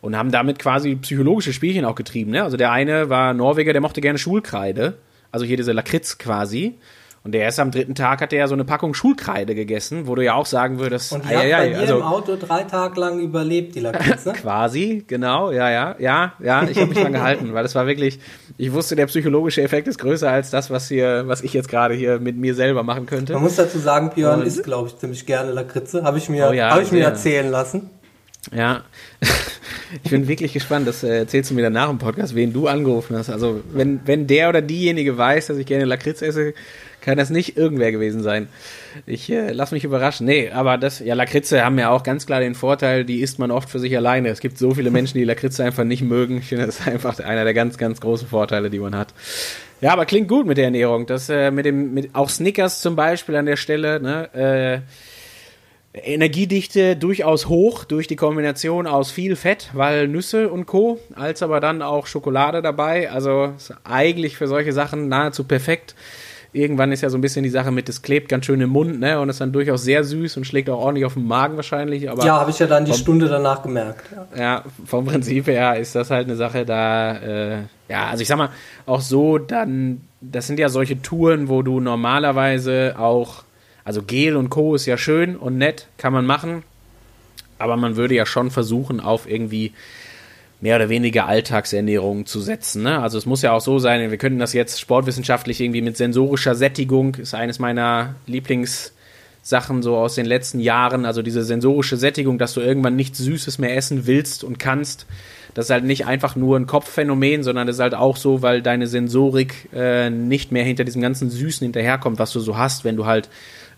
und haben damit quasi psychologische Spielchen auch getrieben. Ne? Also der eine war Norweger, der mochte gerne Schulkreide, also hier diese Lakritz quasi. Und der erst am dritten Tag hat er ja so eine Packung Schulkreide gegessen, wo du ja auch sagen würdest, und die ah, hat bei dir also, im Auto drei Tage lang überlebt, die Lakritze. quasi, genau, ja, ja, ja, ja, ich habe mich dran gehalten, weil das war wirklich, ich wusste, der psychologische Effekt ist größer als das, was hier, was ich jetzt gerade hier mit mir selber machen könnte. Man muss dazu sagen, Björn isst, glaube ich, ziemlich gerne Lakritze, habe ich mir, oh ja, hab ich mir erzählen lassen. Ja, ich bin wirklich gespannt, das äh, erzählst du mir danach im Podcast, wen du angerufen hast. Also, wenn, wenn der oder diejenige weiß, dass ich gerne Lakritz esse, kann das nicht irgendwer gewesen sein. Ich äh, lass mich überraschen. Nee, aber das, ja, Lakritze haben ja auch ganz klar den Vorteil, die isst man oft für sich alleine. Es gibt so viele Menschen, die Lakritze einfach nicht mögen. Ich finde, das ist einfach einer der ganz, ganz großen Vorteile, die man hat. Ja, aber klingt gut mit der Ernährung. Das äh, mit dem, mit auch Snickers zum Beispiel an der Stelle, ne? Äh, Energiedichte durchaus hoch durch die Kombination aus viel Fett, weil Nüsse und Co., als aber dann auch Schokolade dabei. Also eigentlich für solche Sachen nahezu perfekt irgendwann ist ja so ein bisschen die Sache mit, es klebt ganz schön im Mund, ne? Und ist dann durchaus sehr süß und schlägt auch ordentlich auf den Magen wahrscheinlich. Aber ja, habe ich ja dann die vom, Stunde danach gemerkt. Ja. ja. vom Prinzip her ist das halt eine Sache, da, äh, ja, also ich sag mal, auch so, dann, das sind ja solche Touren, wo du normalerweise auch, also Gel und Co. ist ja schön und nett, kann man machen. Aber man würde ja schon versuchen, auf irgendwie mehr oder weniger Alltagsernährung zu setzen. Ne? Also es muss ja auch so sein, wir könnten das jetzt sportwissenschaftlich irgendwie mit sensorischer Sättigung, ist eines meiner Lieblingssachen so aus den letzten Jahren, also diese sensorische Sättigung, dass du irgendwann nichts Süßes mehr essen willst und kannst. Das ist halt nicht einfach nur ein Kopfphänomen, sondern das ist halt auch so, weil deine Sensorik äh, nicht mehr hinter diesem ganzen Süßen hinterherkommt, was du so hast, wenn du halt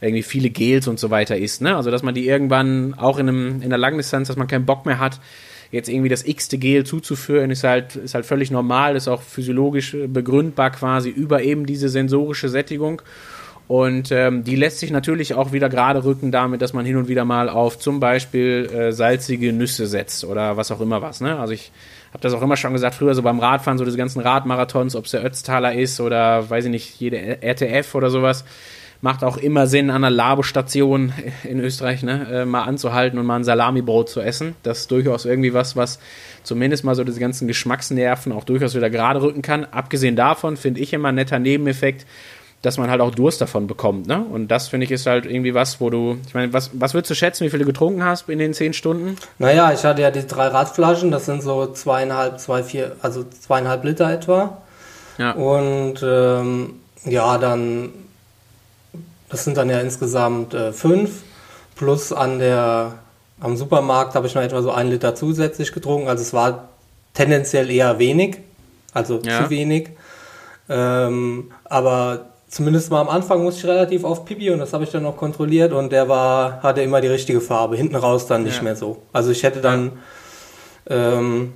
irgendwie viele Gels und so weiter isst. Ne? Also dass man die irgendwann auch in, einem, in der Langdistanz, dass man keinen Bock mehr hat, jetzt irgendwie das x-te Gel zuzuführen, ist halt, ist halt völlig normal, ist auch physiologisch begründbar quasi über eben diese sensorische Sättigung. Und ähm, die lässt sich natürlich auch wieder gerade rücken damit, dass man hin und wieder mal auf zum Beispiel äh, salzige Nüsse setzt oder was auch immer was. Ne? Also ich habe das auch immer schon gesagt, früher so beim Radfahren, so diese ganzen Radmarathons, ob es der Ötztaler ist oder weiß ich nicht, jede RTF oder sowas macht auch immer Sinn, an einer Labostation in Österreich ne, äh, mal anzuhalten und mal ein Salamibrot zu essen. Das ist durchaus irgendwie was, was zumindest mal so diese ganzen Geschmacksnerven auch durchaus wieder gerade rücken kann. Abgesehen davon finde ich immer ein netter Nebeneffekt, dass man halt auch Durst davon bekommt. Ne? Und das finde ich ist halt irgendwie was, wo du, ich meine, was, was würdest du schätzen, wie viel du getrunken hast in den zehn Stunden? Naja, ich hatte ja die drei Radflaschen, das sind so zweieinhalb, zwei, vier, also zweieinhalb Liter etwa. Ja. Und ähm, ja, dann das sind dann ja insgesamt äh, fünf. Plus an der, am Supermarkt habe ich noch etwa so einen Liter zusätzlich getrunken. Also es war tendenziell eher wenig, also ja. zu wenig. Ähm, aber zumindest mal am Anfang musste ich relativ auf Pipi und das habe ich dann noch kontrolliert und der war, hatte immer die richtige Farbe. Hinten raus dann nicht ja. mehr so. Also ich hätte dann ähm,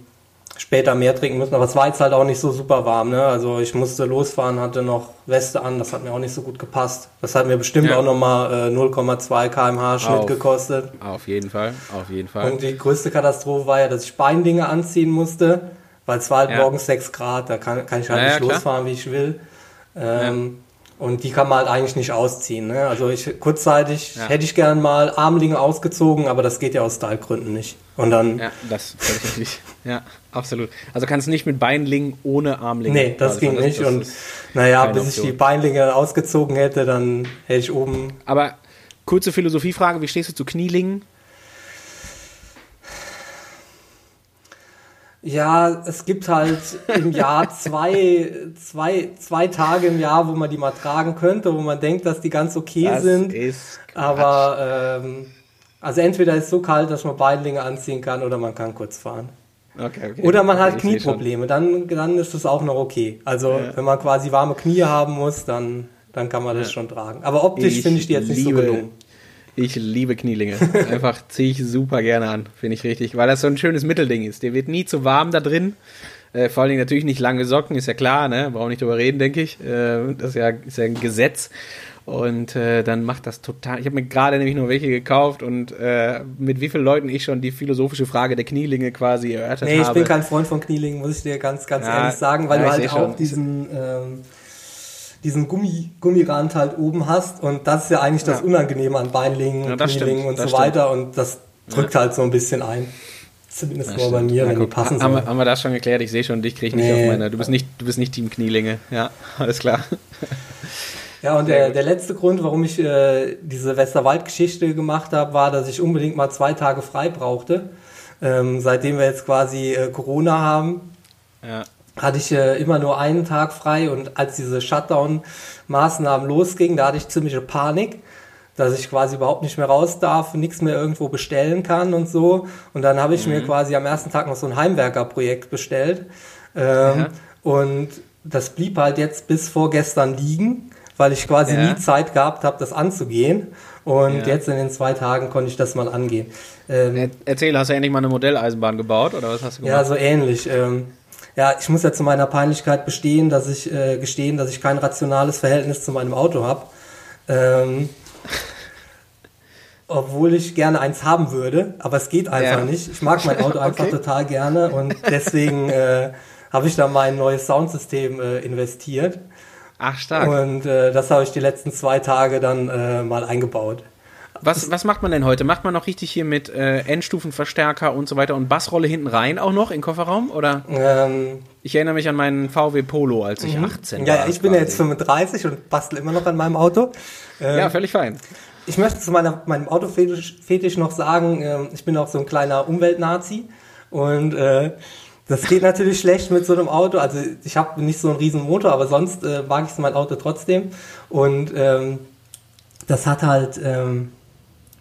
später mehr trinken müssen, aber es war jetzt halt auch nicht so super warm. Ne? Also ich musste losfahren, hatte noch Weste an, das hat mir auch nicht so gut gepasst. Das hat mir bestimmt ja. auch nochmal äh, 0,2 kmh Schnitt auf, gekostet. Auf jeden Fall, auf jeden Fall. Und die größte Katastrophe war ja, dass ich Beindinge anziehen musste, weil es war halt ja. morgens 6 Grad, da kann, kann ich halt ja, nicht losfahren, wie ich will. Ähm, und die kann man halt eigentlich nicht ausziehen. Ne? Also ich kurzzeitig ja. hätte ich gern mal Armlinge ausgezogen, aber das geht ja aus Stylegründen nicht. Und dann. Ja, das natürlich. ja, absolut. Also kannst du nicht mit Beinlingen ohne Armlinge. Nee, das also ging das, nicht. Das und naja, bis Option. ich die Beinlinge ausgezogen hätte, dann hätte ich oben. Aber kurze Philosophiefrage: Wie stehst du zu Knielingen? Ja, es gibt halt im Jahr zwei, zwei, zwei Tage im Jahr, wo man die mal tragen könnte, wo man denkt, dass die ganz okay das sind. Ist aber ähm, also entweder ist es so kalt, dass man Beinlinge anziehen kann, oder man kann kurz fahren. Okay, okay. Oder man hat Knieprobleme, dann, dann ist das auch noch okay. Also ja. wenn man quasi warme Knie haben muss, dann, dann kann man das ja. schon tragen. Aber optisch finde ich die jetzt nicht so gelungen. Ich liebe Knielinge. Einfach ziehe ich super gerne an, finde ich richtig, weil das so ein schönes Mittelding ist. Der wird nie zu warm da drin. Äh, vor allen Dingen natürlich nicht lange Socken, ist ja klar, ne? Brauchen nicht drüber reden, denke ich. Äh, das ist ja, ist ja ein Gesetz. Und äh, dann macht das total. Ich habe mir gerade nämlich nur welche gekauft und äh, mit wie vielen Leuten ich schon die philosophische Frage der Knielinge quasi erörtert habe. Nee, ich habe. bin kein Freund von Knielingen, muss ich dir ganz, ganz ja, ehrlich sagen, weil ja, du halt auch schon. diesen. Ähm, diesen Gummi, Gummirand halt oben hast und das ist ja eigentlich das Unangenehme an Beinlingen, ja, Knielingen und so stimmt. weiter und das drückt ja. halt so ein bisschen ein. Zumindest nur bei mir, wenn guck, die passen haben, wir, haben wir das schon geklärt? Ich sehe schon, dich kriege ich nicht nee. auf meiner. Du bist nicht, du bist nicht Team Knielinge. Ja, alles klar. Ja, und der, der letzte Grund, warum ich äh, diese Westerwald-Geschichte gemacht habe, war, dass ich unbedingt mal zwei Tage frei brauchte. Ähm, seitdem wir jetzt quasi äh, Corona haben, Ja. hatte ich äh, immer nur einen Tag frei und als diese Shutdown-Maßnahmen losgingen, da hatte ich ziemliche Panik, dass ich quasi überhaupt nicht mehr raus darf, nichts mehr irgendwo bestellen kann und so. Und dann habe ich mir quasi am ersten Tag noch so ein Heimwerkerprojekt bestellt. Ähm, Ja. Und das blieb halt jetzt bis vorgestern liegen, weil ich quasi Ja. nie Zeit gehabt habe, das anzugehen. Und Ja. jetzt in den zwei Tagen konnte ich das mal angehen. Ähm, Er- Erzähl, hast du endlich mal eine Modelleisenbahn gebaut oder was hast du ja, gemacht? so ähnlich. Ähm, ja, ich muss ja zu meiner Peinlichkeit bestehen, dass ich äh, gestehen, dass ich kein rationales Verhältnis zu meinem Auto habe. Ähm, obwohl ich gerne eins haben würde, aber es geht einfach Ja. nicht. Ich mag mein Auto einfach Okay. total gerne und deswegen äh, habe ich da mein neues Soundsystem äh, investiert. Ach, stark. Und äh, das habe ich die letzten zwei Tage dann äh, mal eingebaut. Was, was macht man denn heute? Macht man noch richtig hier mit äh, Endstufenverstärker und so weiter und Bassrolle hinten rein auch noch in den Kofferraum? Oder Ähm, ich erinnere mich an meinen VW Polo, als ich 18 Mhm. ja, war. ich bin ja jetzt 35 und bastel immer noch an meinem Auto. Ähm, Ja, völlig fein. Ich möchte zu meiner, meinem Autofetisch Fetisch noch sagen, ähm, ich bin auch so ein kleiner Umweltnazi und äh, das geht natürlich schlecht mit so einem Auto. Also ich habe nicht so einen riesen Motor, aber sonst äh, mag ich mein Auto trotzdem. Und ähm, das hat halt, ähm,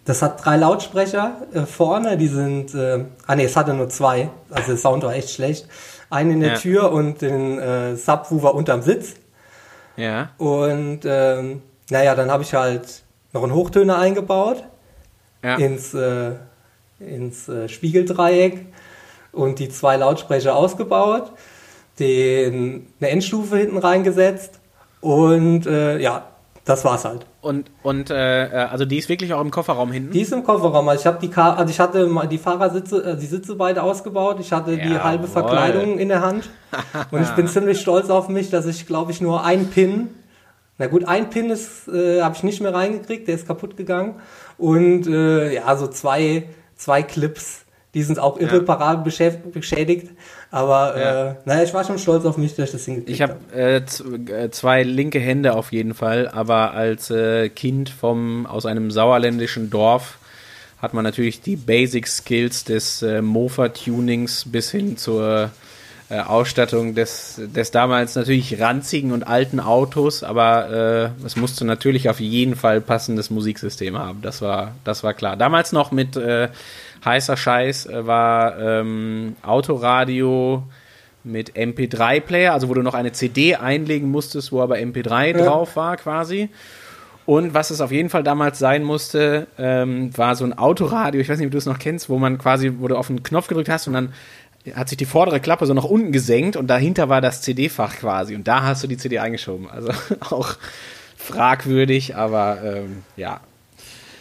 das hat drei Lautsprecher äh, vorne, die sind, äh, ah nee, es hatte nur zwei, also der Sound war echt schlecht. Einen in der Ja. Tür und den äh, Subwoofer unterm Sitz. Ja. Und ähm, naja, dann habe ich halt noch einen Hochtöner eingebaut Ja. ins, äh, ins äh, Spiegeldreieck und die zwei Lautsprecher ausgebaut, den, eine Endstufe hinten reingesetzt und äh, ja, das war's halt. Und, und äh, äh, also die ist wirklich auch im Kofferraum hinten? Die ist im Kofferraum. Also ich habe die Ka also ich hatte die Fahrersitze, äh, die Sitze beide ausgebaut. Ich hatte die Jawohl. halbe Verkleidung in der Hand und ich bin ziemlich stolz auf mich, dass ich glaube ich nur ein Pin na gut, ein Pin ist, äh, habe ich nicht mehr reingekriegt, der ist kaputt gegangen. Und äh, ja, so zwei, zwei Clips, die sind auch irreparabel beschäf- beschädigt. Aber Ja. äh, naja, ich war schon stolz auf mich, dass ich das hingekriegt Ich habe äh, äh, zwei linke Hände auf jeden Fall, aber als äh, Kind vom aus einem sauerländischen Dorf hat man natürlich die Basic Skills des äh, Mofa-Tunings bis hin zur äh, Ausstattung des, des damals natürlich ranzigen und alten Autos, aber äh, es musste natürlich auf jeden Fall passendes Musiksystem haben. Das war, das war klar. Damals noch mit äh, heißer Scheiß äh, war ähm, Autoradio mit MP3-Player, also wo du noch eine CD einlegen musstest, wo aber MP3 Ja. drauf war quasi. Und was es auf jeden Fall damals sein musste, ähm, war so ein Autoradio, ich weiß nicht, ob du es noch kennst, wo man quasi, wo du auf einen Knopf gedrückt hast und dann hat sich die vordere Klappe so nach unten gesenkt und dahinter war das CD-Fach quasi und da hast du die CD eingeschoben. Also auch fragwürdig, aber ähm, ja,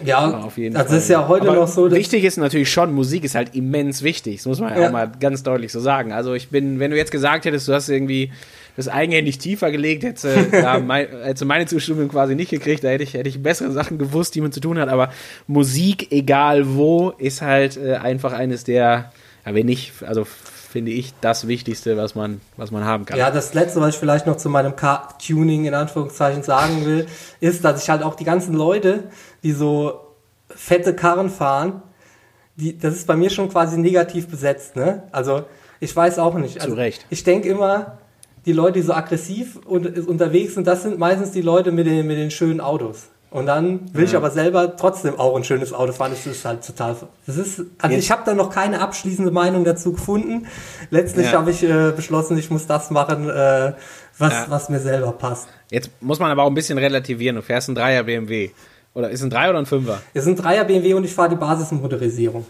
Ja, auf jeden das Fall. ist ja heute Aber noch so. Wichtig ist natürlich schon, Musik ist halt immens wichtig. Das muss man ja, Ja. auch mal ganz deutlich so sagen. Also ich bin, wenn du jetzt gesagt hättest, du hast irgendwie das eigenhändig tiefer gelegt, hättest, du, ja, mein, meine Zustimmung quasi nicht gekriegt, da hätte ich, hätte ich bessere Sachen gewusst, die man zu tun hat. Aber Musik, egal wo, ist halt äh, einfach eines der, wenn nicht, also finde ich, das Wichtigste, was man, was man haben kann. Ja, das letzte, was ich vielleicht noch zu meinem Car-Tuning in Anführungszeichen sagen will, ist, dass ich halt auch die ganzen Leute, die so fette Karren fahren, die, das ist bei mir schon quasi negativ besetzt, ne? Also, ich weiß auch nicht. Also, Recht. Ich denke immer, die Leute, die so aggressiv und, unterwegs sind, das sind meistens die Leute mit den, mit den schönen Autos. Und dann will ich aber selber trotzdem auch ein schönes Auto fahren. Das ist halt total. Das ist, also Jetzt- ich habe da noch keine abschließende Meinung dazu gefunden. Letztlich Ja. habe ich äh, beschlossen, ich muss das machen, äh, was, Ja. was mir selber passt. Jetzt muss man aber auch ein bisschen relativieren. Du fährst einen Dreier BMW. Oder ist ein Dreier oder ein Fünfer? Es sind Dreier BMW und ich fahre die Basismotorisierung.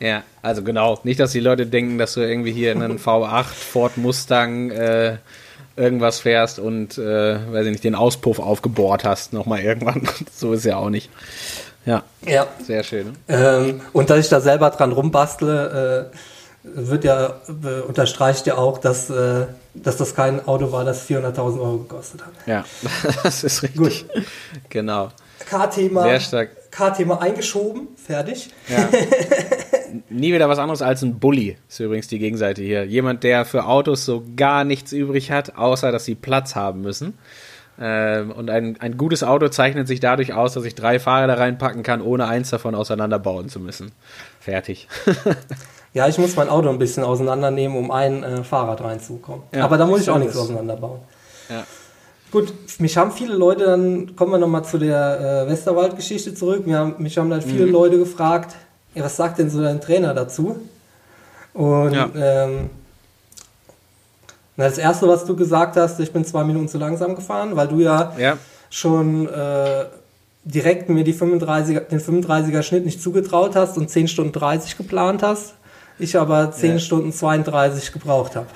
Ja, also genau. Nicht, dass die Leute denken, dass du irgendwie hier in einen V8, Ford Mustang, äh, irgendwas fährst und, äh, weiß ich nicht, den Auspuff aufgebohrt hast, nochmal irgendwann. so ist ja auch nicht. Ja, Ja. sehr schön. Ähm, und dass ich da selber dran rumbastle, äh, wird ja, äh, unterstreicht ja auch, dass, äh, dass das kein Auto war, das 400.000 Euro gekostet hat. Ja, das ist richtig. Genau. K-Thema, Sehr stark. K-Thema eingeschoben, fertig. Ja. Nie wieder was anderes als ein Bully, ist übrigens die Gegenseite hier. Jemand, der für Autos so gar nichts übrig hat, außer dass sie Platz haben müssen. Ähm, und ein, ein gutes Auto zeichnet sich dadurch aus, dass ich drei Fahrräder reinpacken kann, ohne eins davon auseinanderbauen zu müssen. Fertig. ja, ich muss mein Auto ein bisschen auseinandernehmen, um ein äh, Fahrrad reinzukommen. Ja, Aber da muss ich auch nichts auseinanderbauen. Ja. Gut, mich haben viele Leute, dann kommen wir nochmal zu der äh, Westerwald-Geschichte zurück. Wir haben, mich haben dann viele mhm. Leute gefragt, ja, was sagt denn so dein Trainer dazu? Und ja. ähm, das erste, was du gesagt hast, ich bin zwei Minuten zu langsam gefahren, weil du ja, ja. schon äh, direkt mir die 35, den 35er Schnitt nicht zugetraut hast und 10 Stunden 30 geplant hast. Ich aber 10 ja. Stunden 32 gebraucht habe.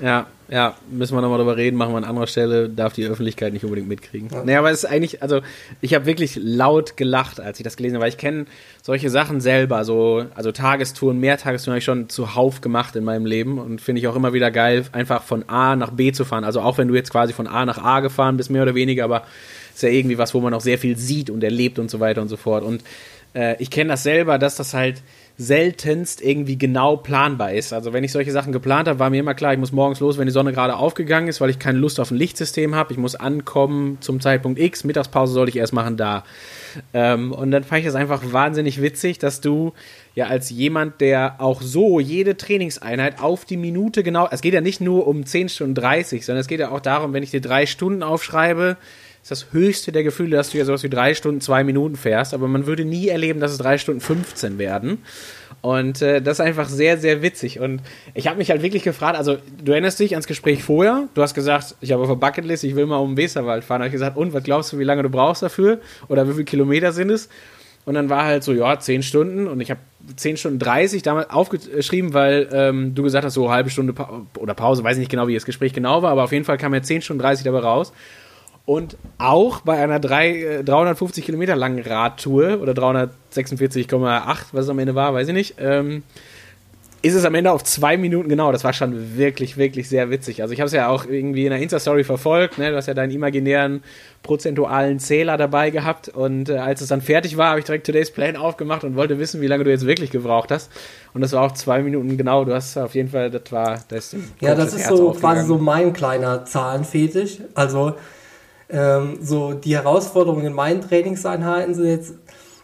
Ja, ja, müssen wir nochmal drüber reden, machen wir an anderer Stelle, darf die Öffentlichkeit nicht unbedingt mitkriegen. Ja. Naja, aber es ist eigentlich, also ich habe wirklich laut gelacht, als ich das gelesen habe, weil ich kenne solche Sachen selber, so, also Tagestouren, Mehrtagestouren habe ich schon zuhauf gemacht in meinem Leben und finde ich auch immer wieder geil, einfach von A nach B zu fahren. Also auch wenn du jetzt quasi von A nach A gefahren bist, mehr oder weniger, aber ist ja irgendwie was, wo man auch sehr viel sieht und erlebt und so weiter und so fort. Und äh, ich kenne das selber, dass das halt seltenst irgendwie genau planbar ist. Also wenn ich solche Sachen geplant habe, war mir immer klar, ich muss morgens los, wenn die Sonne gerade aufgegangen ist, weil ich keine Lust auf ein Lichtsystem habe. Ich muss ankommen zum Zeitpunkt X, Mittagspause sollte ich erst machen da. Ähm, und dann fand ich das einfach wahnsinnig witzig, dass du ja als jemand, der auch so jede Trainingseinheit auf die Minute genau, es geht ja nicht nur um 10 Stunden 30, sondern es geht ja auch darum, wenn ich dir drei Stunden aufschreibe, ist das höchste der Gefühle, dass du ja sowas wie drei Stunden, zwei Minuten fährst, aber man würde nie erleben, dass es drei Stunden 15 werden. Und äh, das ist einfach sehr, sehr witzig. Und ich habe mich halt wirklich gefragt, also du erinnerst dich ans Gespräch vorher, du hast gesagt, ich habe auf der Bucketlist, ich will mal um den Westerwald fahren. Da habe ich gesagt, und was glaubst du, wie lange du brauchst dafür? Oder wie viele Kilometer sind es? Und dann war halt so, ja, 10 Stunden. Und ich habe 10 Stunden 30 damals aufgeschrieben, weil ähm, du gesagt hast, so halbe Stunde pa oder Pause, weiß ich nicht genau, wie das Gespräch genau war, aber auf jeden Fall kam ja 10 Stunden 30 dabei raus. Und auch bei einer drei, 350 äh, Kilometer langen Radtour oder 346,8, was es am Ende war, weiß ich nicht, ähm, ist es am Ende auf zwei Minuten genau. Das war schon wirklich, wirklich sehr witzig. Also ich habe es ja auch irgendwie in der Insta-Story verfolgt. Ne? Du hast ja deinen imaginären prozentualen Zähler dabei gehabt. Und äh, als es dann fertig war, habe ich direkt Today's Plan aufgemacht und wollte wissen, wie lange du jetzt wirklich gebraucht hast. Und das war auch zwei Minuten genau. Du hast auf jeden Fall, das war das. Ja, das ist Herz so quasi so mein kleiner Zahlenfetisch. Also ähm, so die Herausforderungen in meinen Trainingseinheiten sind jetzt,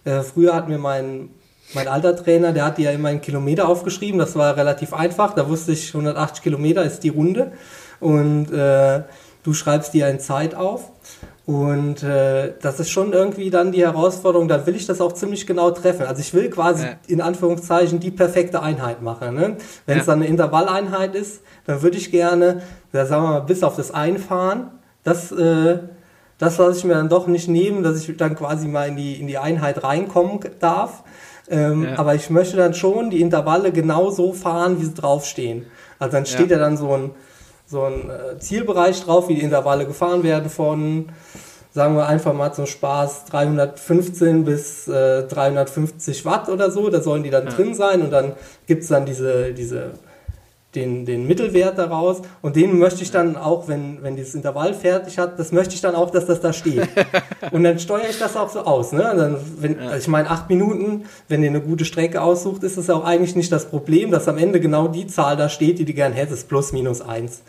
äh, früher hat mir mein, mein alter Trainer, der hat ja immer einen Kilometer aufgeschrieben, das war relativ einfach, da wusste ich 180 Kilometer ist die Runde und äh, du schreibst dir eine Zeit auf und äh, das ist schon irgendwie dann die Herausforderung, da will ich das auch ziemlich genau treffen. Also ich will quasi ja. in Anführungszeichen die perfekte Einheit machen. Ne? Wenn es ja. dann eine Intervalleinheit ist, dann würde ich gerne, da sagen wir mal, bis auf das Einfahren, das, äh, das lasse ich mir dann doch nicht nehmen, dass ich dann quasi mal in die, in die Einheit reinkommen darf. Ähm, ja. Aber ich möchte dann schon die Intervalle genau so fahren, wie sie draufstehen. Also dann steht ja, ja dann so ein, so ein äh, Zielbereich drauf, wie die Intervalle gefahren werden von, sagen wir einfach mal zum Spaß, 315 bis äh, 350 Watt oder so. Da sollen die dann ja. drin sein und dann gibt es dann diese, diese den, den Mittelwert daraus und den möchte ich dann auch, wenn, wenn dieses Intervall fertig hat, das möchte ich dann auch, dass das da steht. und dann steuere ich das auch so aus. Ne? Dann, wenn, also ich meine, acht Minuten, wenn ihr eine gute Strecke aussucht, ist es auch eigentlich nicht das Problem, dass am Ende genau die Zahl da steht, die du gern hättest, plus minus eins.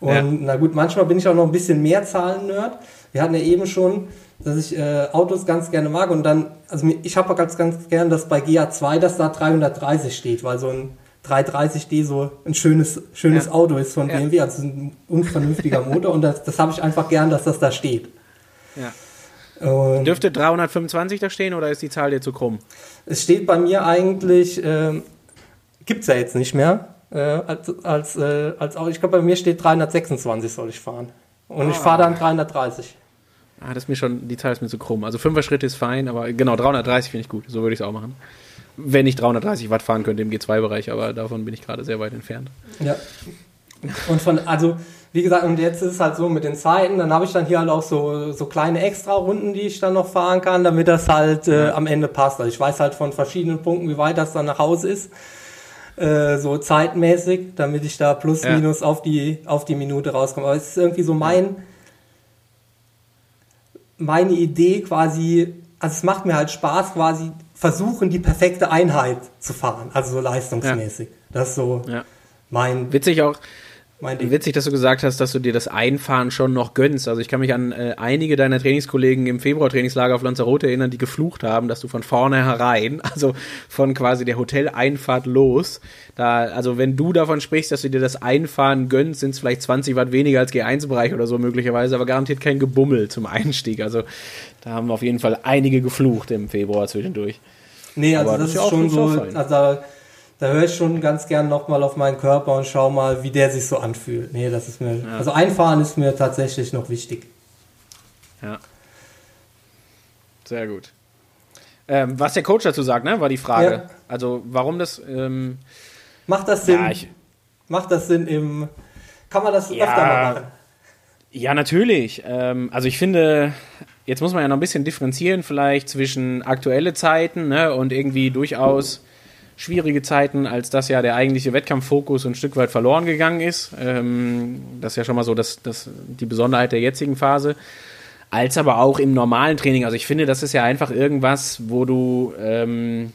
Und ja. na gut, manchmal bin ich auch noch ein bisschen mehr Zahlen-Nerd. Wir hatten ja eben schon, dass ich äh, Autos ganz gerne mag und dann, also ich habe auch ganz, ganz gern, dass bei GA2, dass da 330 steht, weil so ein 330D so ein schönes, schönes ja. Auto ist von BMW, also ein unvernünftiger Motor und das, das habe ich einfach gern, dass das da steht. Ja. Und Dürfte 325 da stehen oder ist die Zahl dir zu krumm? Es steht bei mir eigentlich, äh, gibt es ja jetzt nicht mehr, äh, als, als, äh, als. Ich glaube, bei mir steht 326 soll ich fahren. Und ah. ich fahre dann 330. Ah, das ist mir schon, die Zahl ist mir zu krumm. Also 5er Schritt ist fein, aber genau, 330 finde ich gut. So würde ich es auch machen wenn ich 330 Watt fahren könnte im G2-Bereich, aber davon bin ich gerade sehr weit entfernt. Ja. Und von, also, wie gesagt, und jetzt ist es halt so mit den Zeiten, dann habe ich dann hier halt auch so, so kleine Extra-Runden, die ich dann noch fahren kann, damit das halt äh, am Ende passt. Also ich weiß halt von verschiedenen Punkten, wie weit das dann nach Hause ist. Äh, so zeitmäßig, damit ich da plus ja. minus auf die, auf die Minute rauskomme. Aber es ist irgendwie so mein, meine Idee quasi, also es macht mir halt Spaß, quasi versuchen, die perfekte Einheit zu fahren, also so leistungsmäßig. Ja. Das ist so ja. mein. Witzig auch. Witzig, dass du gesagt hast, dass du dir das Einfahren schon noch gönnst. Also ich kann mich an äh, einige deiner Trainingskollegen im Februar-Trainingslager auf Lanzarote erinnern, die geflucht haben, dass du von vorne herein, also von quasi der Hoteleinfahrt los, da, also wenn du davon sprichst, dass du dir das Einfahren gönnst, sind es vielleicht 20 Watt weniger als G1-Bereich oder so möglicherweise, aber garantiert kein Gebummel zum Einstieg. Also da haben auf jeden Fall einige geflucht im Februar zwischendurch. Nee, also aber das, das ist schon so, also da höre ich schon ganz gern nochmal auf meinen Körper und schau mal, wie der sich so anfühlt. Nee, das ist mir, ja. also Einfahren ist mir tatsächlich noch wichtig. Ja. Sehr gut. Ähm, was der Coach dazu sagt, ne, war die Frage. Ja. Also, warum das. Ähm, Macht das Sinn? Ja, ich, Macht das Sinn im. Kann man das öfter mal machen? Ja, natürlich. Ähm, also, ich finde, jetzt muss man ja noch ein bisschen differenzieren, vielleicht zwischen aktuelle Zeiten ne, und irgendwie durchaus schwierige Zeiten, als das ja der eigentliche Wettkampffokus ein Stück weit verloren gegangen ist. Ähm, das ist ja schon mal so das, das, die Besonderheit der jetzigen Phase. Als aber auch im normalen Training. Also ich finde, das ist ja einfach irgendwas, wo du, ähm,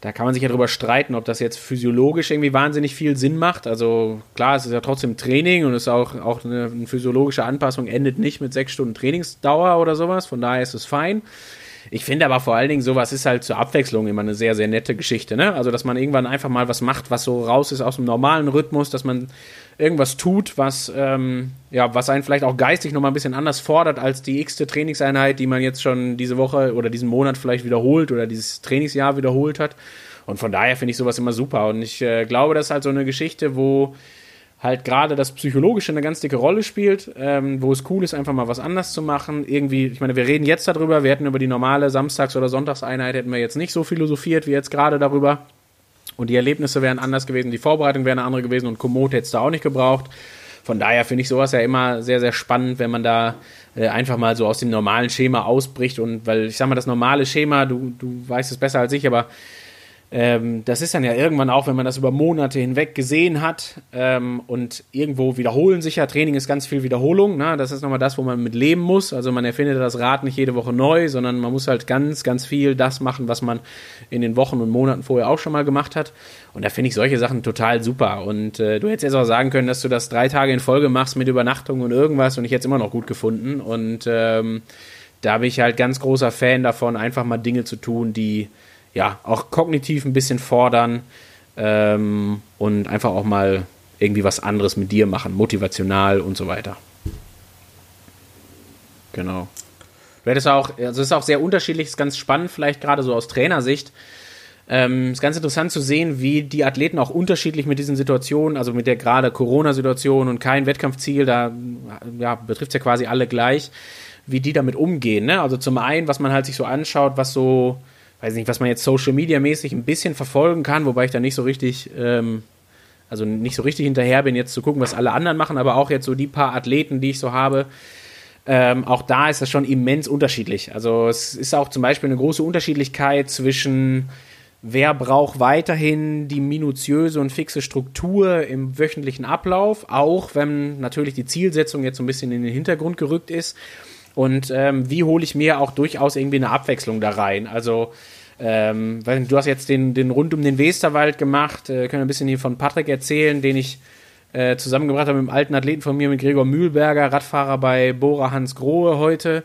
da kann man sich ja drüber streiten, ob das jetzt physiologisch irgendwie wahnsinnig viel Sinn macht. Also klar, es ist ja trotzdem Training und es ist auch, auch eine, eine physiologische Anpassung endet nicht mit sechs Stunden Trainingsdauer oder sowas. Von daher ist es fein. Ich finde aber vor allen Dingen, sowas ist halt zur Abwechslung immer eine sehr, sehr nette Geschichte. Ne? Also, dass man irgendwann einfach mal was macht, was so raus ist aus dem normalen Rhythmus, dass man irgendwas tut, was, ähm, ja, was einen vielleicht auch geistig nochmal ein bisschen anders fordert als die x-te Trainingseinheit, die man jetzt schon diese Woche oder diesen Monat vielleicht wiederholt oder dieses Trainingsjahr wiederholt hat. Und von daher finde ich sowas immer super. Und ich äh, glaube, das ist halt so eine Geschichte, wo halt gerade das Psychologische eine ganz dicke Rolle spielt, ähm, wo es cool ist, einfach mal was anders zu machen. Irgendwie, ich meine, wir reden jetzt darüber, wir hätten über die normale Samstags- oder Sonntagseinheit hätten wir jetzt nicht so philosophiert wie jetzt gerade darüber. Und die Erlebnisse wären anders gewesen, die Vorbereitung wäre eine andere gewesen und Komoot hätte es da auch nicht gebraucht. Von daher finde ich sowas ja immer sehr, sehr spannend, wenn man da äh, einfach mal so aus dem normalen Schema ausbricht. Und weil ich sag mal, das normale Schema, du, du weißt es besser als ich, aber ähm, das ist dann ja irgendwann auch, wenn man das über Monate hinweg gesehen hat ähm, und irgendwo wiederholen sich ja. Training ist ganz viel Wiederholung. Ne? Das ist nochmal das, wo man mit leben muss. Also man erfindet das Rad nicht jede Woche neu, sondern man muss halt ganz, ganz viel das machen, was man in den Wochen und Monaten vorher auch schon mal gemacht hat. Und da finde ich solche Sachen total super. Und äh, du hättest jetzt auch sagen können, dass du das drei Tage in Folge machst mit Übernachtung und irgendwas und ich hätte es immer noch gut gefunden. Und ähm, da bin ich halt ganz großer Fan davon, einfach mal Dinge zu tun, die ja, auch kognitiv ein bisschen fordern ähm, und einfach auch mal irgendwie was anderes mit dir machen, motivational und so weiter. Genau. Wäre das auch, also ist auch sehr unterschiedlich, ist ganz spannend, vielleicht gerade so aus Trainersicht. Ähm, ist ganz interessant zu sehen, wie die Athleten auch unterschiedlich mit diesen Situationen, also mit der gerade Corona-Situation und kein Wettkampfziel, da ja, betrifft es ja quasi alle gleich, wie die damit umgehen. Ne? Also zum einen, was man halt sich so anschaut, was so weiß nicht, was man jetzt Social Media mäßig ein bisschen verfolgen kann, wobei ich da nicht so richtig, ähm, also nicht so richtig hinterher bin, jetzt zu gucken, was alle anderen machen, aber auch jetzt so die paar Athleten, die ich so habe, ähm, auch da ist das schon immens unterschiedlich. Also es ist auch zum Beispiel eine große Unterschiedlichkeit zwischen wer braucht weiterhin die minutiöse und fixe Struktur im wöchentlichen Ablauf, auch wenn natürlich die Zielsetzung jetzt so ein bisschen in den Hintergrund gerückt ist. Und ähm, wie hole ich mir auch durchaus irgendwie eine Abwechslung da rein? Also ähm, du hast jetzt den, den rund um den Westerwald gemacht, äh, können ein bisschen hier von Patrick erzählen, den ich äh, zusammengebracht habe mit einem alten Athleten von mir, mit Gregor Mühlberger, Radfahrer bei Bora Hans Grohe heute,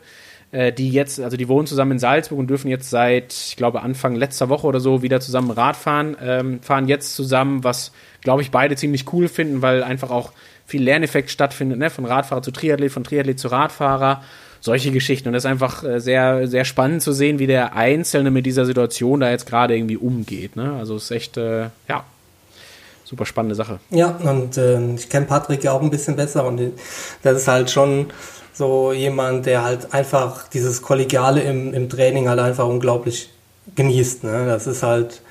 äh, die jetzt, also die wohnen zusammen in Salzburg und dürfen jetzt seit, ich glaube, Anfang letzter Woche oder so wieder zusammen Rad fahren, ähm, fahren jetzt zusammen, was, glaube ich, beide ziemlich cool finden, weil einfach auch viel Lerneffekt stattfindet, ne? von Radfahrer zu Triathlet, von Triathlet zu Radfahrer solche Geschichten. Und das ist einfach äh, sehr, sehr spannend zu sehen, wie der Einzelne mit dieser Situation da jetzt gerade irgendwie umgeht. Ne? Also es ist echt, äh, ja, super spannende Sache. Ja, und äh, ich kenne Patrick ja auch ein bisschen besser und das ist halt schon so jemand, der halt einfach dieses Kollegiale im, im Training halt einfach unglaublich genießt. Ne? Das ist halt.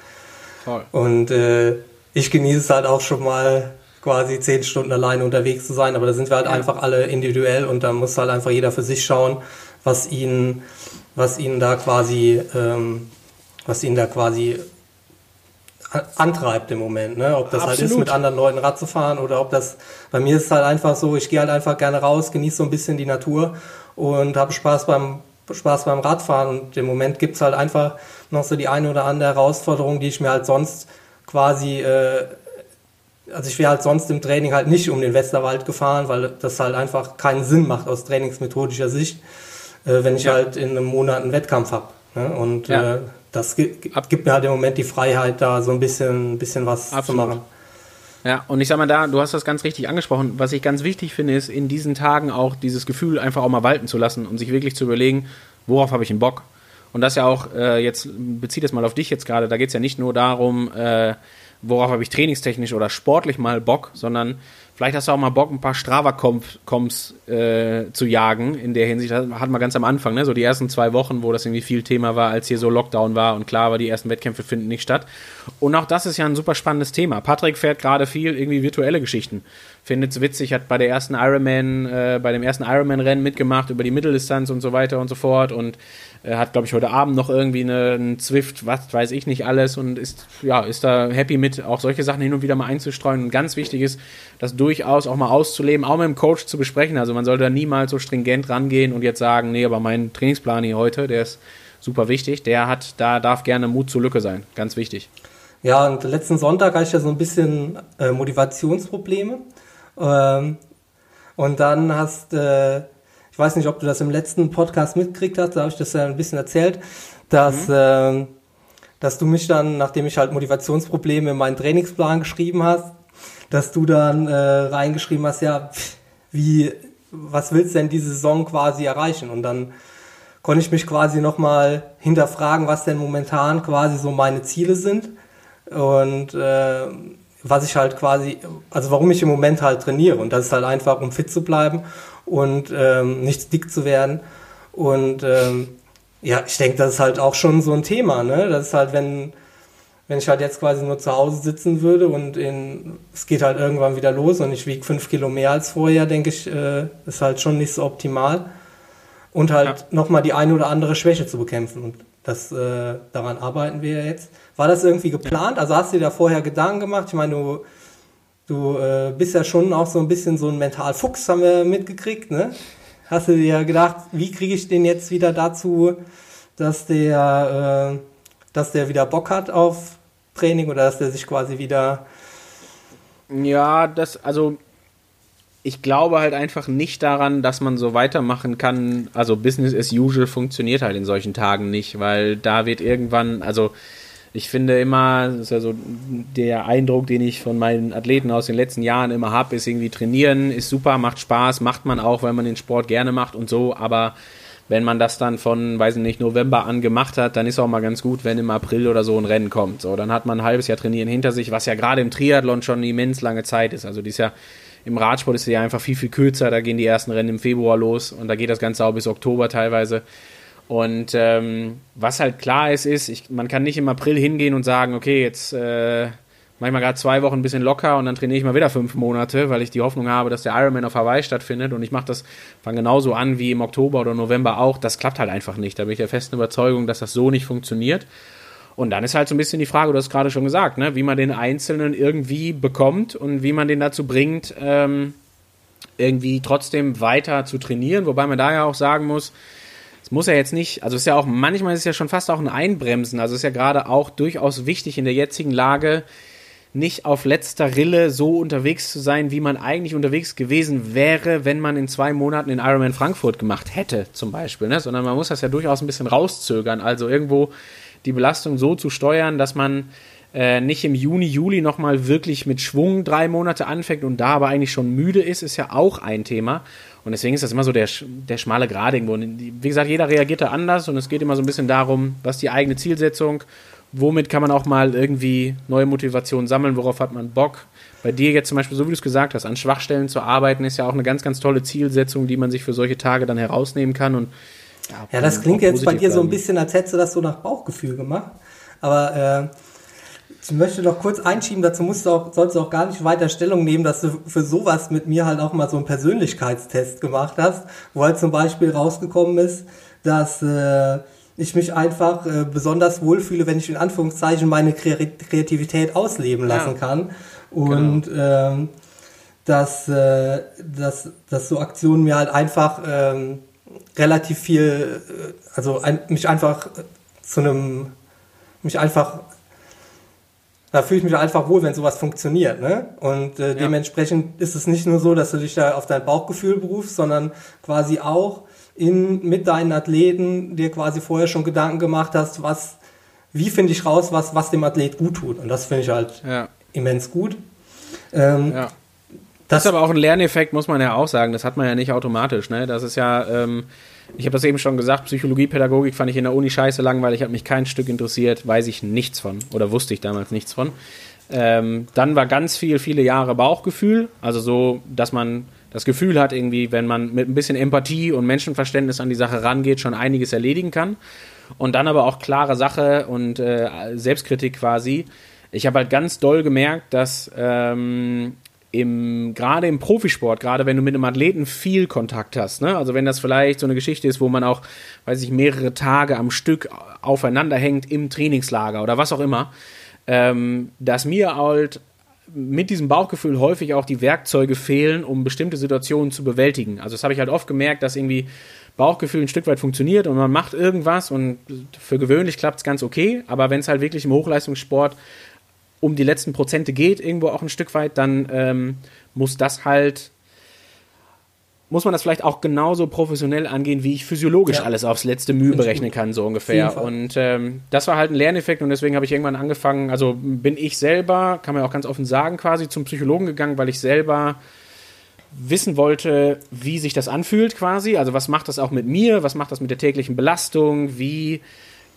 Toll. Und äh, ich genieße es halt auch schon mal quasi zehn Stunden alleine unterwegs zu sein, aber da sind wir halt ja. einfach alle individuell und da muss halt einfach jeder für sich schauen, was ihn, was ihn da quasi, ähm, was ihn da quasi antreibt im Moment, ne? Ob das Absolut. halt ist, mit anderen Leuten Rad zu fahren oder ob das, bei mir ist es halt einfach so, ich gehe halt einfach gerne raus, genieße so ein bisschen die Natur und habe Spaß beim Spaß beim Radfahren und im Moment gibt es halt einfach noch so die eine oder andere Herausforderung, die ich mir halt sonst quasi äh, also ich wäre halt sonst im Training halt nicht um den Westerwald gefahren, weil das halt einfach keinen Sinn macht aus trainingsmethodischer Sicht, äh, wenn ich ja. halt in einem Monat einen Wettkampf habe. Ne? Und ja. äh, das gibt, gibt, mir halt im Moment die Freiheit, da so ein bisschen, bisschen was Absolut. zu machen. Ja, und ich sag mal da, du hast das ganz richtig angesprochen. Was ich ganz wichtig finde, ist in diesen Tagen auch dieses Gefühl einfach auch mal walten zu lassen und sich wirklich zu überlegen, worauf habe ich einen Bock? Und das ja auch, äh, jetzt bezieht es mal auf dich jetzt gerade, da geht es ja nicht nur darum, äh, worauf habe ich trainingstechnisch oder sportlich mal Bock, sondern vielleicht hast du auch mal Bock, ein paar Strava-Comps äh, zu jagen. In der Hinsicht das hatten wir ganz am Anfang, ne? so die ersten zwei Wochen, wo das irgendwie viel Thema war, als hier so Lockdown war und klar war, die ersten Wettkämpfe finden nicht statt. Und auch das ist ja ein super spannendes Thema. Patrick fährt gerade viel irgendwie virtuelle Geschichten. Findet es witzig, hat bei der ersten Ironman, äh, bei dem ersten Ironman-Rennen mitgemacht über die Mitteldistanz und so weiter und so fort und er hat, glaube ich, heute Abend noch irgendwie einen Zwift, was weiß ich nicht alles und ist, ja, ist da happy mit, auch solche Sachen hin und wieder mal einzustreuen. Und ganz wichtig ist, das durchaus auch mal auszuleben, auch mit dem Coach zu besprechen. Also man sollte da niemals so stringent rangehen und jetzt sagen, nee, aber mein Trainingsplan hier heute, der ist super wichtig. Der hat, da darf gerne Mut zur Lücke sein. Ganz wichtig. Ja, und letzten Sonntag hatte ich ja so ein bisschen äh, Motivationsprobleme. Ähm, und dann hast äh, ich weiß nicht, ob du das im letzten Podcast mitgekriegt hast, da habe ich das ja ein bisschen erzählt, dass, mhm. äh, dass du mich dann, nachdem ich halt Motivationsprobleme in meinen Trainingsplan geschrieben hast, dass du dann äh, reingeschrieben hast, ja, wie, was willst du denn diese Saison quasi erreichen? Und dann konnte ich mich quasi nochmal hinterfragen, was denn momentan quasi so meine Ziele sind und äh, was ich halt quasi, also warum ich im Moment halt trainiere. Und das ist halt einfach, um fit zu bleiben und ähm, nicht dick zu werden. Und ähm, ja, ich denke, das ist halt auch schon so ein Thema. Ne? Das ist halt, wenn, wenn ich halt jetzt quasi nur zu Hause sitzen würde und in, es geht halt irgendwann wieder los und ich wiege fünf Kilo mehr als vorher, denke ich, äh, ist halt schon nicht so optimal. Und halt ja. nochmal die eine oder andere Schwäche zu bekämpfen. Und das, äh, daran arbeiten wir jetzt. War das irgendwie geplant? Also hast du dir da vorher Gedanken gemacht? Ich meine, du Du äh, bist ja schon auch so ein bisschen so ein Mentalfuchs, haben wir mitgekriegt, ne? Hast du dir gedacht, wie kriege ich den jetzt wieder dazu, dass der, äh, dass der wieder Bock hat auf Training oder dass der sich quasi wieder. Ja, das, also ich glaube halt einfach nicht daran, dass man so weitermachen kann. Also Business as usual funktioniert halt in solchen Tagen nicht, weil da wird irgendwann, also ich finde immer, das ist ja so der Eindruck, den ich von meinen Athleten aus den letzten Jahren immer habe, ist irgendwie trainieren, ist super, macht Spaß, macht man auch, weil man den Sport gerne macht und so, aber wenn man das dann von, weiß ich nicht, November an gemacht hat, dann ist auch mal ganz gut, wenn im April oder so ein Rennen kommt. So, dann hat man ein halbes Jahr Trainieren hinter sich, was ja gerade im Triathlon schon eine immens lange Zeit ist. Also dies Jahr im Radsport ist es ja einfach viel, viel kürzer. Da gehen die ersten Rennen im Februar los und da geht das Ganze auch bis Oktober teilweise. Und ähm, was halt klar ist, ist, ich, man kann nicht im April hingehen und sagen, okay, jetzt äh, mache ich mal gerade zwei Wochen ein bisschen locker und dann trainiere ich mal wieder fünf Monate, weil ich die Hoffnung habe, dass der Ironman auf Hawaii stattfindet und ich mache das, fange genauso an wie im Oktober oder November auch. Das klappt halt einfach nicht. Da bin ich der festen Überzeugung, dass das so nicht funktioniert. Und dann ist halt so ein bisschen die Frage, du hast gerade schon gesagt, ne, wie man den Einzelnen irgendwie bekommt und wie man den dazu bringt, ähm, irgendwie trotzdem weiter zu trainieren. Wobei man da ja auch sagen muss, es muss ja jetzt nicht, also es ist ja auch, manchmal ist es ja schon fast auch ein Einbremsen. Also es ist ja gerade auch durchaus wichtig in der jetzigen Lage, nicht auf letzter Rille so unterwegs zu sein, wie man eigentlich unterwegs gewesen wäre, wenn man in zwei Monaten in Ironman Frankfurt gemacht hätte, zum Beispiel. Ne? Sondern man muss das ja durchaus ein bisschen rauszögern. Also irgendwo die Belastung so zu steuern, dass man äh, nicht im Juni, Juli nochmal wirklich mit Schwung drei Monate anfängt und da aber eigentlich schon müde ist, ist ja auch ein Thema. Und deswegen ist das immer so der, der schmale Grad irgendwo. Und wie gesagt, jeder reagiert da anders und es geht immer so ein bisschen darum, was die eigene Zielsetzung, womit kann man auch mal irgendwie neue Motivation sammeln, worauf hat man Bock. Bei dir jetzt zum Beispiel, so wie du es gesagt hast, an Schwachstellen zu arbeiten, ist ja auch eine ganz, ganz tolle Zielsetzung, die man sich für solche Tage dann herausnehmen kann. Und ja, ja das klingt jetzt bei dir so ein bisschen, als hättest du das so nach Bauchgefühl gemacht. Aber äh, ich möchte noch kurz einschieben, dazu musst du auch, sollst du auch gar nicht weiter Stellung nehmen, dass du für sowas mit mir halt auch mal so einen Persönlichkeitstest gemacht hast, wo halt zum Beispiel rausgekommen ist, dass äh, ich mich einfach äh, besonders wohlfühle, wenn ich in Anführungszeichen meine Kreativität ausleben lassen ja. kann. Und genau. ähm, dass, äh, dass, dass so Aktionen mir halt einfach ähm, relativ viel, also ein, mich einfach zu einem, mich einfach da fühle ich mich einfach wohl, wenn sowas funktioniert. Ne? Und äh, dementsprechend ist es nicht nur so, dass du dich da auf dein Bauchgefühl berufst, sondern quasi auch in, mit deinen Athleten dir quasi vorher schon Gedanken gemacht hast, was, wie finde ich raus, was, was dem Athlet gut tut. Und das finde ich halt ja. immens gut. Ähm, ja. Das, ist aber auch ein Lerneffekt, muss man ja auch sagen. Das hat man ja nicht automatisch. Ne? Das ist ja, ähm, ich habe das eben schon gesagt, Psychologie, Pädagogik fand ich in der Uni scheiße langweilig, hat mich kein Stück interessiert, weiß ich nichts von oder wusste ich damals nichts von. Ähm, dann war ganz viel, viele Jahre Bauchgefühl, also so, dass man das Gefühl hat, irgendwie, wenn man mit ein bisschen Empathie und Menschenverständnis an die Sache rangeht, schon einiges erledigen kann. Und dann aber auch klare Sache und äh, Selbstkritik quasi. Ich habe halt ganz doll gemerkt, dass ähm, im, gerade im Profisport, gerade wenn du mit einem Athleten viel Kontakt hast, ne? also wenn das vielleicht so eine Geschichte ist, wo man auch, weiß ich, mehrere Tage am Stück aufeinander hängt im Trainingslager oder was auch immer, ähm, dass mir halt mit diesem Bauchgefühl häufig auch die Werkzeuge fehlen, um bestimmte Situationen zu bewältigen. Also das habe ich halt oft gemerkt, dass irgendwie Bauchgefühl ein Stück weit funktioniert und man macht irgendwas und für gewöhnlich klappt es ganz okay, aber wenn es halt wirklich im Hochleistungssport um die letzten Prozente geht, irgendwo auch ein Stück weit, dann ähm, muss das halt muss man das vielleicht auch genauso professionell angehen, wie ich physiologisch ja. alles aufs letzte Mühe berechnen kann, so ungefähr. Und ähm, das war halt ein Lerneffekt und deswegen habe ich irgendwann angefangen, also bin ich selber, kann man auch ganz offen sagen, quasi zum Psychologen gegangen, weil ich selber wissen wollte, wie sich das anfühlt quasi. Also was macht das auch mit mir, was macht das mit der täglichen Belastung, wie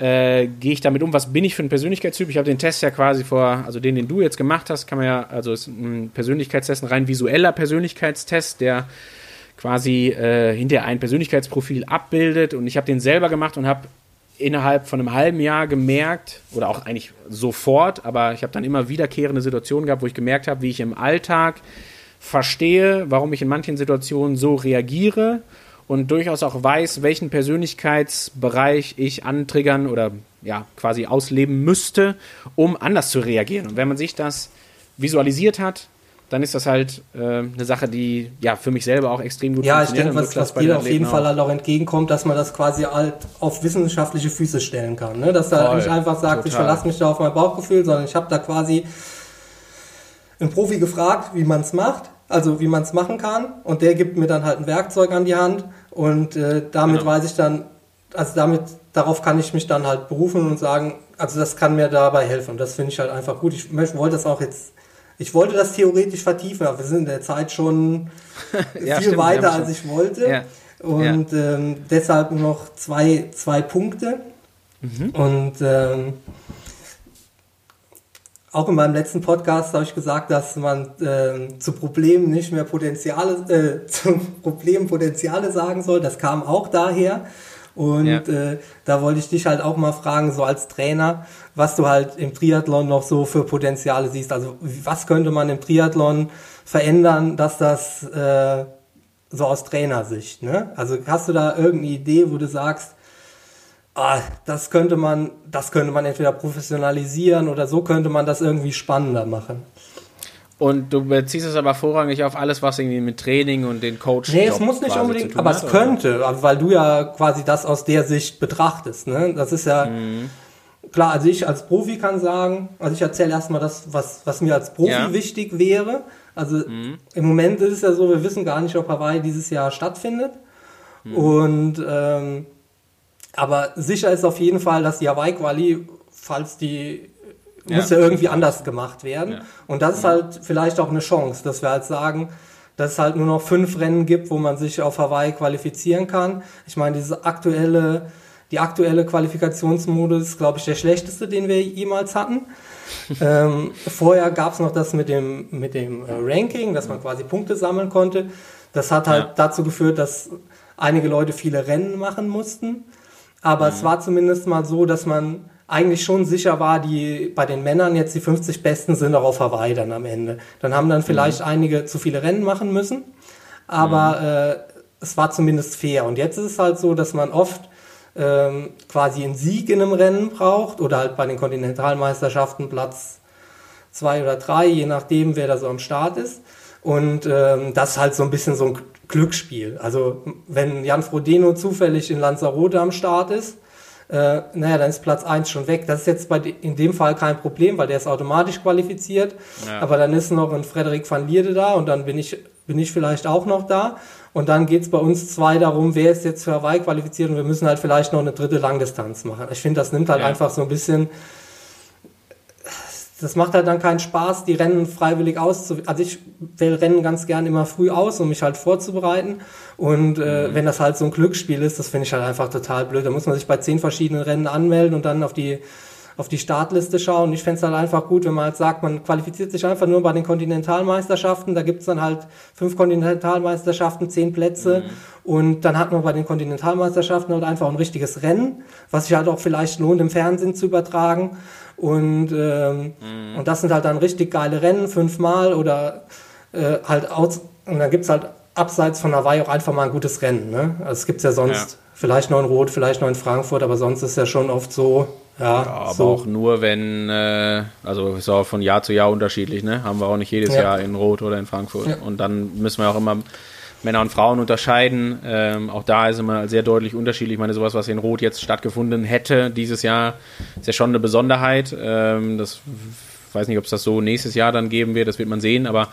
äh, gehe ich damit um, was bin ich für ein Persönlichkeitstyp? Ich habe den Test ja quasi vor, also den, den du jetzt gemacht hast, kann man ja, also ist ein Persönlichkeitstest, ein rein visueller Persönlichkeitstest, der quasi äh, hinterher ein Persönlichkeitsprofil abbildet. Und ich habe den selber gemacht und habe innerhalb von einem halben Jahr gemerkt, oder auch eigentlich sofort, aber ich habe dann immer wiederkehrende Situationen gehabt, wo ich gemerkt habe, wie ich im Alltag verstehe, warum ich in manchen Situationen so reagiere und durchaus auch weiß, welchen Persönlichkeitsbereich ich antriggern oder ja, quasi ausleben müsste, um anders zu reagieren. Und wenn man sich das visualisiert hat, dann ist das halt äh, eine Sache, die ja für mich selber auch extrem gut ja, funktioniert. Ja, ich denke, was, was dir auf jeden Fall halt auch entgegenkommt, dass man das quasi halt auf wissenschaftliche Füße stellen kann. Ne? Dass er nicht einfach sagt, total. ich verlasse mich da auf mein Bauchgefühl, sondern ich habe da quasi einen Profi gefragt, wie man es macht, also wie man es machen kann und der gibt mir dann halt ein Werkzeug an die Hand und äh, damit genau. weiß ich dann, also damit, darauf kann ich mich dann halt berufen und sagen, also das kann mir dabei helfen. Und das finde ich halt einfach gut. Ich wollte das auch jetzt ich wollte das theoretisch vertiefen, aber wir sind in der Zeit schon ja, viel stimmt, weiter, als ich wollte. Ja. Und ja. Ähm, deshalb noch zwei, zwei Punkte. Mhm. Und ähm, auch in meinem letzten Podcast habe ich gesagt, dass man äh, zu Problemen nicht mehr Potenziale, äh, zu Problemen Potenziale sagen soll. Das kam auch daher. Und ja. äh, da wollte ich dich halt auch mal fragen, so als Trainer, was du halt im Triathlon noch so für Potenziale siehst. Also was könnte man im Triathlon verändern, dass das äh, so aus Trainersicht, ne? Also hast du da irgendeine Idee, wo du sagst, ah, das könnte man, das könnte man entweder professionalisieren oder so könnte man das irgendwie spannender machen? Und du beziehst es aber vorrangig auf alles, was irgendwie mit Training und den Coach. Nee, es muss nicht unbedingt, aber hat, es könnte, oder? weil du ja quasi das aus der Sicht betrachtest. Ne? Das ist ja mhm. klar, also ich als Profi kann sagen, also ich erzähle erstmal das, was, was mir als Profi ja. wichtig wäre. Also mhm. im Moment ist es ja so, wir wissen gar nicht, ob Hawaii dieses Jahr stattfindet. Mhm. Und ähm, aber sicher ist auf jeden Fall, dass die Hawaii-Quali, falls die ja. muss ja irgendwie anders gemacht werden. Ja. Und das ist halt vielleicht auch eine Chance, dass wir halt sagen, dass es halt nur noch fünf Rennen gibt, wo man sich auf Hawaii qualifizieren kann. Ich meine, diese aktuelle, die aktuelle Qualifikationsmodus ist, glaube ich, der schlechteste, den wir jemals hatten. ähm, vorher gab es noch das mit dem, mit dem äh, Ranking, dass man quasi Punkte sammeln konnte. Das hat halt ja. dazu geführt, dass einige Leute viele Rennen machen mussten. Aber mhm. es war zumindest mal so, dass man eigentlich schon sicher war, die bei den Männern jetzt die 50 Besten sind auch auf Hawaii dann am Ende. Dann haben dann vielleicht mhm. einige zu viele Rennen machen müssen, aber mhm. äh, es war zumindest fair. Und jetzt ist es halt so, dass man oft ähm, quasi einen Sieg in einem Rennen braucht oder halt bei den Kontinentalmeisterschaften Platz zwei oder drei, je nachdem, wer da so am Start ist. Und ähm, das ist halt so ein bisschen so ein Glücksspiel. Also wenn Jan Frodeno zufällig in Lanzarote am Start ist, äh, naja, dann ist Platz 1 schon weg. Das ist jetzt bei in dem Fall kein Problem, weil der ist automatisch qualifiziert. Ja. Aber dann ist noch ein Frederik van Lierde da und dann bin ich, bin ich vielleicht auch noch da. Und dann geht es bei uns zwei darum, wer ist jetzt für Hawaii qualifiziert und wir müssen halt vielleicht noch eine dritte Langdistanz machen. Ich finde, das nimmt halt ja. einfach so ein bisschen das macht halt dann keinen Spaß, die Rennen freiwillig auszuwählen. Also ich wähle Rennen ganz gern immer früh aus, um mich halt vorzubereiten. Und äh, mhm. wenn das halt so ein Glücksspiel ist, das finde ich halt einfach total blöd. Da muss man sich bei zehn verschiedenen Rennen anmelden und dann auf die auf die Startliste schauen. Ich fände es halt einfach gut, wenn man halt sagt, man qualifiziert sich einfach nur bei den Kontinentalmeisterschaften. Da gibt es dann halt fünf Kontinentalmeisterschaften, zehn Plätze. Mhm. Und dann hat man bei den Kontinentalmeisterschaften halt einfach ein richtiges Rennen, was sich halt auch vielleicht lohnt, im Fernsehen zu übertragen. Und, ähm, mhm. und das sind halt dann richtig geile Rennen, fünfmal oder äh, halt aus. Und dann gibt es halt abseits von Hawaii auch einfach mal ein gutes Rennen. Ne? Also es gibt ja sonst ja. vielleicht noch in Rot, vielleicht noch in Frankfurt, aber sonst ist ja schon oft so. Ja, ja aber so. auch nur, wenn, äh, also ist auch von Jahr zu Jahr unterschiedlich, ne? Haben wir auch nicht jedes ja. Jahr in Rot oder in Frankfurt. Ja. Und dann müssen wir auch immer Männer und Frauen unterscheiden. Ähm, auch da ist immer sehr deutlich unterschiedlich. Ich meine, sowas, was in Rot jetzt stattgefunden hätte dieses Jahr, ist ja schon eine Besonderheit. Ähm, das weiß nicht, ob es das so nächstes Jahr dann geben wird, das wird man sehen. Aber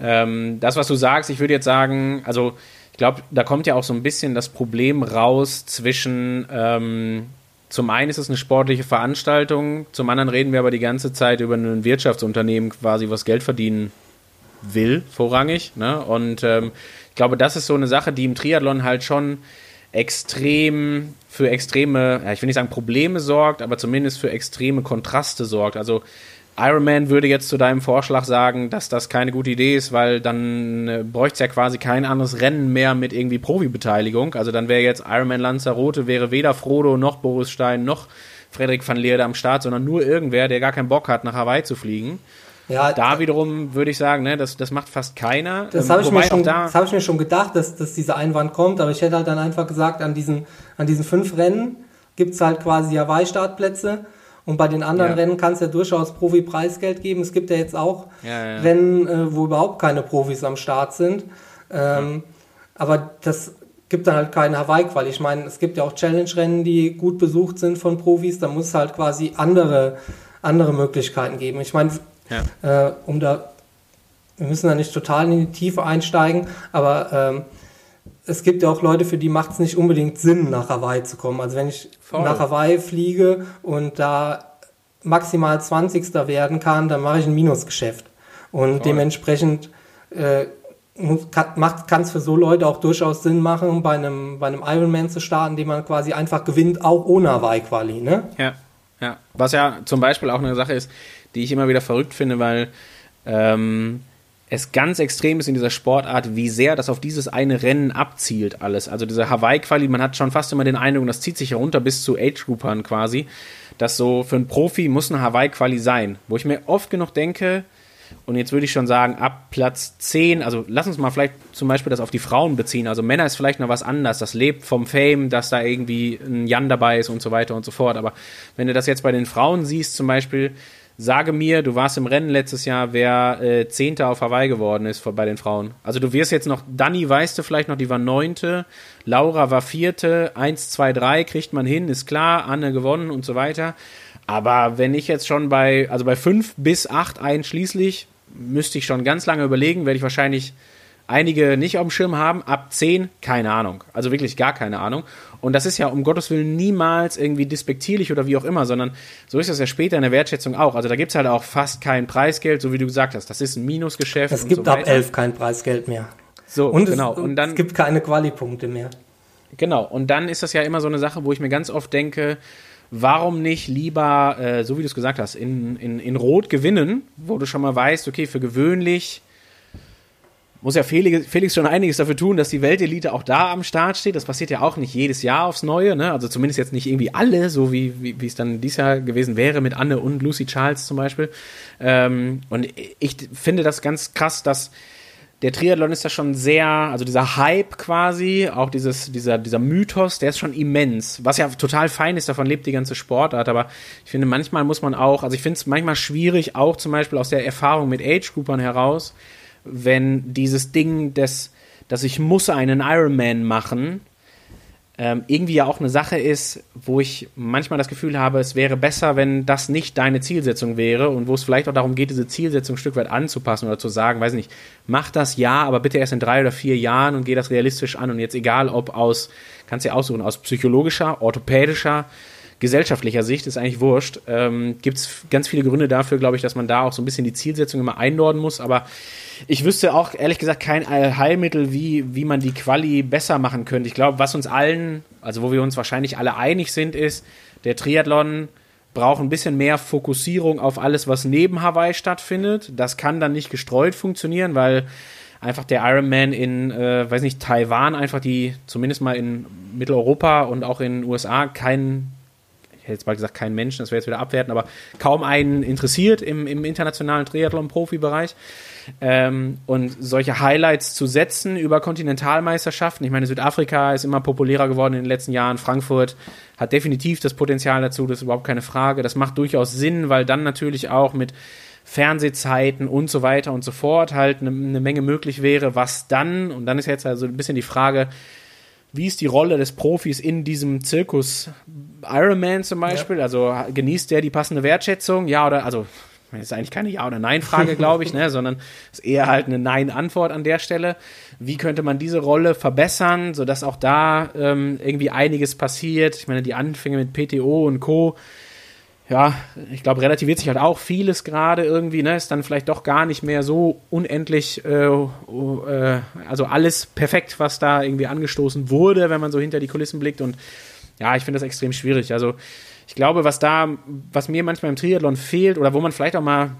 ähm, das, was du sagst, ich würde jetzt sagen, also ich glaube, da kommt ja auch so ein bisschen das Problem raus zwischen ähm, zum einen ist es eine sportliche Veranstaltung, zum anderen reden wir aber die ganze Zeit über ein Wirtschaftsunternehmen quasi, was Geld verdienen will, vorrangig. Ne? Und ähm, ich glaube, das ist so eine Sache, die im Triathlon halt schon extrem für extreme, ja, ich will nicht sagen Probleme sorgt, aber zumindest für extreme Kontraste sorgt. Also Ironman würde jetzt zu deinem Vorschlag sagen, dass das keine gute Idee ist, weil dann äh, bräuchte es ja quasi kein anderes Rennen mehr mit irgendwie Profibeteiligung. Also dann wäre jetzt Ironman Lanzarote, wäre weder Frodo noch Boris Stein noch Frederik van Leerde am Start, sondern nur irgendwer, der gar keinen Bock hat, nach Hawaii zu fliegen. Ja, da wiederum würde ich sagen, ne, das, das macht fast keiner. Das ähm, habe ich, mir schon, da hab ich mir schon gedacht, dass, dass dieser Einwand kommt, aber ich hätte halt dann einfach gesagt, an diesen, an diesen fünf Rennen gibt es halt quasi Hawaii-Startplätze und bei den anderen ja. Rennen kann es ja durchaus Profi-Preisgeld geben. Es gibt ja jetzt auch ja, ja. Rennen, äh, wo überhaupt keine Profis am Start sind. Ähm, aber das gibt dann halt keine Hawaii-Quali. Ich meine, es gibt ja auch Challenge-Rennen, die gut besucht sind von Profis. Da muss es halt quasi andere, andere Möglichkeiten geben. Ich meine. Äh, um da, wir müssen da nicht total in die Tiefe einsteigen, aber ähm, es gibt ja auch Leute, für die macht es nicht unbedingt Sinn, nach Hawaii zu kommen. Also wenn ich Voll. nach Hawaii fliege und da maximal 20. werden kann, dann mache ich ein Minusgeschäft. Und Voll. dementsprechend äh, kann es für so Leute auch durchaus Sinn machen, bei einem, bei einem Ironman zu starten, den man quasi einfach gewinnt, auch ohne Hawaii-Quali. Ne? Ja, ja. Was ja zum Beispiel auch eine Sache ist, die ich immer wieder verrückt finde, weil ähm, es ganz extrem ist in dieser Sportart, wie sehr das auf dieses eine Rennen abzielt alles. Also diese Hawaii-Quali, man hat schon fast immer den Eindruck, das zieht sich herunter bis zu Age-Groupern quasi, dass so für einen Profi muss eine Hawaii-Quali sein. Wo ich mir oft genug denke, und jetzt würde ich schon sagen, ab Platz 10, also lass uns mal vielleicht zum Beispiel das auf die Frauen beziehen. Also Männer ist vielleicht noch was anderes. Das lebt vom Fame, dass da irgendwie ein Jan dabei ist und so weiter und so fort. Aber wenn du das jetzt bei den Frauen siehst, zum Beispiel, Sage mir, du warst im Rennen letztes Jahr, wer äh, Zehnter auf Hawaii geworden ist bei den Frauen. Also du wirst jetzt noch, Dani weißt du vielleicht noch, die war Neunte, Laura war Vierte, eins, zwei, drei kriegt man hin, ist klar, Anne gewonnen und so weiter. Aber wenn ich jetzt schon bei, also bei fünf bis acht einschließlich, müsste ich schon ganz lange überlegen, werde ich wahrscheinlich einige nicht auf dem Schirm haben. Ab 10, keine Ahnung. Also wirklich gar keine Ahnung. Und das ist ja um Gottes Willen niemals irgendwie despektierlich oder wie auch immer, sondern so ist das ja später in der Wertschätzung auch. Also da gibt es halt auch fast kein Preisgeld, so wie du gesagt hast. Das ist ein Minusgeschäft. Es gibt so ab 11 kein Preisgeld mehr. So, und genau. Es, und dann, es gibt keine Quali-Punkte mehr. Genau. Und dann ist das ja immer so eine Sache, wo ich mir ganz oft denke, warum nicht lieber, äh, so wie du es gesagt hast, in, in, in Rot gewinnen, wo du schon mal weißt, okay, für gewöhnlich muss ja Felix, Felix schon einiges dafür tun, dass die Weltelite auch da am Start steht. Das passiert ja auch nicht jedes Jahr aufs Neue, ne? Also zumindest jetzt nicht irgendwie alle, so wie, wie, es dann dieses Jahr gewesen wäre mit Anne und Lucy Charles zum Beispiel. Ähm, und ich finde das ganz krass, dass der Triathlon ist da schon sehr, also dieser Hype quasi, auch dieses, dieser, dieser Mythos, der ist schon immens. Was ja total fein ist, davon lebt die ganze Sportart, aber ich finde, manchmal muss man auch, also ich finde es manchmal schwierig, auch zum Beispiel aus der Erfahrung mit Age-Groupern heraus, wenn dieses Ding des, dass ich muss einen Ironman machen, ähm, irgendwie ja auch eine Sache ist, wo ich manchmal das Gefühl habe, es wäre besser, wenn das nicht deine Zielsetzung wäre und wo es vielleicht auch darum geht, diese Zielsetzung ein Stück weit anzupassen oder zu sagen, weiß nicht, mach das ja, aber bitte erst in drei oder vier Jahren und geh das realistisch an und jetzt egal, ob aus, kannst du ja aussuchen, aus psychologischer, orthopädischer, gesellschaftlicher Sicht ist eigentlich wurscht. Ähm, Gibt es ganz viele Gründe dafür, glaube ich, dass man da auch so ein bisschen die Zielsetzung immer einnorden muss. Aber ich wüsste auch ehrlich gesagt kein Heilmittel, wie, wie man die Quali besser machen könnte. Ich glaube, was uns allen, also wo wir uns wahrscheinlich alle einig sind, ist, der Triathlon braucht ein bisschen mehr Fokussierung auf alles, was neben Hawaii stattfindet. Das kann dann nicht gestreut funktionieren, weil einfach der Ironman in, äh, weiß nicht, Taiwan einfach die, zumindest mal in Mitteleuropa und auch in den USA kein ich hätte jetzt mal gesagt, kein Menschen, das wäre jetzt wieder abwerten, aber kaum einen interessiert im, im internationalen Triathlon-Profibereich. Ähm, und solche Highlights zu setzen über Kontinentalmeisterschaften. Ich meine, Südafrika ist immer populärer geworden in den letzten Jahren. Frankfurt hat definitiv das Potenzial dazu, das ist überhaupt keine Frage. Das macht durchaus Sinn, weil dann natürlich auch mit Fernsehzeiten und so weiter und so fort halt eine, eine Menge möglich wäre. Was dann, und dann ist jetzt also ein bisschen die Frage, wie ist die Rolle des Profis in diesem Zirkus Ironman zum Beispiel? Ja. Also genießt der die passende Wertschätzung? Ja oder also das ist eigentlich keine Ja- oder Nein-Frage, glaube ich, ne, sondern ist eher halt eine Nein-Antwort an der Stelle. Wie könnte man diese Rolle verbessern, sodass auch da ähm, irgendwie einiges passiert? Ich meine, die Anfänge mit PTO und Co ja, ich glaube, relativiert sich halt auch vieles gerade irgendwie, ne? Ist dann vielleicht doch gar nicht mehr so unendlich, äh, äh, also alles perfekt, was da irgendwie angestoßen wurde, wenn man so hinter die Kulissen blickt. Und ja, ich finde das extrem schwierig. Also ich glaube, was da, was mir manchmal im Triathlon fehlt oder wo man vielleicht auch mal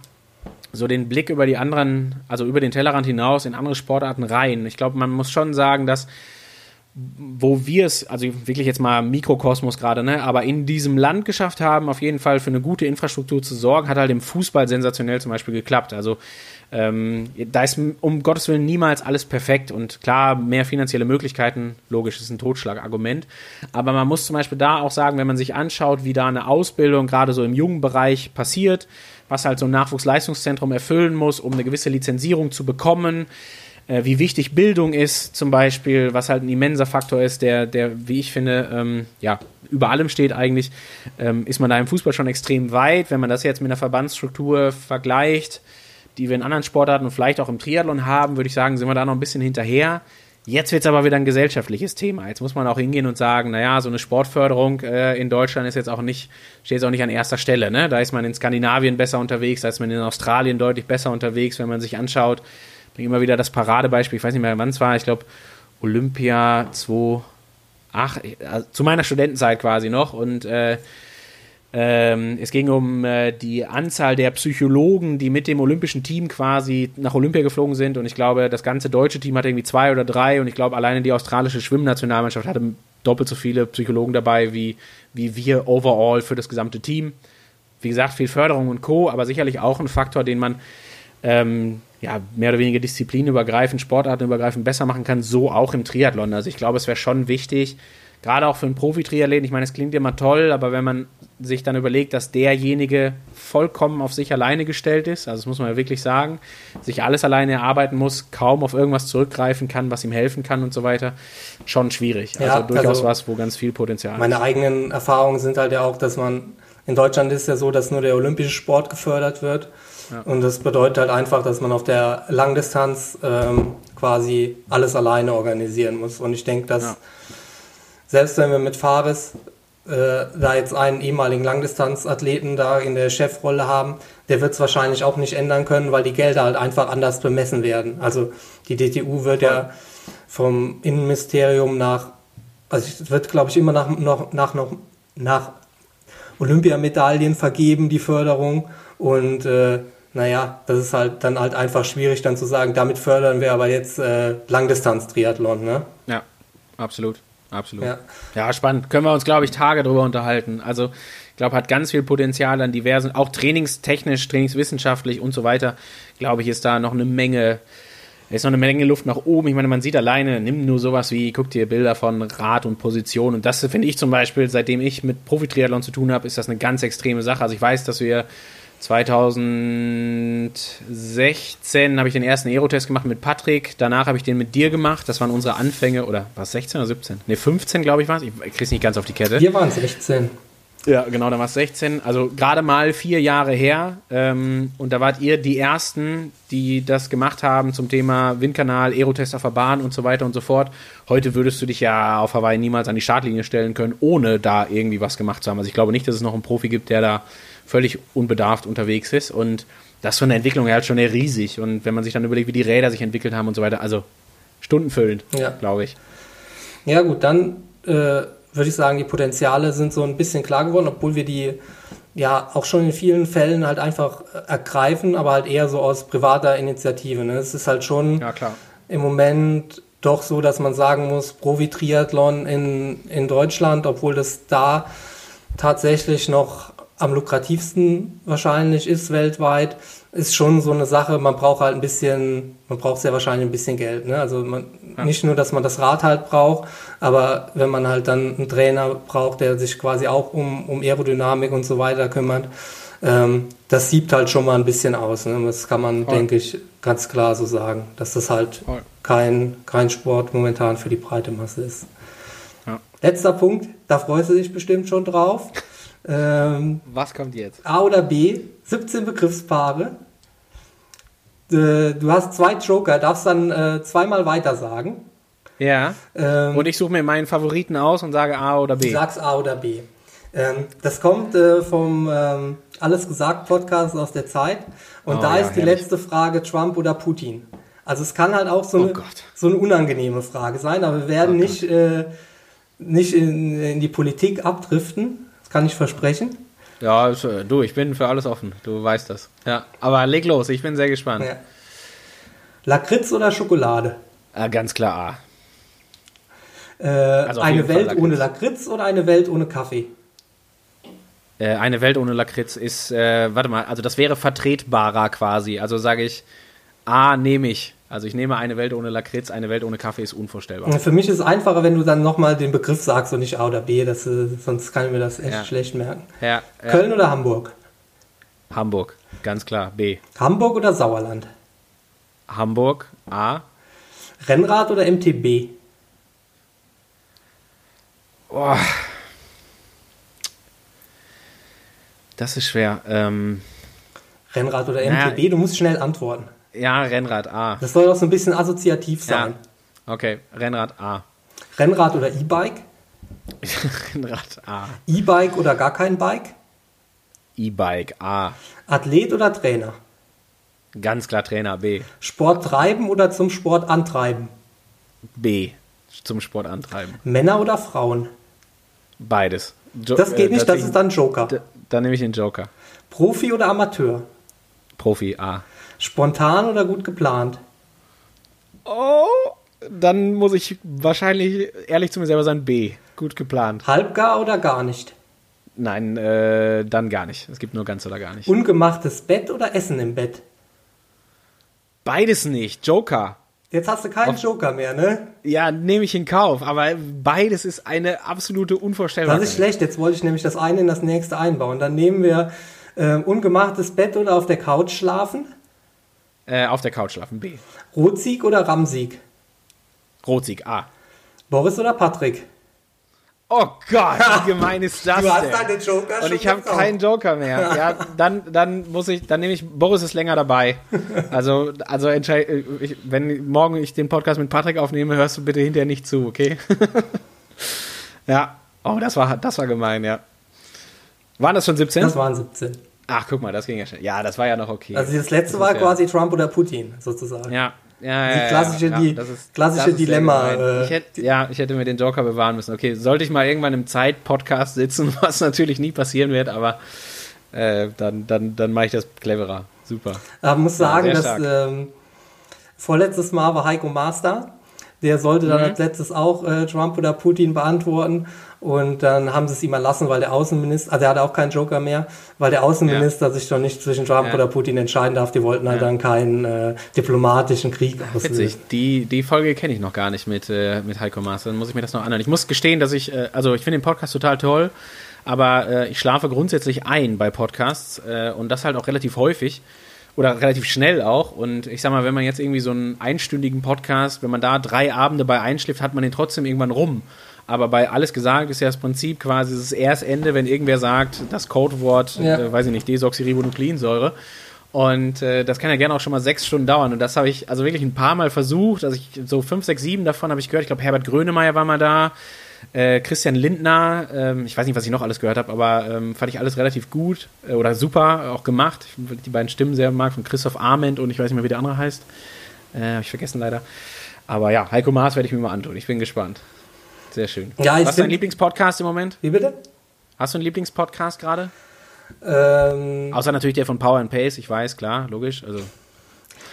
so den Blick über die anderen, also über den Tellerrand hinaus in andere Sportarten rein. Ich glaube, man muss schon sagen, dass wo wir es, also wirklich jetzt mal Mikrokosmos gerade, ne, aber in diesem Land geschafft haben, auf jeden Fall für eine gute Infrastruktur zu sorgen, hat halt im Fußball sensationell zum Beispiel geklappt. Also ähm, da ist um Gottes Willen niemals alles perfekt und klar, mehr finanzielle Möglichkeiten, logisch, ist ein Totschlagargument. Aber man muss zum Beispiel da auch sagen, wenn man sich anschaut, wie da eine Ausbildung gerade so im jungen Bereich passiert, was halt so ein Nachwuchsleistungszentrum erfüllen muss, um eine gewisse Lizenzierung zu bekommen, äh, wie wichtig Bildung ist, zum Beispiel, was halt ein immenser Faktor ist, der, der wie ich finde, ähm, ja, über allem steht eigentlich, ähm, ist man da im Fußball schon extrem weit. Wenn man das jetzt mit einer Verbandsstruktur vergleicht, die wir in anderen Sportarten und vielleicht auch im Triathlon haben, würde ich sagen, sind wir da noch ein bisschen hinterher. Jetzt wird es aber wieder ein gesellschaftliches Thema. Jetzt muss man auch hingehen und sagen, naja, so eine Sportförderung äh, in Deutschland ist jetzt auch nicht, steht jetzt auch nicht an erster Stelle. Ne? Da ist man in Skandinavien besser unterwegs, da ist man in Australien deutlich besser unterwegs, wenn man sich anschaut, bringe immer wieder das Paradebeispiel, ich weiß nicht mehr, wann es war, ich glaube Olympia 2, ach, also zu meiner Studentenzeit quasi noch und äh, ähm, es ging um äh, die Anzahl der Psychologen, die mit dem olympischen Team quasi nach Olympia geflogen sind. Und ich glaube, das ganze deutsche Team hatte irgendwie zwei oder drei. Und ich glaube, alleine die australische Schwimmnationalmannschaft hatte doppelt so viele Psychologen dabei wie, wie wir overall für das gesamte Team. Wie gesagt, viel Förderung und Co., aber sicherlich auch ein Faktor, den man ähm, ja, mehr oder weniger disziplinübergreifend, sportartenübergreifend besser machen kann, so auch im Triathlon. Also ich glaube, es wäre schon wichtig, gerade auch für einen Profi-Triathleten, ich meine, es klingt immer toll, aber wenn man sich dann überlegt, dass derjenige vollkommen auf sich alleine gestellt ist, also das muss man ja wirklich sagen, sich alles alleine erarbeiten muss, kaum auf irgendwas zurückgreifen kann, was ihm helfen kann und so weiter, schon schwierig. Also ja, durchaus also was, wo ganz viel Potenzial meine ist. Meine eigenen Erfahrungen sind halt ja auch, dass man, in Deutschland ist ja so, dass nur der olympische Sport gefördert wird und das bedeutet halt einfach, dass man auf der Langdistanz ähm, quasi alles alleine organisieren muss. Und ich denke, dass ja. selbst wenn wir mit Fares äh, da jetzt einen ehemaligen Langdistanzathleten da in der Chefrolle haben, der wird es wahrscheinlich auch nicht ändern können, weil die Gelder halt einfach anders bemessen werden. Also die DTU wird ja vom Innenministerium nach, also es wird glaube ich immer nach, noch, nach, noch, nach Olympiamedaillen vergeben, die Förderung. Und äh, naja, das ist halt dann halt einfach schwierig dann zu sagen, damit fördern wir aber jetzt äh, Langdistanz-Triathlon, ne? Ja, absolut. Absolut. Ja. ja, spannend. Können wir uns, glaube ich, Tage drüber unterhalten. Also, ich glaube, hat ganz viel Potenzial an diversen, auch trainingstechnisch, trainingswissenschaftlich und so weiter, glaube ich, ist da noch eine Menge, ist noch eine Menge Luft nach oben. Ich meine, man sieht alleine, nimm nur sowas wie, guck dir Bilder von Rad und Position. Und das finde ich zum Beispiel, seitdem ich mit Profi-Triathlon zu tun habe, ist das eine ganz extreme Sache. Also ich weiß, dass wir 2016 habe ich den ersten Aerotest gemacht mit Patrick. Danach habe ich den mit dir gemacht. Das waren unsere Anfänge. Oder war es 16 oder 17? Ne, 15, glaube ich, war es. Ich krieg's nicht ganz auf die Kette. Wir waren 16. Ja, genau, da war es 16. Also gerade mal vier Jahre her. Ähm, und da wart ihr die Ersten, die das gemacht haben zum Thema Windkanal, Aerotest auf der Bahn und so weiter und so fort. Heute würdest du dich ja auf Hawaii niemals an die Startlinie stellen können, ohne da irgendwie was gemacht zu haben. Also ich glaube nicht, dass es noch einen Profi gibt, der da völlig unbedarft unterwegs ist. Und das von der Entwicklung her halt schon eher riesig. Und wenn man sich dann überlegt, wie die Räder sich entwickelt haben und so weiter, also stundenfüllend, Ja. glaube ich. Ja, gut, dann äh, würde ich sagen, die Potenziale sind so ein bisschen klar geworden, obwohl wir die ja auch schon in vielen Fällen halt einfach äh, ergreifen, aber halt eher so aus privater Initiative. Ne? Es ist halt schon Ja, im Moment doch so, dass man sagen muss, Profi-Triathlon in, in Deutschland, obwohl das da tatsächlich noch am lukrativsten wahrscheinlich ist weltweit, ist schon so eine Sache, man braucht halt ein bisschen, man braucht sehr wahrscheinlich ein bisschen Geld. Ne? Also man, nicht nur, dass man das Rad halt braucht, aber wenn man halt dann einen Trainer braucht, der sich quasi auch um, um Aerodynamik und so weiter kümmert, ähm, das siebt halt schon mal ein bisschen aus. Ne? Das kann man, Voll. denke ich, ganz klar so sagen, dass das halt Voll. kein, kein Sport momentan für die breite Masse ist. Ja. Letzter Punkt, da freust du dich bestimmt schon drauf. Ähm, Was kommt jetzt? A oder B, 17 Begriffspaare. Äh, Du hast zwei Joker, darfst dann äh, zweimal weiter sagen. Ja. Ähm, Und ich suche mir meinen Favoriten aus und sage A oder Du B. sagst A oder B. Ähm, das kommt äh, vom ähm, Alles gesagt Podcast aus der Zeit. Und Oh da ja, ist die herrlich. letzte Frage Trump oder Putin. Also es kann halt auch so, Oh eine, so eine unangenehme Frage sein, aber wir werden Oh nicht, äh, nicht in, in die Politik abdriften. Kann ich versprechen. Ja, äh, du, ich bin für alles offen. Du weißt das. Ja. Aber leg los, ich bin sehr gespannt. Ja. Lakritz oder Schokolade? Ah, ganz klar A. Äh, Also eine Welt Lakritz. ohne Lakritz oder eine Welt ohne Kaffee? Äh, eine Welt ohne Lakritz ist, äh, warte mal, also das wäre vertretbarer quasi. Also sage ich, A nehme ich. Also ich nehme eine Welt ohne Lakritz, eine Welt ohne Kaffee ist unvorstellbar. Für mich ist es einfacher, wenn du dann nochmal den Begriff sagst und nicht A oder B, das, äh, sonst kann ich mir das echt Ja. schlecht merken. Ja, ja. Köln oder Hamburg? Hamburg, ganz klar. B. Hamburg oder Sauerland? Hamburg, A. Rennrad oder MTB? Boah. Das ist schwer. Ähm, Rennrad oder Naja. MTB? Du musst schnell antworten. Ja, Rennrad A. Das soll auch so ein bisschen assoziativ Ja. sein. Okay, Rennrad A. Rennrad oder E-Bike? Rennrad A. E-Bike oder gar kein Bike? E-Bike A. Athlet oder Trainer? Ganz klar Trainer B. Sport treiben oder zum Sport antreiben? B. Zum Sport antreiben. Männer oder Frauen? Beides. Jo Das geht äh, nicht, das ist dann Joker. Dann nehme ich den Joker. Profi oder Amateur? Profi A. Spontan oder gut geplant? Oh, dann muss ich wahrscheinlich ehrlich zu mir selber sein B. Gut geplant. Halbgar oder gar nicht? Nein, äh, dann gar nicht. Es gibt nur ganz oder gar nicht. Ungemachtes Bett oder Essen im Bett? Beides nicht. Joker. Jetzt hast du keinen Joker mehr, ne? Ja, nehme ich in Kauf, aber beides ist eine absolute Unvorstellbarkeit. Das ist schlecht. Jetzt wollte ich nämlich das eine in das nächste einbauen. Dann nehmen wir ähm, ungemachtes Bett oder auf der Couch schlafen. Äh, auf der Couch schlafen. B. Rotsieg oder Ramsieg. Rotsieg. A. Boris oder Patrick. Oh Gott, wie gemein ist das Du hast denn? deinen Joker Und ich habe keinen Joker mehr. Ja, dann, dann muss ich, dann nehme ich, Boris ist länger dabei. Also, also entscheid, ich, wenn morgen ich den Podcast mit Patrick aufnehme, hörst du bitte hinterher nicht zu, okay? ja. Oh, das war, das war gemein, ja. Waren das schon 17? Das waren 17. Ach, guck mal, das ging ja schnell. Ja, das war ja noch okay. Also das letzte Das war ja- quasi Trump oder Putin, sozusagen. Ja, ja, Die ja, klassische- ja, die das ist- klassische Dilemma, äh, ich hätte, ja, ich hätte mir den Joker bewahren müssen. Okay, sollte ich mal irgendwann im Zeit-Podcast sitzen, was natürlich nie passieren wird, aber äh, dann, dann, dann mache ich das cleverer. Super. Aber muss Ja, sagen, dass ähm, vorletztes Mal war Heiko Master. Der sollte dann Mhm. als letztes auch äh, Trump oder Putin beantworten. Und dann haben sie es ihm erlassen, weil der Außenminister, also er hatte auch keinen Joker mehr, weil der Außenminister sich doch nicht zwischen Trump Ja. oder Putin entscheiden darf. Die wollten halt Ja. dann keinen äh, diplomatischen Krieg auslösen. Witzig. Die, die Folge kenne ich noch gar nicht mit, äh, mit Heiko Maas. Dann muss ich mir das noch anhören. Ich muss gestehen, dass ich, äh, also ich finde den Podcast total toll, aber äh, ich schlafe grundsätzlich ein bei Podcasts äh, und das halt auch relativ häufig oder relativ schnell auch. Und ich sag mal, wenn man jetzt irgendwie so einen einstündigen Podcast, wenn man da drei Abende bei einschläft, hat man den trotzdem irgendwann rum. Aber bei alles gesagt ist ja das Prinzip quasi, es ist erst Ende, wenn irgendwer sagt, das Codewort, ja. äh, weiß ich nicht, Desoxyribonukleinsäure. Und äh, das kann ja gerne auch schon mal sechs Stunden dauern. Und das habe ich also wirklich ein paar Mal versucht. Also ich, so fünf, sechs, sieben davon habe ich gehört. Ich glaube, Herbert Grönemeyer war mal da. Äh, Christian Lindner, ähm, ich weiß nicht, was ich noch alles gehört habe, aber ähm, fand ich alles relativ gut äh, oder super auch gemacht. Ich die beiden Stimmen sehr mag, von Christoph Arment und ich weiß nicht mehr, wie der andere heißt. Äh, habe ich vergessen leider. Aber ja, Heiko Maas werde ich mir mal antun. Ich bin gespannt. Sehr schön. Ja, Was ist dein Lieblingspodcast im Moment? Wie bitte? Hast du einen Lieblingspodcast gerade? Ähm, Außer natürlich der von Power and Pace, ich weiß, klar, logisch. Also.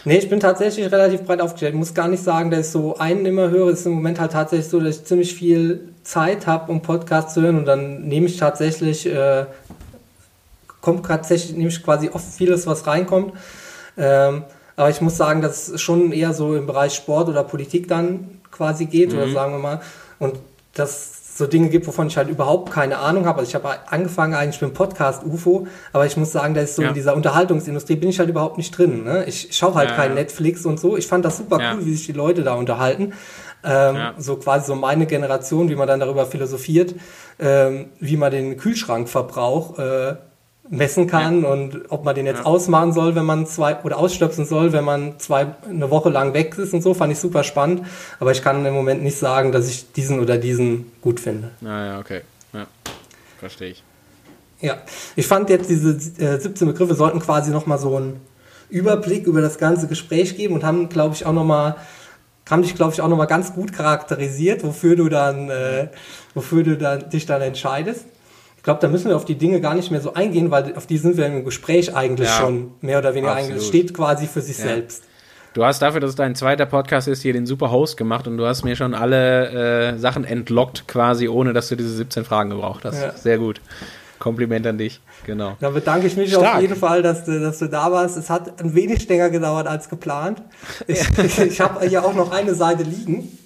Nee, ich bin tatsächlich relativ breit aufgestellt. Ich muss gar nicht sagen, dass ich so einen immer höre. Es ist im Moment halt tatsächlich so, dass ich ziemlich viel Zeit habe, um Podcasts zu hören und dann nehme ich tatsächlich, äh, kommt tatsächlich, nehme ich quasi oft vieles, was reinkommt. Ähm, aber ich muss sagen, dass es schon eher so im Bereich Sport oder Politik dann quasi geht, mhm. oder sagen wir mal. Und das so Dinge gibt, wovon ich halt überhaupt keine Ahnung habe. Also ich habe angefangen eigentlich mit dem Podcast UFO, aber ich muss sagen, da ist so ja. in dieser Unterhaltungsindustrie bin ich halt überhaupt nicht drin. Ne? Ich schaue halt ja, kein ja. Netflix und so. Ich fand das super cool, wie sich die Leute da unterhalten. Ähm, so quasi so meine Generation, wie man dann darüber philosophiert, ähm, wie man den Kühlschrankverbrauch äh, messen kann ja. und ob man den jetzt ja. ausmachen soll, wenn man zwei oder ausstöpseln soll, wenn man zwei eine Woche lang weg ist und so, fand ich super spannend. Aber ich kann im Moment nicht sagen, dass ich diesen oder diesen gut finde. Naja, okay. Ja. Verstehe ich. Ja, ich fand jetzt diese äh, 17 Begriffe sollten quasi nochmal so einen Überblick über das ganze Gespräch geben und haben, glaube ich, auch nochmal haben dich, glaube ich, auch nochmal ganz gut charakterisiert, wofür du dann, äh, wofür du dann, dich dann entscheidest glaube, da müssen wir auf die Dinge gar nicht mehr so eingehen, weil auf die sind wir im Gespräch eigentlich ja, schon mehr oder weniger eingegangen. Es steht quasi für sich ja. selbst. Du hast dafür, dass es dein zweiter Podcast ist, hier den super Host gemacht und du hast mir schon alle äh, Sachen entlockt quasi, ohne dass du diese 17 Fragen gebraucht hast. Ja. Sehr gut. Kompliment an dich, genau. Da bedanke ich mich Stark. auf jeden Fall, dass du, dass du da warst. Es hat ein wenig länger gedauert als geplant. Ich, ich, ich habe ja auch noch eine Seite liegen.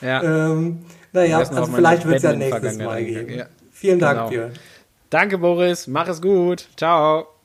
Ja. Ähm, naja, also vielleicht wird es ja nächstes Mal geben. Ja. Vielen Dank, genau. Björn. Danke, Boris. Mach es gut. Ciao.